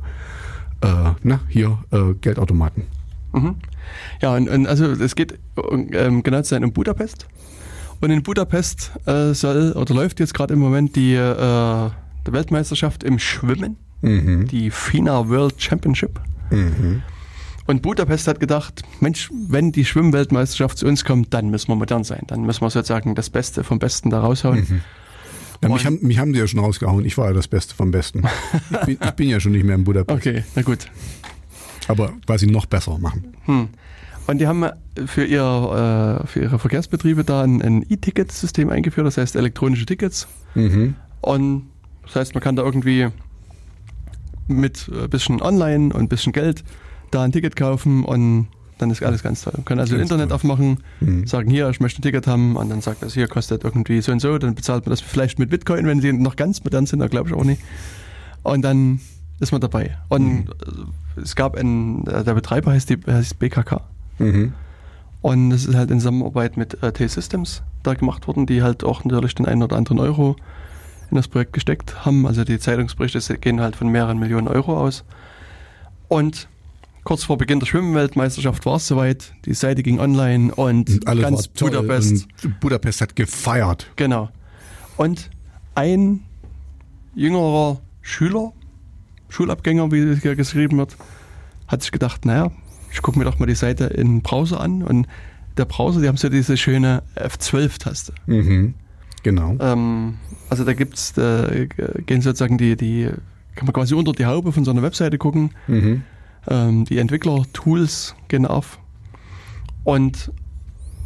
äh, na, hier äh, Geldautomaten. Ja, und, und also es geht ähm, genau zu sein um Budapest. Und in Budapest äh, soll oder läuft jetzt gerade im Moment die, äh, Weltmeisterschaft im Schwimmen, Mhm. die FINA World Championship. Mhm. Und Budapest hat gedacht, Mensch, wenn die Schwimmweltmeisterschaft zu uns kommt, dann müssen wir modern sein. Dann müssen wir sozusagen das Beste vom Besten da raushauen. Mhm. Ja, mich, haben, mich haben sie ja schon rausgehauen. Ich war ja das Beste vom Besten. [laughs] Ich bin, ich bin ja schon nicht mehr in Budapest. Okay, na gut. Aber sie noch besser machen. Hm. Und die haben für, ihr, äh, für ihre Verkehrsbetriebe da ein, ein E-Ticket-System eingeführt, das heißt elektronische Tickets. Mhm. Und das heißt, man kann da irgendwie mit ein bisschen online und ein bisschen Geld da ein Ticket kaufen und dann ist alles ganz toll. Man kann also Ganz Internet toll. aufmachen, Mhm. sagen, hier, ich möchte ein Ticket haben und dann sagt das, hier kostet irgendwie so und so, dann bezahlt man das vielleicht mit Bitcoin, wenn sie noch ganz modern sind, da glaube ich auch nicht. Und dann ist man dabei. Und äh, es gab einen, äh, der Betreiber heißt, die, heißt BKK. Mhm. Und das ist halt in Zusammenarbeit mit äh, T-Systems da gemacht worden, die halt auch natürlich den einen oder anderen Euro in das Projekt gesteckt haben. Also die Zeitungsberichte gehen halt von mehreren Millionen Euro aus. Und kurz vor Beginn der Schwimmweltmeisterschaft war es soweit. Die Seite ging online und, Und alles ganz. Budapest. Budapest hat gefeiert. Genau. Und ein jüngerer Schüler, Schulabgänger, wie es hier geschrieben wird, hat sich gedacht, naja, ich gucke mir doch mal die Seite in Browser an und der Browser, die haben so diese schöne F12-Taste. Mhm. Genau. Ähm, also da gibt's, da gehen sozusagen die, die, kann man quasi unter die Haube von so einer Webseite gucken. Mhm. Ähm, die Entwickler-Tools gehen auf. Und,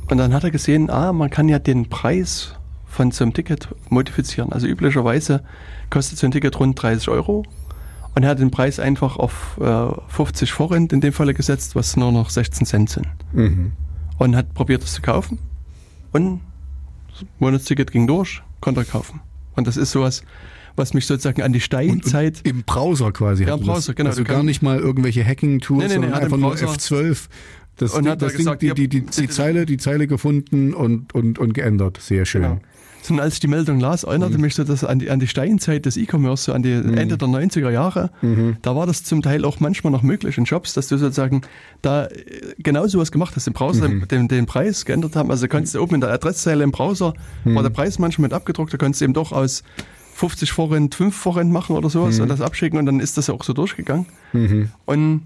und dann hat er gesehen, ah, man kann ja den Preis von so einem Ticket modifizieren. Also üblicherweise kostet so ein Ticket rund 30 Euro. Und er hat den Preis einfach auf äh, 50 Forint in dem Falle gesetzt, was nur noch 16 Cent sind. Mhm. Und hat probiert, das zu kaufen. Und das Monatsticket ging durch, konnte er kaufen. Und das ist sowas, was mich sozusagen an die Steinzeit. Im Browser quasi. Ja, hat im er Browser, das. genau. Also gar nicht mal irgendwelche Hacking-Tools, Nee, nee, nee, sondern im einfach nur Browser- F12. Das, Und Ding, hat das Ding, gesagt, die, die, die, die Zeile, die Zeile gefunden und, und, und geändert. Sehr schön. Genau. Und als ich die Meldung las, erinnerte mich so das an die, an die Steinzeit des E-Commerce, so an die Ende der 90er Jahre. Da war das zum Teil auch manchmal noch möglich in Shops, dass du sozusagen da äh, genau sowas gemacht hast, im Browser den, den Preis geändert haben. Also konntest du oben in der Adresszeile im Browser, war der Preis manchmal mit abgedruckt, da konntest du eben doch aus 50 Forint 5 Forint machen oder sowas und das abschicken und dann ist das ja auch so durchgegangen. Und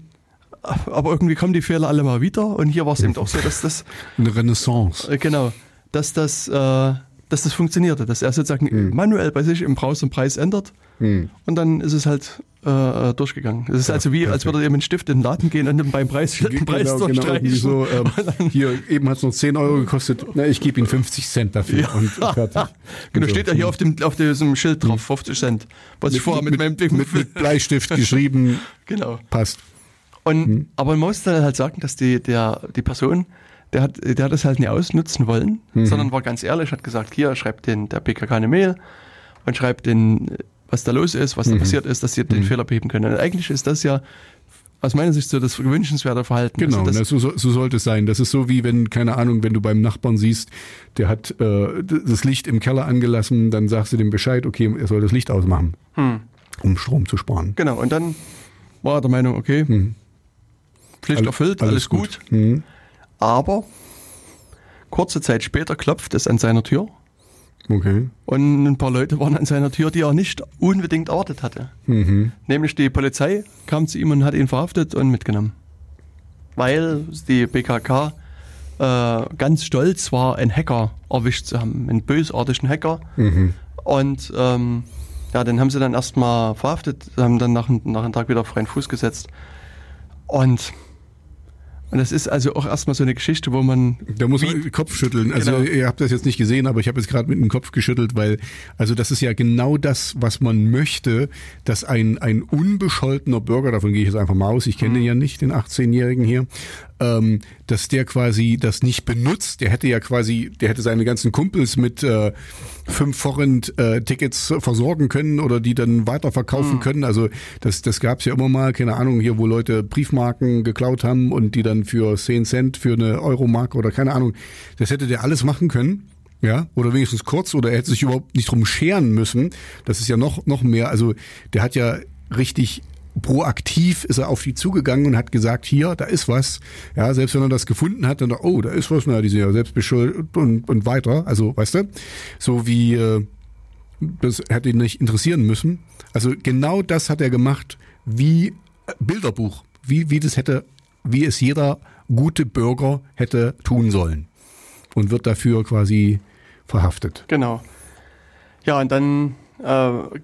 aber irgendwie kommen die Fehler alle mal wieder und hier war es eben auch so, dass das [laughs] Eine Renaissance. äh, Genau, dass das, äh, dass das funktionierte, dass er sozusagen manuell bei sich im Browser den Preis ändert Hm. und dann ist es halt äh, durchgegangen. Es ist also wie, als würde er eben mit Stift in den Laden gehen und dann beim Preis den Preis Genau, genau, irgendwie durchstreichen. so, [laughs] ähm, hier, eben hat es noch 10 Euro gekostet. Na, ich gebe Ihnen 50 Cent dafür. Und fertig. [laughs] Genau, Und so. steht ja hier auf, dem, auf diesem Schild drauf, 50 Cent. Was ich vorher mit, meinem mit, mit, mit [laughs] Bleistift geschrieben. Genau. Passt. Und, Mhm. Aber man muss dann halt sagen, dass die, der, die Person, der hat, der hat das halt nicht ausnutzen wollen, Mhm. sondern war ganz ehrlich, hat gesagt, hier, schreibt den, der BKK eine Mail und schreibt den, was da los ist, was Mhm. da passiert ist, dass sie den Fehler beheben können. Und eigentlich ist das ja aus meiner Sicht so das wünschenswerte Verhalten. Genau, Also ne, das, so, so so sollte es sein. Das ist so wie wenn, keine Ahnung, wenn du beim Nachbarn siehst, der hat äh, das Licht im Keller angelassen, dann sagst du dem Bescheid, okay, er soll das Licht ausmachen, hm, um Strom zu sparen. genau, und dann war er der Meinung, okay, Hm. Pflicht Alle- erfüllt, alles, gut. Hm. Aber kurze Zeit später klopft es an seiner Tür. Okay. Und ein paar Leute waren an seiner Tür, die er nicht unbedingt erwartet hatte. Mhm. Nämlich die Polizei kam zu ihm und hat ihn verhaftet und mitgenommen. Weil die BKK äh, ganz stolz war, einen Hacker erwischt zu haben, einen bösartigen Hacker. Mhm. Und ähm, ja, den haben sie dann erstmal verhaftet, haben dann nach, nach einem Tag wieder auf freien Fuß gesetzt. Und, und das ist also auch erstmal so eine Geschichte, wo man. Da muss man den Kopf schütteln. Also Genau. ihr habt das jetzt nicht gesehen, aber ich habe jetzt gerade mit dem Kopf geschüttelt, weil also das ist ja genau das, was man möchte, dass ein ein unbescholtener Bürger, davon gehe ich jetzt einfach mal aus, ich kenne den ja nicht, den 18-Jährigen hier, ähm, dass der quasi das nicht benutzt. Der hätte ja quasi, der hätte seine ganzen Kumpels mit äh, fünf Forint-Tickets versorgen können oder die dann weiterverkaufen können. Also das, das gab es ja immer mal, keine Ahnung, hier, wo Leute Briefmarken geklaut haben und die dann für 10 Cent für eine Euromark oder keine Ahnung, das hätte der alles machen können. Ja, oder wenigstens kurz, oder er hätte sich überhaupt nicht drum scheren müssen. Das ist ja noch, noch mehr. Also, der hat ja richtig proaktiv ist er auf die zugegangen und hat gesagt, hier, da ist was. Ja, selbst wenn er das gefunden hat, dann, oh, da ist was, na, die sind ja selbst beschuldigt und, und weiter. Also, weißt du, so wie, äh, das hätte ihn nicht interessieren müssen. Also genau das hat er gemacht, wie äh, Bilderbuch, wie, wie das hätte, wie es jeder gute Bürger hätte tun sollen. Und wird dafür quasi verhaftet. Genau. Ja, und dann äh,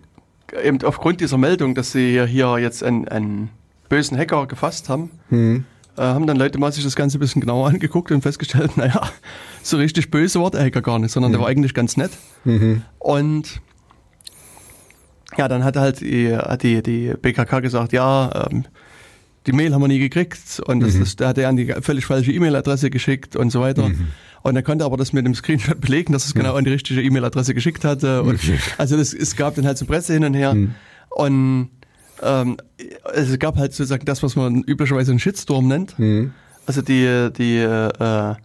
eben aufgrund dieser Meldung, dass sie hier, hier jetzt einen, einen bösen Hacker gefasst haben, Hm. äh, haben dann Leute mal sich das Ganze ein bisschen genauer [laughs] angeguckt und festgestellt, naja, so richtig böse war der Hacker gar nicht, sondern der war eigentlich ganz nett. Mhm. Und ja, dann hat halt die, die, die BKK gesagt, ja, ähm, die Mail haben wir nie gekriegt und das, das, der hat er an die völlig falsche E-Mail-Adresse geschickt und so weiter. Und er konnte aber das mit dem Screenshot belegen, dass es genau an die richtige E-Mail-Adresse geschickt hatte. Und Okay. Also das, es gab dann halt so Presse hin und her. Und ähm, es gab halt sozusagen das, was man üblicherweise einen Shitstorm nennt. Mhm. Also die, die äh,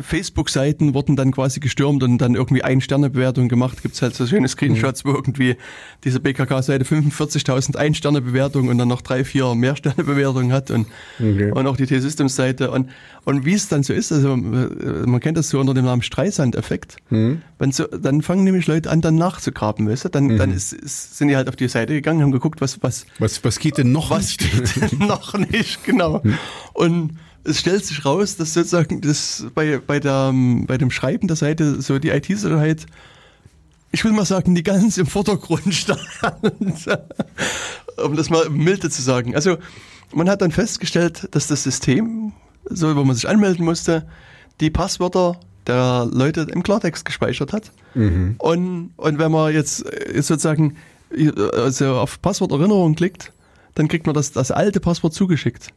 Facebook-Seiten wurden dann quasi gestürmt und dann irgendwie Ein-Sterne-Bewertungen gemacht. Gibt's halt so schöne Screenshots, wo irgendwie diese BKK-Seite 45.000 Ein-Sterne-Bewertungen und dann noch drei, vier Mehr-Sterne-Bewertungen hat und, Okay. und auch die T-Systems-Seite. Und, und wie es dann so ist, also äh, man kennt das so unter dem Namen Streisand-Effekt. Mhm. Wenn so, dann fangen nämlich Leute an, dann nachzugraben, weißt du? Dann, dann ist, ist, sind die halt auf die Seite gegangen, haben geguckt, was, was, Was, was geht denn noch was nicht? geht denn noch nicht, genau. Und es stellt sich raus, dass sozusagen das bei, bei, der, bei dem Schreiben der Seite so die IT-Sicherheit, ich will mal sagen, die ganz im Vordergrund [laughs] stand. um das mal milde zu sagen. Also man hat dann festgestellt, dass das System, so wo man sich anmelden musste, die Passwörter der Leute im Klartext gespeichert hat. Und, und wenn man jetzt äh, sozusagen äh, also auf Passworterinnerung klickt, dann kriegt man das, das alte Passwort zugeschickt.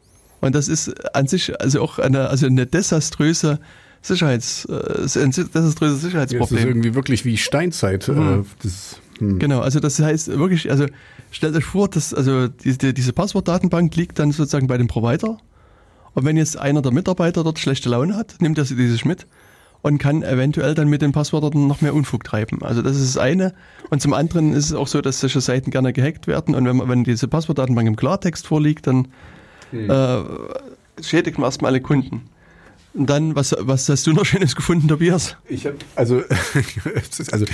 Und das ist an sich also auch eine, also eine desaströse Sicherheits, äh, ein desaströses Das ist Sicherheitsproblem. irgendwie wirklich wie Steinzeit. Äh, das, hm. Genau, also das heißt wirklich, also stellt euch vor, dass also die, die, diese Passwortdatenbank liegt dann sozusagen bei dem Provider. Und wenn jetzt einer der Mitarbeiter dort schlechte Laune hat, nimmt er sie dieses mit und kann eventuell dann mit den Passwörtern noch mehr Unfug treiben. Also das ist das eine. Und zum anderen ist es auch so, dass solche Seiten gerne gehackt werden. Und wenn, man, wenn diese Passwortdatenbank im Klartext vorliegt, dann äh, schädigt man erstmal alle Kunden. Und dann, was, was hast du noch Schönes gefunden, Tobias? Ich habe also, [laughs] also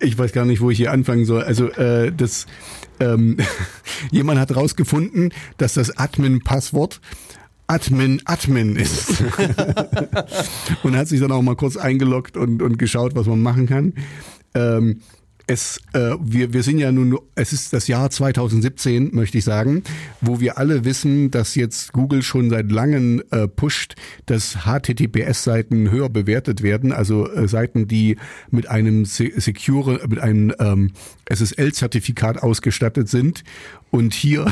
ich weiß gar nicht, wo ich hier anfangen soll. Also äh, das ähm, [laughs] jemand hat rausgefunden, dass das Admin-Passwort Admin Admin ist [laughs] und hat sich dann auch mal kurz eingeloggt und und geschaut, was man machen kann. Ähm, es, äh, wir, wir sind ja nun, es ist das Jahr 2017, möchte ich sagen, wo wir alle wissen, dass jetzt Google schon seit langem äh, pusht, dass HTTPS-Seiten höher bewertet werden, also äh, Seiten, die mit einem se- secure, mit einem ähm, SSL-Zertifikat ausgestattet sind. Und hier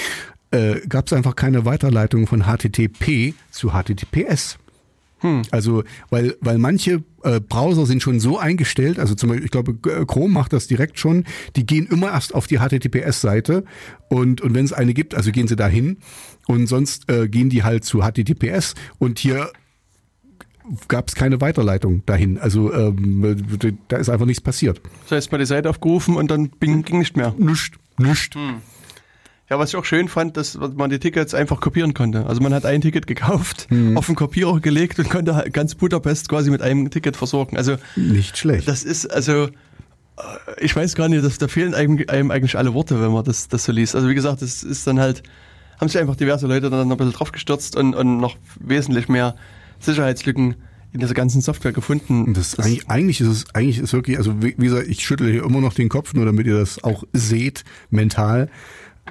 [laughs] äh, gab es einfach keine Weiterleitung von HTTP zu HTTPS. Also, weil, weil manche äh, Browser sind schon so eingestellt, also zum Beispiel, ich glaube, G- Chrome macht das direkt schon, die gehen immer erst auf die HTTPS-Seite und, und wenn es eine gibt, also gehen sie dahin und sonst äh, gehen die halt zu HTTPS und hier gab es keine Weiterleitung dahin. Also ähm, da ist einfach nichts passiert. Das heißt, mal die Seite aufgerufen und dann bing, ging nicht mehr. Nicht, nicht. Ja, was ich auch schön fand, dass man die Tickets einfach kopieren konnte. Also man hat ein Ticket gekauft, mhm. auf den Kopierer gelegt und konnte ganz Budapest quasi mit einem Ticket versorgen. Also nicht schlecht. Das ist also äh, ich weiß gar nicht, dass da fehlen einem, eigentlich alle Worte, wenn man das, das so liest. Also wie gesagt, das ist dann halt, haben sich einfach diverse Leute dann noch ein bisschen drauf gestürzt und, und noch wesentlich mehr Sicherheitslücken in dieser ganzen Software gefunden. Das, das eigentlich, eigentlich ist es, eigentlich ist wirklich, also wie, wie gesagt, ich schüttle hier immer noch den Kopf, nur damit ihr das auch seht, mental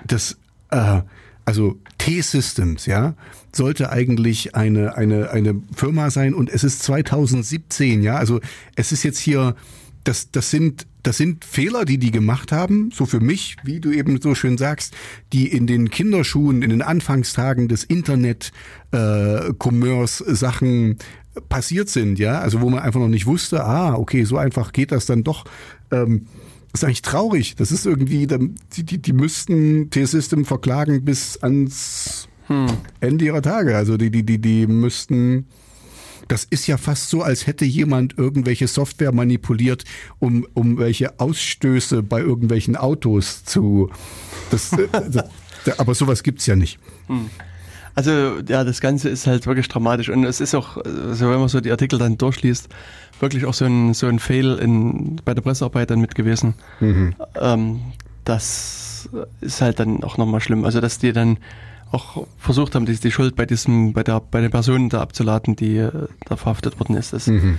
das, äh, also T-Systems, ja, sollte eigentlich eine, eine, eine Firma sein. Und es ist 2017, ja, also es ist jetzt hier, das, das sind, das sind Fehler, die die gemacht haben, so für mich, wie du eben so schön sagst, die in den Kinderschuhen, in den Anfangstagen des Internet, äh, Commerce Sachen passiert sind, ja, also wo man einfach noch nicht wusste, ah, okay, so einfach geht das dann doch. Ähm, ist eigentlich traurig. Das ist irgendwie, die, die, die müssten T-System verklagen bis ans hm. Ende ihrer Tage. Also die, die, die, die müssten. Das ist ja fast so, als hätte jemand irgendwelche Software manipuliert, um, um welche Ausstöße bei irgendwelchen Autos zu. Das, äh, [laughs] das, aber sowas gibt's ja nicht. Hm. Also ja, das Ganze ist halt wirklich dramatisch und es ist auch, also wenn man so die Artikel dann durchliest, wirklich auch so ein, so ein Fail in, bei der Pressearbeit dann mit gewesen. Mhm. Ähm, das ist halt dann auch nochmal schlimm. Also dass die dann auch versucht haben, die, die Schuld bei diesem, bei der, bei den Personen da abzuladen, die äh, da verhaftet worden ist. Das, mhm.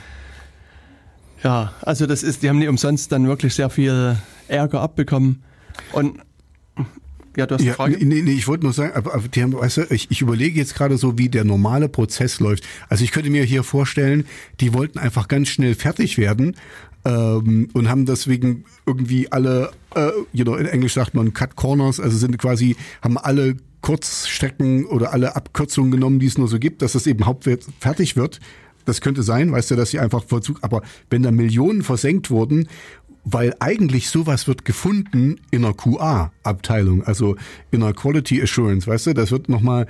Ja, also das ist, die haben nicht umsonst dann wirklich sehr viel Ärger abbekommen. Und ja, du hast ja, eine Frage? Nee, nee, ich wollte nur sagen, aber, aber haben, weißt du, ich, ich überlege jetzt gerade so, wie der normale Prozess läuft. Also ich könnte mir hier vorstellen, die wollten einfach ganz schnell fertig werden ähm, und haben deswegen irgendwie alle, äh, you know, in Englisch sagt man Cut Corners, also sind quasi, haben alle Kurzstrecken oder alle Abkürzungen genommen, die es nur so gibt, dass das eben hauptwert fertig wird. Das könnte sein, weißt du, dass sie einfach Vollzug, aber wenn da Millionen versenkt wurden weil eigentlich sowas wird gefunden in einer QA-Abteilung, also in einer Quality Assurance, weißt du, das wird nochmal,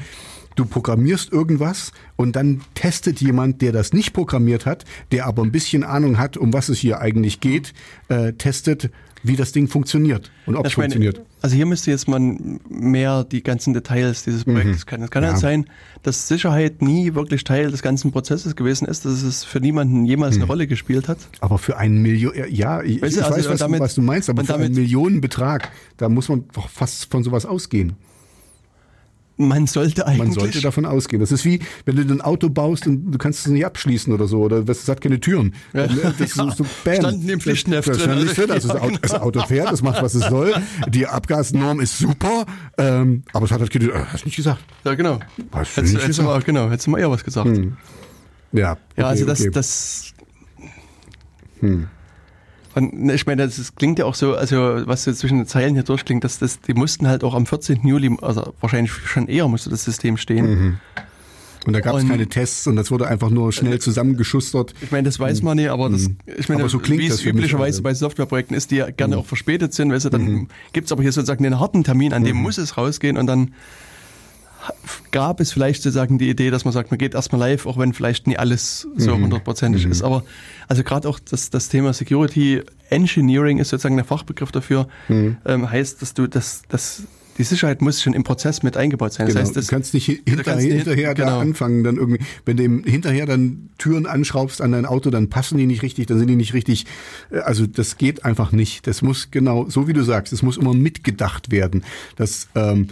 du programmierst irgendwas und dann testet jemand, der das nicht programmiert hat, der aber ein bisschen Ahnung hat, um was es hier eigentlich geht, äh, testet, wie das Ding funktioniert und ob es funktioniert. Also hier müsste jetzt man mehr die ganzen Details dieses. Projektes mhm. kennen. Es kann ja. halt sein, dass Sicherheit nie wirklich Teil des ganzen Prozesses gewesen ist, dass es für niemanden jemals mhm. eine Rolle gespielt hat. Aber für einen Million, ja, ich, weißt du, ich also weiß, was, damit, was, du meinst, aber für einen Millionenbetrag, da muss man doch fast von sowas ausgehen. Man sollte eigentlich. Man sollte davon ausgehen. Das ist wie, wenn du ein Auto baust und du kannst es nicht abschließen oder so, oder es hat keine Türen. Ja. Das ist so, so [laughs] bam. Standen im Pflichtenheft das, drin. Drin. Also das, [laughs] Auto, das Auto fährt, das macht, was es soll. Die Abgasnorm ist super, ähm, aber es hat halt keine Türen. Hast du nicht gesagt? Ja, genau. Hast du nicht hättest gesagt? Mal, genau, hättest du mal eher was gesagt. Hm. Ja. Okay, ja, also das, okay. das. Hm. Und ich meine, das klingt ja auch so, also was so zwischen den Zeilen hier durchklingt, dass das, die mussten halt auch am 14. Juli, also wahrscheinlich schon eher musste das System stehen. Mhm. Und da gab es keine Tests und das wurde einfach nur schnell äh, zusammengeschustert. Ich meine, das weiß man nicht, aber das, mhm. ich meine, so wie es üblicherweise bei Softwareprojekten ist, die ja gerne mhm. auch verspätet sind, weißt du, dann mhm. gibt es aber hier sozusagen einen harten Termin, an dem mhm. muss es rausgehen und dann gab es vielleicht sozusagen die Idee, dass man sagt, man geht erstmal live, auch wenn vielleicht nie alles so mhm. hundertprozentig mhm. ist. Aber also gerade auch das, das Thema Security Engineering ist sozusagen der Fachbegriff dafür, mhm. ähm, heißt, dass du das, das die Sicherheit muss schon im Prozess mit eingebaut sein. Genau. Das heißt, das, du kannst nicht hinterher, kannst hinterher genau. da anfangen, dann irgendwie, wenn du hinterher dann Türen anschraubst an dein Auto, dann passen die nicht richtig, dann sind die nicht richtig. Äh, also das geht einfach nicht. Das muss genau, so wie du sagst, es muss immer mitgedacht werden. Das ähm,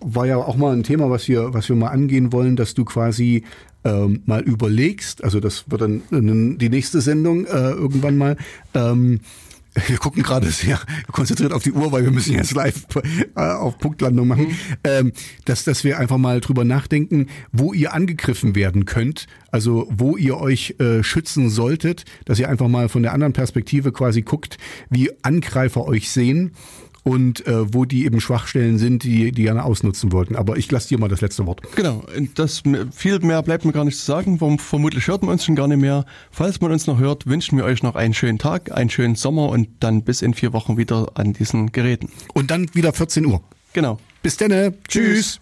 war ja auch mal ein Thema, was wir, was wir mal angehen wollen, dass du quasi ähm, mal überlegst, also das wird dann die nächste Sendung äh, irgendwann mal, ähm, [laughs] wir gucken gerade sehr konzentriert auf die Uhr, weil wir müssen jetzt live äh, auf Punktlandung machen, mhm. ähm, dass, dass wir einfach mal drüber nachdenken, wo ihr angegriffen werden könnt, also wo ihr euch äh, schützen solltet, dass ihr einfach mal von der anderen Perspektive quasi guckt, wie Angreifer euch sehen und äh, wo die eben Schwachstellen sind, die die gerne ausnutzen wollten. Aber ich lasse dir mal das letzte Wort. Genau, das viel mehr bleibt mir gar nicht zu sagen. Vermutlich hört man uns schon gar nicht mehr. Falls man uns noch hört, wünschen wir euch noch einen schönen Tag, einen schönen Sommer und dann bis in vier Wochen wieder an diesen Geräten. Und dann wieder 14 Uhr. Genau. Bis dann. Tschüss. Tschüss.